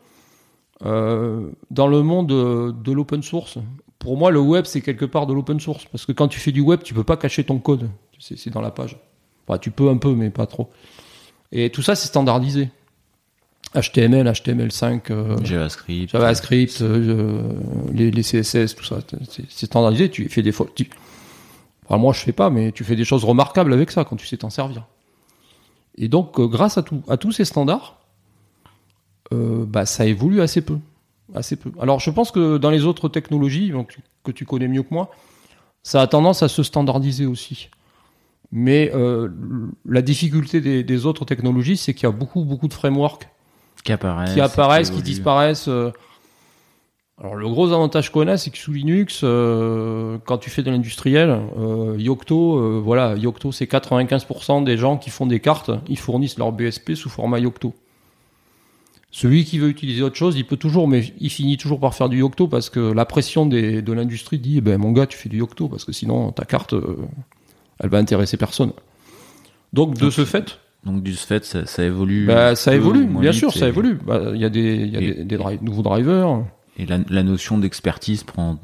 euh, dans le monde de, l'open source, pour moi, le web, c'est quelque part de l'open source. Parce que quand tu fais du web, tu peux pas cacher ton code. C'est dans la page. tu peux un peu, mais pas trop. Et tout ça, c'est standardisé. HTML, HTML5, euh, JavaScript, JavaScript, euh, les, CSS, tout ça, c'est standardisé. Tu fais des fautes. moi, je fais pas, mais tu fais des choses remarquables avec ça quand tu sais t'en servir. Et donc, euh, grâce à, tout, à tous ces standards, bah, ça évolue assez peu. Assez peu. Alors, je pense que dans les autres technologies, donc, que tu connais mieux que moi, ça a tendance à se standardiser aussi. Mais la difficulté des, autres technologies, c'est qu'il y a beaucoup, beaucoup de frameworks qui apparaissent, qui, apparaissent, qui, disparaissent. Alors le gros avantage qu'on a, c'est que sous Linux, euh, quand tu fais de l'industriel, euh, Yocto, euh, voilà, Yocto, c'est 95% des gens qui font des cartes, ils fournissent leur BSP sous format Yocto. Celui qui veut utiliser autre chose, il peut toujours, mais il finit toujours par faire du Yocto parce que la pression des, de l'industrie dit, eh ben mon gars, tu fais du Yocto parce que sinon ta carte, elle va intéresser personne. Donc de ce fait, donc du fait, ça, évolue. Bah, ça évolue, bien sûr, ça évolue. Bah, il y a des, y a des, des nouveaux drivers. Et la, notion d'expertise prend,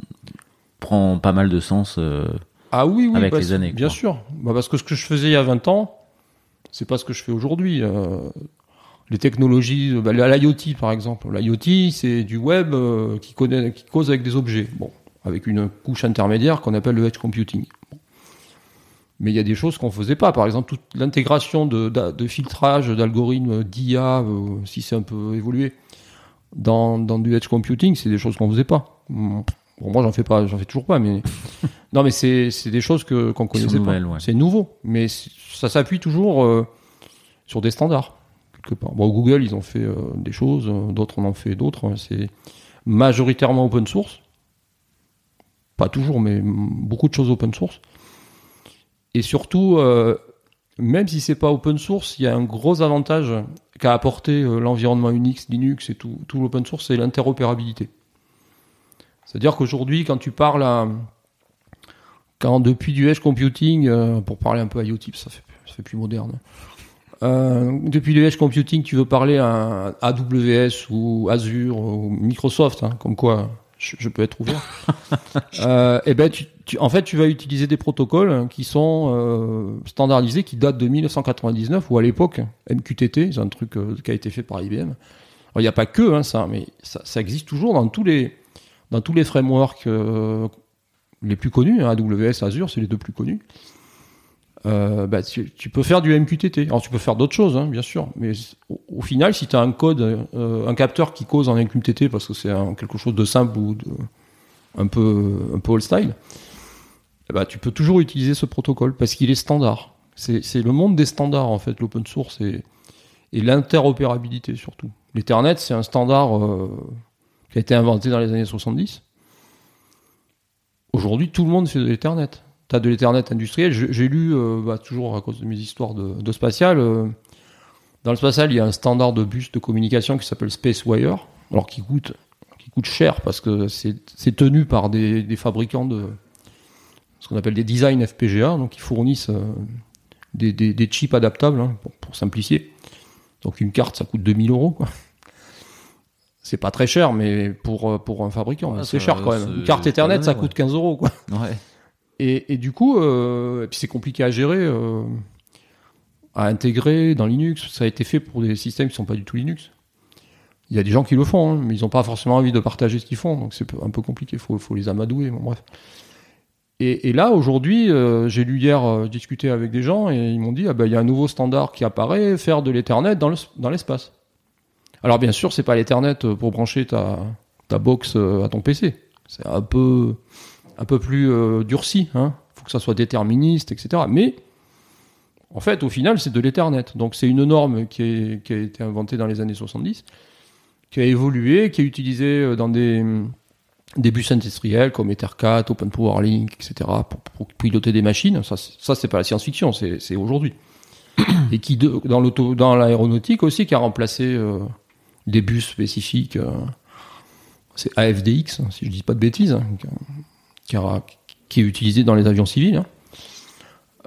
prend pas mal de sens euh, ah oui, oui, avec les années. Bien sûr. Bah parce que ce que je faisais il y a 20 ans, c'est pas ce que je fais aujourd'hui. Euh, les technologies, bah, l'IoT par exemple. L'IoT, c'est du web euh, qui, connaît, qui cause avec des objets. Bon, avec une couche intermédiaire qu'on appelle le edge computing. Mais il y a des choses qu'on faisait pas. Par exemple, toute l'intégration de, de, filtrage d'algorithmes d'IA, si c'est un peu évolué, dans, dans du edge computing, c'est des choses qu'on faisait pas. Bon, moi, j'en fais pas, j'en fais toujours pas, mais non, mais c'est des choses que qu'on connaissait pas. C'est nouveau, mais ça s'appuie toujours euh, sur des standards quelque part. Bon, Google, ils ont fait euh, des choses, euh, d'autres en ont fait d'autres. Hein. C'est majoritairement open source, pas toujours, mais beaucoup de choses open source. Et surtout, même si c'est pas open source, il y a un gros avantage qu'a apporté euh, l'environnement Unix, Linux et tout, tout l'open source, c'est l'interopérabilité. C'est-à-dire qu'aujourd'hui, quand tu parles à, quand depuis du edge computing, euh, pour parler un peu IoT, ça fait, ça fait plus moderne. Euh, depuis du edge computing, tu veux parler à AWS ou Azure ou Microsoft, hein, comme quoi je, peux être ouvert. euh, et eh ben, tu, en fait, tu vas utiliser des protocoles qui sont euh, standardisés, qui datent de 1999 ou à l'époque MQTT, c'est un truc euh, qui a été fait par IBM. Il n'y a pas que hein, ça, mais ça, existe toujours dans tous les dans tous les frameworks euh, les plus connus. Hein, AWS, Azure, c'est les deux plus connus. Bah, tu, peux faire du MQTT. Alors tu peux faire d'autres choses, hein, bien sûr, mais au, final, si tu as un code, un capteur qui cause en MQTT parce que c'est quelque chose de simple ou de, un peu un peu old style, bah, tu peux toujours utiliser ce protocole parce qu'il est standard. C'est le monde des standards en fait, l'open source et, l'interopérabilité surtout. L'Ethernet, c'est un standard euh, qui a été inventé dans les années 70. Aujourd'hui, tout le monde fait de l'Ethernet tu de l'Ethernet industriel. J'ai lu, euh, bah, toujours à cause de mes histoires de, spatial, euh, dans le spatial, il y a un standard de bus de communication qui s'appelle SpaceWire, alors qui coûte cher parce que c'est tenu par des, fabricants de ce qu'on appelle des design FPGA, donc ils fournissent euh, des, chips adaptables hein, pour, simplifier. Donc une carte, ça coûte 2000 euros. C'est pas très cher, mais pour, pour un fabricant, c'est cher quand même. Une carte Ethernet, ça coûte 15 euros. Quoi. Ouais. Et, du coup, euh, et puis c'est compliqué à gérer, euh, à intégrer dans Linux. Ça a été fait pour des systèmes qui sont pas du tout Linux. Il y a des gens qui le font, hein, mais ils n'ont pas forcément envie de partager ce qu'ils font, donc c'est un peu compliqué. Il faut, faut, les amadouer. Bon, bref. Et, là, aujourd'hui, euh, j'ai lu hier, discuter avec des gens, et ils m'ont dit, ah ben, il y a un nouveau standard qui apparaît, faire de l'Ethernet dans l'espace. Alors bien sûr, c'est pas l'Ethernet pour brancher ta, ta box à ton PC. C'est un peu un peu plus euh, durci. Il hein. faut que ça soit déterministe, etc. Mais en fait, au final, c'est de l'Ethernet. Donc c'est une norme qui, a été inventée dans les années 70, qui a évolué, qui est utilisée euh, dans des, des bus industriels comme Ethercat, Open Power Link, etc. pour, piloter des machines. Ça, ça c'est pas la science-fiction, c'est aujourd'hui. Et qui, dans l'aéronautique aussi, qui a remplacé euh, des bus spécifiques. c'est AFDX, si je dis pas de bêtises, hein, qui, est utilisé dans les avions civils, hein.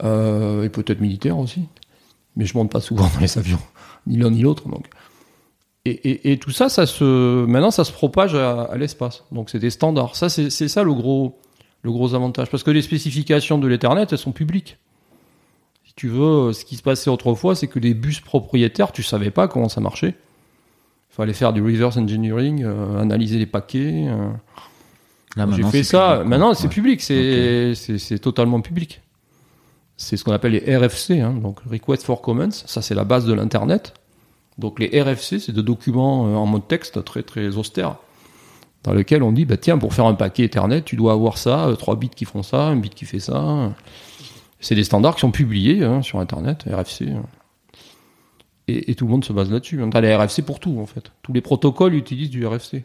euh, et peut-être militaires aussi. mais je monte pas souvent dans les avions, ni l'un ni l'autre. Donc, et, et, et, tout ça, ça se, maintenant, ça se propage à, à l'espace. Donc, c'est des standards. Ça, c'est ça le gros, le gros avantage, parce que les spécifications de l'Ethernet, elles sont publiques. Si tu veux, ce qui se passait autrefois, c'est que les bus propriétaires, tu savais pas comment ça marchait. Il fallait faire du reverse engineering, euh, analyser les paquets. Euh. J'ai fait ça. Public, maintenant, c'est ouais. public, c'est okay. totalement public. C'est ce qu'on appelle les RFC, hein, donc Request for Comments. Ça, c'est la base de l'Internet. Donc les RFC, c'est des documents euh, en mode texte très très austère, dans lesquels on dit bah tiens pour faire un paquet Ethernet, tu dois avoir ça, euh, trois bits qui font ça, un bit qui fait ça. C'est des standards qui sont publiés hein, sur Internet, RFC. Et, et, tout le monde se base là-dessus. On a les RFC pour tout en fait. Tous les protocoles utilisent du RFC.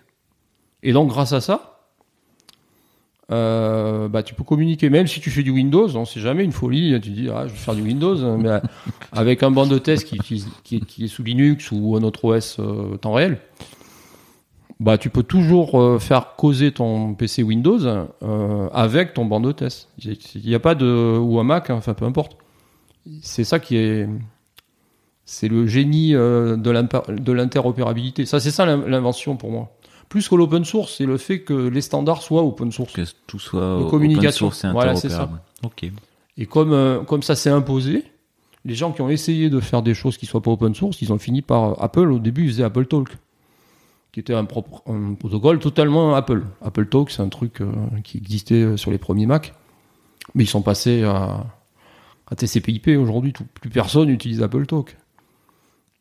Et donc grâce à ça, euh, bah, tu peux communiquer même si tu fais du Windows, on sait jamais une folie, tu dis ah je vais faire du Windows, mais avec un banc de test qui, qui, qui, qui, est sous Linux ou un autre OS euh, temps réel, bah tu peux toujours euh, faire causer ton PC Windows euh, avec ton banc de test. Il n'y a pas de ou un Mac, hein, enfin peu importe. C'est ça qui est c'est le génie euh, de l'interopérabilité. Ça c'est ça l'invention pour moi plus que l'open source, c'est le fait que les standards soient open source. Que tout soit de communication. Open source voilà, c'est ça. Ok. Et comme euh, comme ça s'est imposé, les gens qui ont essayé de faire des choses qui soient pas open source, ils ont fini par Apple. Au début, ils faisaient Apple Talk, qui était un, propre, un protocole totalement Apple. Apple Talk, c'est un truc euh, qui existait euh, sur les premiers Mac, mais ils sont passés à, à TCP/IP aujourd'hui. Plus personne n'utilise Apple Talk.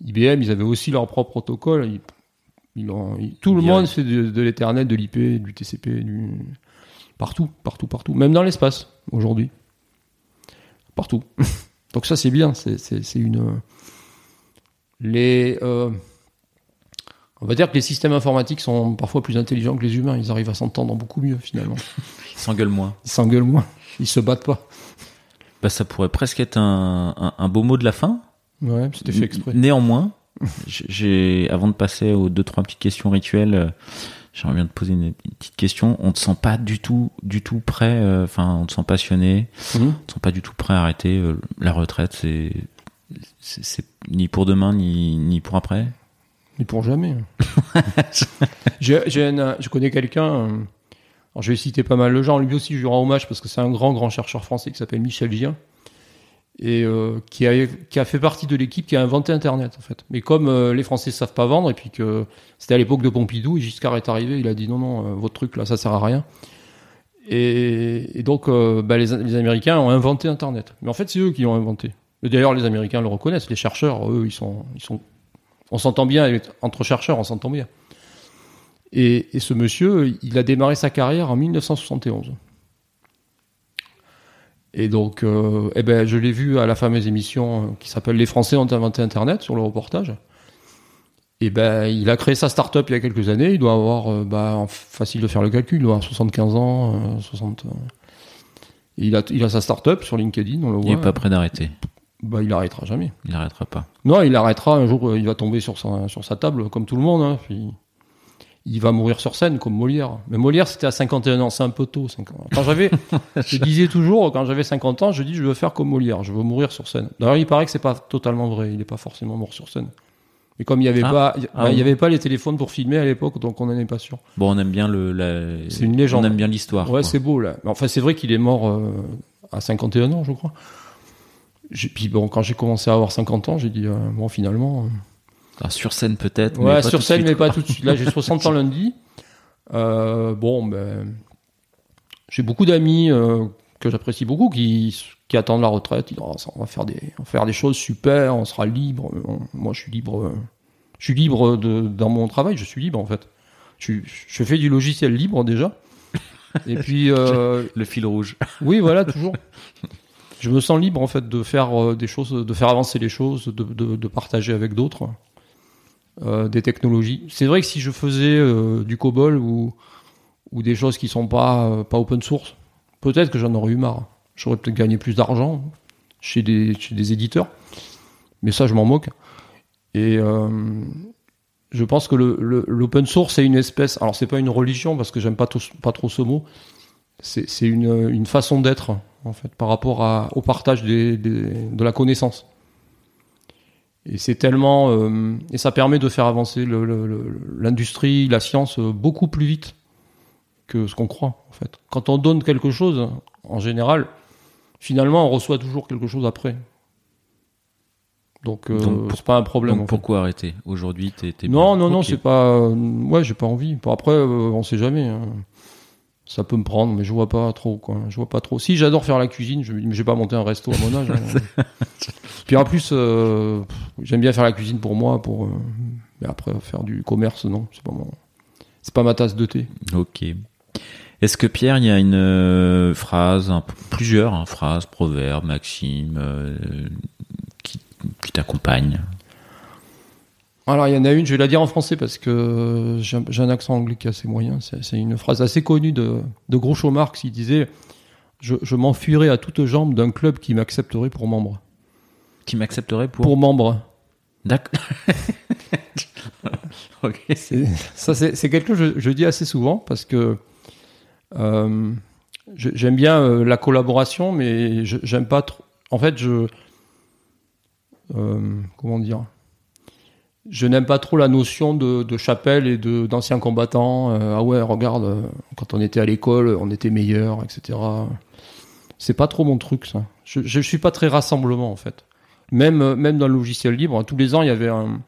IBM, ils avaient aussi leur propre protocole. Ils, ils ont, ils, tout le monde fait de, de l'Ethernet, de l'IP, du TCP, du... partout, partout, partout. Même dans l'espace, aujourd'hui. Partout. Donc ça, c'est bien. C'est une... Les... Euh... On va dire que les systèmes informatiques sont parfois plus intelligents que les humains. Ils arrivent à s'entendre beaucoup mieux, finalement. Ils s'engueulent moins. Ils s'engueulent moins. Ils se battent pas. Bah, ça pourrait presque être un, un, un beau mot de la fin. Ouais, c'était fait exprès. Néanmoins, j'ai avant de passer aux deux trois petites questions rituelles euh, j'aimerais bien te poser une, petite question. On te sent pas du tout du tout prêt euh, enfin on te sent passionné. Mmh. on te sent pas du tout prêt à arrêter euh, la retraite c'est c'est ni pour demain ni ni pour après? Ni pour jamais j'ai je connais quelqu'un alors je vais citer pas mal de gens. Lui aussi je lui rends hommage parce que c'est un grand grand chercheur français qui s'appelle Michel Gien et euh, qui, a, qui a fait partie de l'équipe qui a inventé Internet en fait. Mais comme euh, les Français savent pas vendre et puis que c'était à l'époque de Pompidou et Giscard est arrivé, il a dit non non euh, votre truc là ça sert à rien. Et, donc bah, les, Américains ont inventé Internet. Mais en fait c'est eux qui l'ont inventé. D'ailleurs les Américains le reconnaissent, les chercheurs eux ils sont ils sont on s'entend bien entre chercheurs on s'entend bien. Et ce monsieur il a démarré sa carrière en 1971. Et donc, euh, eh ben, je l'ai vu à la fameuse émission euh, qui s'appelle Les Français ont inventé Internet sur le reportage. Et ben, il a créé sa start-up il y a quelques années. Il doit avoir, euh, bah, facile de faire le calcul, il doit avoir 75 ans, euh, 60. il a, il a sa start-up sur LinkedIn. On le voit. Il est pas prêt d'arrêter. Bah, il arrêtera jamais. Il arrêtera pas. Non, il arrêtera un jour. Il va tomber sur sa, sur sa table comme tout le monde. Hein, puis il va mourir sur scène comme Molière. Mais Molière, c'était à 51 ans, c'est un peu tôt. 50 ans. Quand j'avais, je disais toujours, quand j'avais 50 ans, je dis, je veux faire comme Molière, je veux mourir sur scène. D'ailleurs, il paraît que c'est pas totalement vrai, il n'est pas forcément mort sur scène. Mais comme il n'y avait ah. pas, ah, bah, il y avait pas les téléphones pour filmer à l'époque, donc on n'en est pas sûr. Bon, on aime bien le, la... c'est une légende. On aime bien l'histoire. Ouais, c'est beau là. Enfin, c'est vrai qu'il est mort euh, à 51 ans, je crois. Puis bon, quand j'ai commencé à avoir 50 ans, j'ai dit, euh, bon, finalement. Euh... Alors, sur scène peut-être. Ouais, sur scène, mais pas tout de suite. Là, j'ai 60 ans lundi. Euh, bon, ben, j'ai beaucoup d'amis euh, que j'apprécie beaucoup qui, qui attendent la retraite. Ils disent, oh, on va faire des, on va faire des choses super, on sera libre. moi, je suis libre. Euh, je suis libre de, dans mon travail. Je suis libre en fait. Je, je fais du logiciel libre déjà. Et puis euh, le fil rouge. Oui, voilà, toujours. Je me sens libre en fait de faire des choses, de faire avancer les choses, de, de, de partager avec d'autres euh, des technologies. C'est vrai que si je faisais euh, du COBOL ou, ou des choses qui sont pas, euh, pas open source, peut-être que j'en aurais eu marre. J'aurais peut-être gagné plus d'argent chez des, chez des éditeurs. Mais ça, je m'en moque. Et je pense que l'open source, c'est une espèce. Alors, c'est pas une religion parce que j'aime pas, pas trop ce mot. C'est une, une façon d'être, en fait, par rapport au partage des, des, de la connaissance. Et c'est tellement euh, et ça permet de faire avancer l'industrie, la science euh, beaucoup plus vite que ce qu'on croit en fait. Quand on donne quelque chose, en général, finalement, on reçoit toujours quelque chose après. Donc, euh, c'est pas un problème. Donc en fait. pourquoi arrêter? Aujourd'hui, t'es, Non, bien. non, non, c'est pas. euh, ouais, j'ai pas envie. Après, euh, on sait jamais. hein. Ça peut me prendre, mais je vois pas trop. Quoi. Je vois pas trop. Si j'adore faire la cuisine, je me dis, pas monté un resto à mon âge. hein. Puis en plus, euh, j'aime bien faire la cuisine pour moi, pour. euh, mais après, faire du commerce, non, c'est pas mon. C'est pas ma tasse de thé. Ok. Est-ce que Pierre, il y a une euh, phrase, un- plusieurs hein, phrases, proverbes, maximes euh, qui, qui t'accompagnent? Alors, il y en a une, je vais la dire en français parce que j'ai un- j'ai un accent anglais qui est assez moyen. C'est une phrase assez connue de, de Groucho Marx. Il disait Je, je m'enfuirais à toutes jambes d'un club qui m'accepterait pour membre. Qui m'accepterait pour... Pour membre. D'accord. Ça, c'est quelque chose que je, je dis assez souvent parce que euh, j'aime bien euh, la collaboration, mais j'aime pas trop. En fait, je. euh, comment dire? Je n'aime pas trop la notion de, de chapelle et de- d'anciens combattants. Euh, ah ouais, regarde, euh, quand on était à l'école, on était meilleurs, etc. C'est pas trop mon truc, ça. Je, je suis pas très rassemblement, en fait. Même, euh, même dans le logiciel libre, tous les ans, il y avait un,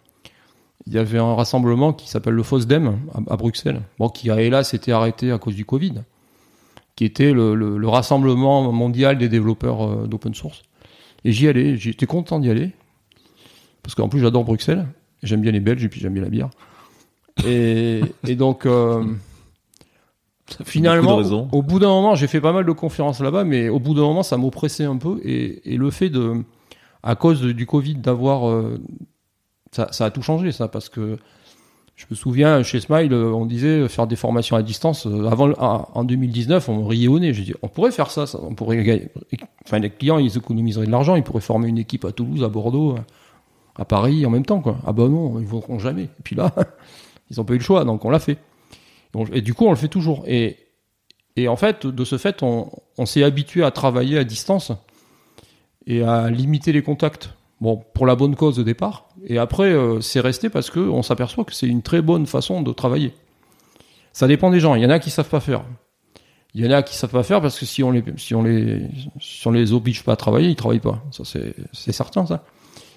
il y avait un rassemblement qui s'appelle le FOSDEM à, Bruxelles, bon, qui hélas été arrêté à cause du Covid, qui était le, le- le rassemblement mondial des développeurs d'open source. Et j'y allais, j'étais content d'y aller, parce qu'en plus j'adore Bruxelles, j'aime bien les Belges et puis j'aime bien la bière. Et, et donc euh, finalement, au, au bout d'un moment, j'ai fait pas mal de conférences là-bas, mais au bout d'un moment, ça m'oppressait un peu, et, et le fait de, à cause de- du Covid, d'avoir euh, ça, ça a tout changé, ça, parce que je me souviens, chez Smile, euh, on disait faire des formations à distance. Avant, en en 2019, on riait au nez. J'ai dit, on pourrait faire ça, ça, on pourrait gagner. Enfin, les clients, ils économiseraient de l'argent, ils pourraient former une équipe à Toulouse, à Bordeaux, à Paris en même temps, quoi. Ah bah non, ils ne voudront jamais. Et puis là, ils n'ont pas eu le choix, donc on l'a fait. Et du coup, on le fait toujours. Et, et en fait, de ce fait, on, s'est habitué à travailler à distance et à limiter les contacts. Bon, pour la bonne cause au départ. Et après, euh, c'est resté parce que on s'aperçoit que c'est une très bonne façon de travailler. Ça dépend des gens. Il y en a qui savent pas faire. Il y en a qui savent pas faire parce que si on les, si on les, si on les oblige pas à travailler, ils travaillent pas. Ça, c'est certain, ça.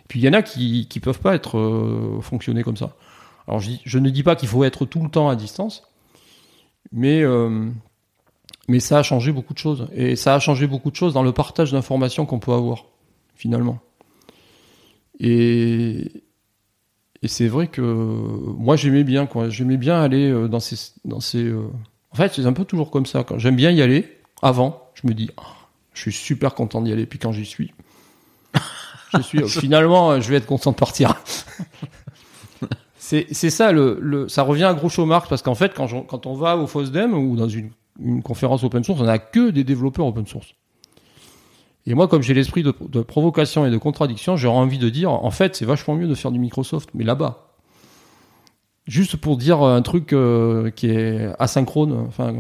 Puis il y en a qui, qui peuvent pas être, euh, comme ça. Alors, je, ne dis pas qu'il faut être tout le temps à distance, mais, euh, mais ça a changé beaucoup de choses. Et ça a changé beaucoup de choses dans le partage d'informations qu'on peut avoir, finalement. Et, et c'est vrai que moi j'aimais bien quoi. J'aimais bien aller euh, dans ces dans ces. En fait, c'est un peu toujours comme ça. J'aime bien y aller avant, je me dis, Ah, je suis super content d'y aller. Puis quand j'y suis, je suis euh, finalement, euh, je vais être content de partir. c'est c'est ça le, le ça revient à Groucho Marx parce qu'en fait quand je- quand on va au FOSDEM ou dans une une conférence open source, on n'a que des développeurs open source. Et moi, comme j'ai l'esprit de, de provocation et de contradiction, j'aurais envie de dire, en fait, c'est vachement mieux de faire du Microsoft, mais là-bas. Juste pour dire un truc euh, qui est asynchrone. Enfin,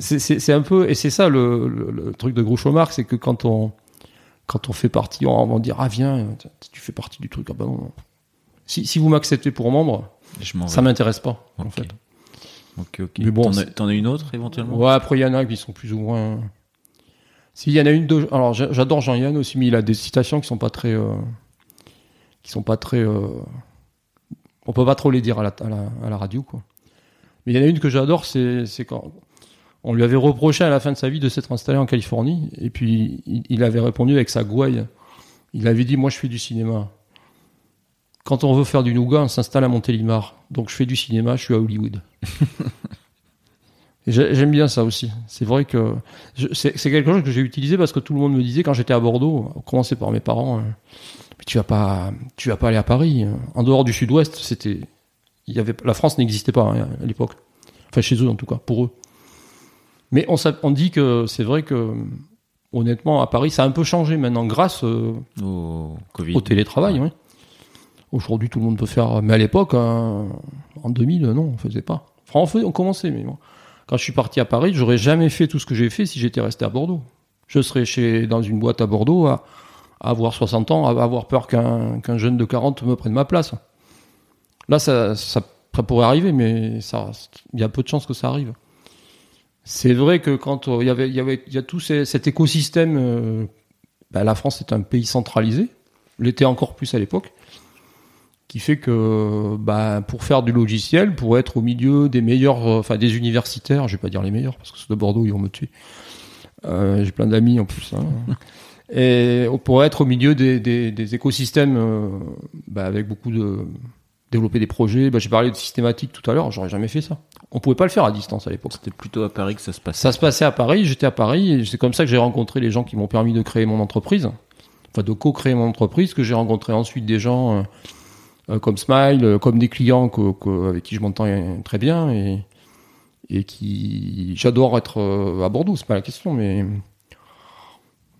c'est- c'est c'est un peu, et c'est ça le, le- le truc de Groucho Marx, c'est que quand on quand on fait partie, on va dire ah viens, tu fais partie du truc. Ah bah non. Si, si vous m'acceptez pour membre, Je ça m'intéresse pas en fait. Ok, ok. Mais bon, T'en as- une autre éventuellement? Ouais, après, il y en a qui sont plus ou moins. S'il y en a une, de... alors j'a- j'adore Jean-Yann aussi, mais il a des citations qui sont pas très. euh, qui sont pas très. euh, On peut pas trop les dire à la, à la, à la radio, quoi. Mais il y en a une que j'adore, c'est quand. On lui avait reproché à la fin de sa vie de s'être installé en Californie, et puis il, avait répondu avec sa gouaille. Il avait dit Moi, je fais du cinéma. Quand on veut faire du nougat, on s'installe à Montélimar. Donc, je fais du cinéma, je suis à Hollywood. J'aime bien ça aussi. C'est vrai que c'est quelque chose que j'ai utilisé parce que tout le monde me disait quand j'étais à Bordeaux, à commencer par mes parents, euh, mais tu vas pas, tu vas pas aller à Paris. euh. En dehors du Sud-Ouest, c'était, il y avait, la France n'existait pas hein, à l'époque. Enfin chez eux en tout cas, pour eux. Mais on, dit que c'est vrai que honnêtement à Paris, ça a un peu changé maintenant grâce euh, Au Covid. au télétravail. oui. Aujourd'hui, tout le monde peut faire. Mais à l'époque, hein, en 2000, non, on faisait pas. Enfin, on, faisait- on commençait, mais moi, quand je suis parti à Paris, j'aurais jamais fait tout ce que j'ai fait si j'étais resté à Bordeaux. Je serais chez, dans une boîte à Bordeaux à, avoir 60 ans, à avoir peur qu'un jeune de 40 me prenne ma place. Là, ça, ça, pourrait arriver, mais il y a peu de chances que ça arrive. C'est vrai que quand euh, il y avait, il y a tout cet écosystème, euh, bah, la France est un pays centralisé, l'était encore plus à l'époque, qui fait que, bah, pour faire du logiciel, pour être au milieu des meilleurs, euh, enfin des universitaires, je vais pas dire les meilleurs parce que ceux de Bordeaux ils vont me tuer. J'ai plein d'amis en plus. Hein. Et pour être au milieu des, écosystèmes, bah, avec beaucoup de développer des projets, bah, j'ai parlé de systématique tout à l'heure, j'aurais jamais fait ça. On pouvait pas le faire à distance à l'époque. C'était plutôt à Paris que ça se passait. Ça se passait à Paris, j'étais à Paris, et c'est comme ça que j'ai rencontré les gens qui m'ont permis de créer mon entreprise, enfin de co-créer mon entreprise, que j'ai rencontré ensuite des gens euh, euh, comme Smile, euh, comme des clients que- que- avec qui je m'entends très bien et, et qui j'adore être euh, à Bordeaux, c'est pas la question, mais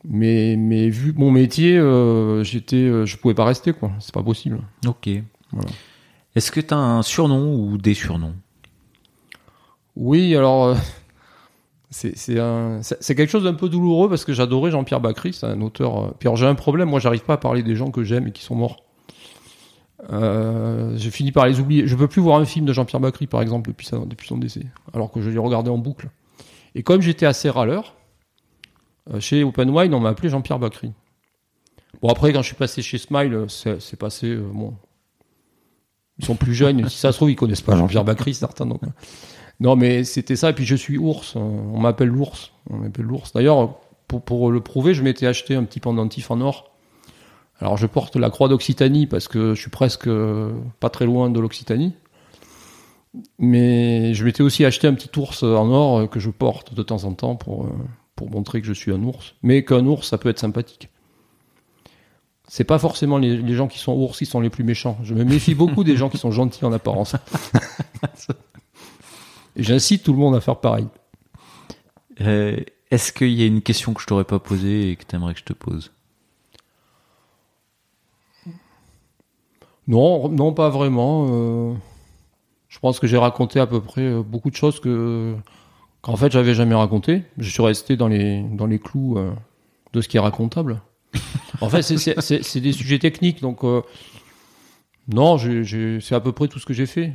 mais mais vu mon métier, j'étais, je pouvais pas rester quoi, c'est pas possible. Ok. Voilà. Est-ce que tu as un surnom ou des surnoms? Oui, alors euh, c'est quelque chose d'un peu douloureux parce que j'adorais Jean-Pierre Bacry, c'est un auteur. euh, j'ai un problème, moi j'arrive pas à parler des gens que j'aime et qui sont morts. Euh, j'ai fini par les oublier. Je peux plus voir un film de Jean-Pierre Bacry par exemple depuis, son décès, alors que je l'ai regardé en boucle. Et comme j'étais assez râleur, euh, chez Open Wine on m'a appelé Jean-Pierre Bacry. Bon après quand je suis passé chez Smile, c'est passé bon. Ils sont plus jeunes, si ça se trouve ils connaissent pas Jean-Pierre Bacry certains. Non, mais c'était ça. Et puis je suis ours. On m'appelle l'ours. On m'appelle l'ours. D'ailleurs, pour, pour le prouver, je m'étais acheté un petit pendentif en or. Alors je porte la croix d'Occitanie parce que je suis presque euh, pas très loin de l'Occitanie. Mais je m'étais aussi acheté un petit ours en or euh, que je porte de temps en temps pour, euh, pour montrer que je suis un ours. Mais qu'un ours, ça peut être sympathique. C'est pas forcément les, les gens qui sont ours qui sont les plus méchants. Je me méfie beaucoup des gens qui sont gentils en apparence. J'incite tout le monde à faire pareil. Euh, Est-ce qu'il y a une question que je t'aurais pas posée et que tu aimerais que je te pose? Non, non, pas vraiment. euh, je pense que j'ai raconté à peu près euh, beaucoup de choses que qu'en fait j'avais jamais raconté. Je suis resté dans les dans les clous euh, de ce qui est racontable. En fait, c'est- des sujets techniques, donc euh, non, c'est à peu près tout ce que j'ai fait.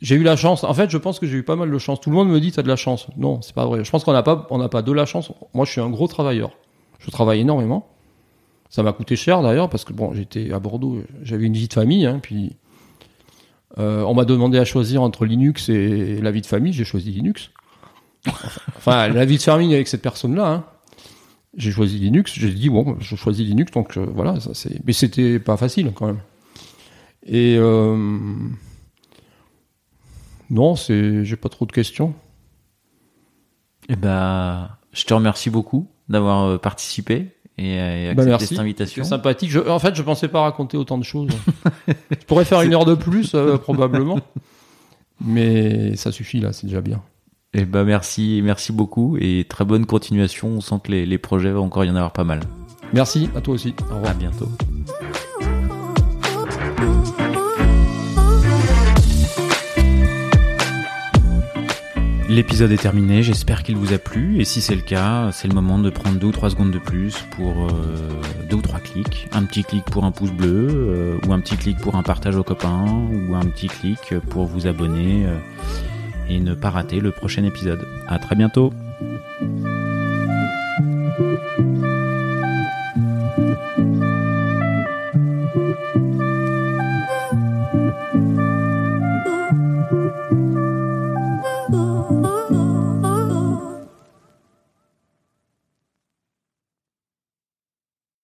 J'ai eu la chance. En fait, je pense que j'ai eu pas mal de chance. Tout le monde me dit t'as de la chance. Non, c'est pas vrai. Je pense qu'on n'a pas pas de la chance. Moi, je suis un gros travailleur. Je travaille énormément. Ça m'a coûté cher d'ailleurs parce que bon, j'étais à Bordeaux, j'avais une vie de famille, hein, puis euh, on m'a demandé à choisir entre Linux et la vie de famille, j'ai choisi Linux. Enfin, la vie de famille avec cette personne-là, hein. J'ai choisi Linux, j'ai dit bon, je choisis Linux, donc euh, voilà, ça c'est. Mais c'était pas facile quand même. Et euh, non, c'est, j'ai pas trop de questions. Eh ben, je te remercie beaucoup d'avoir euh, participé et, et Bah, accepté cette invitation. C'est sympathique. Je- en fait, je pensais pas raconter autant de choses. je pourrais faire une heure de plus, euh, probablement. Mais ça suffit là, c'est déjà bien. Eh ben, merci, merci beaucoup et très bonne continuation. On sent que les, les projets vont encore y en avoir pas mal. Merci, à toi aussi. Au revoir. À bientôt. L'épisode est terminé, j'espère qu'il vous a plu et si c'est le cas, c'est le moment de prendre deux ou trois secondes de plus pour euh, deux ou trois clics. Un petit clic pour un pouce bleu euh, ou un petit clic pour un partage aux copains ou un petit clic pour vous abonner euh, et ne pas rater le prochain épisode. À très bientôt!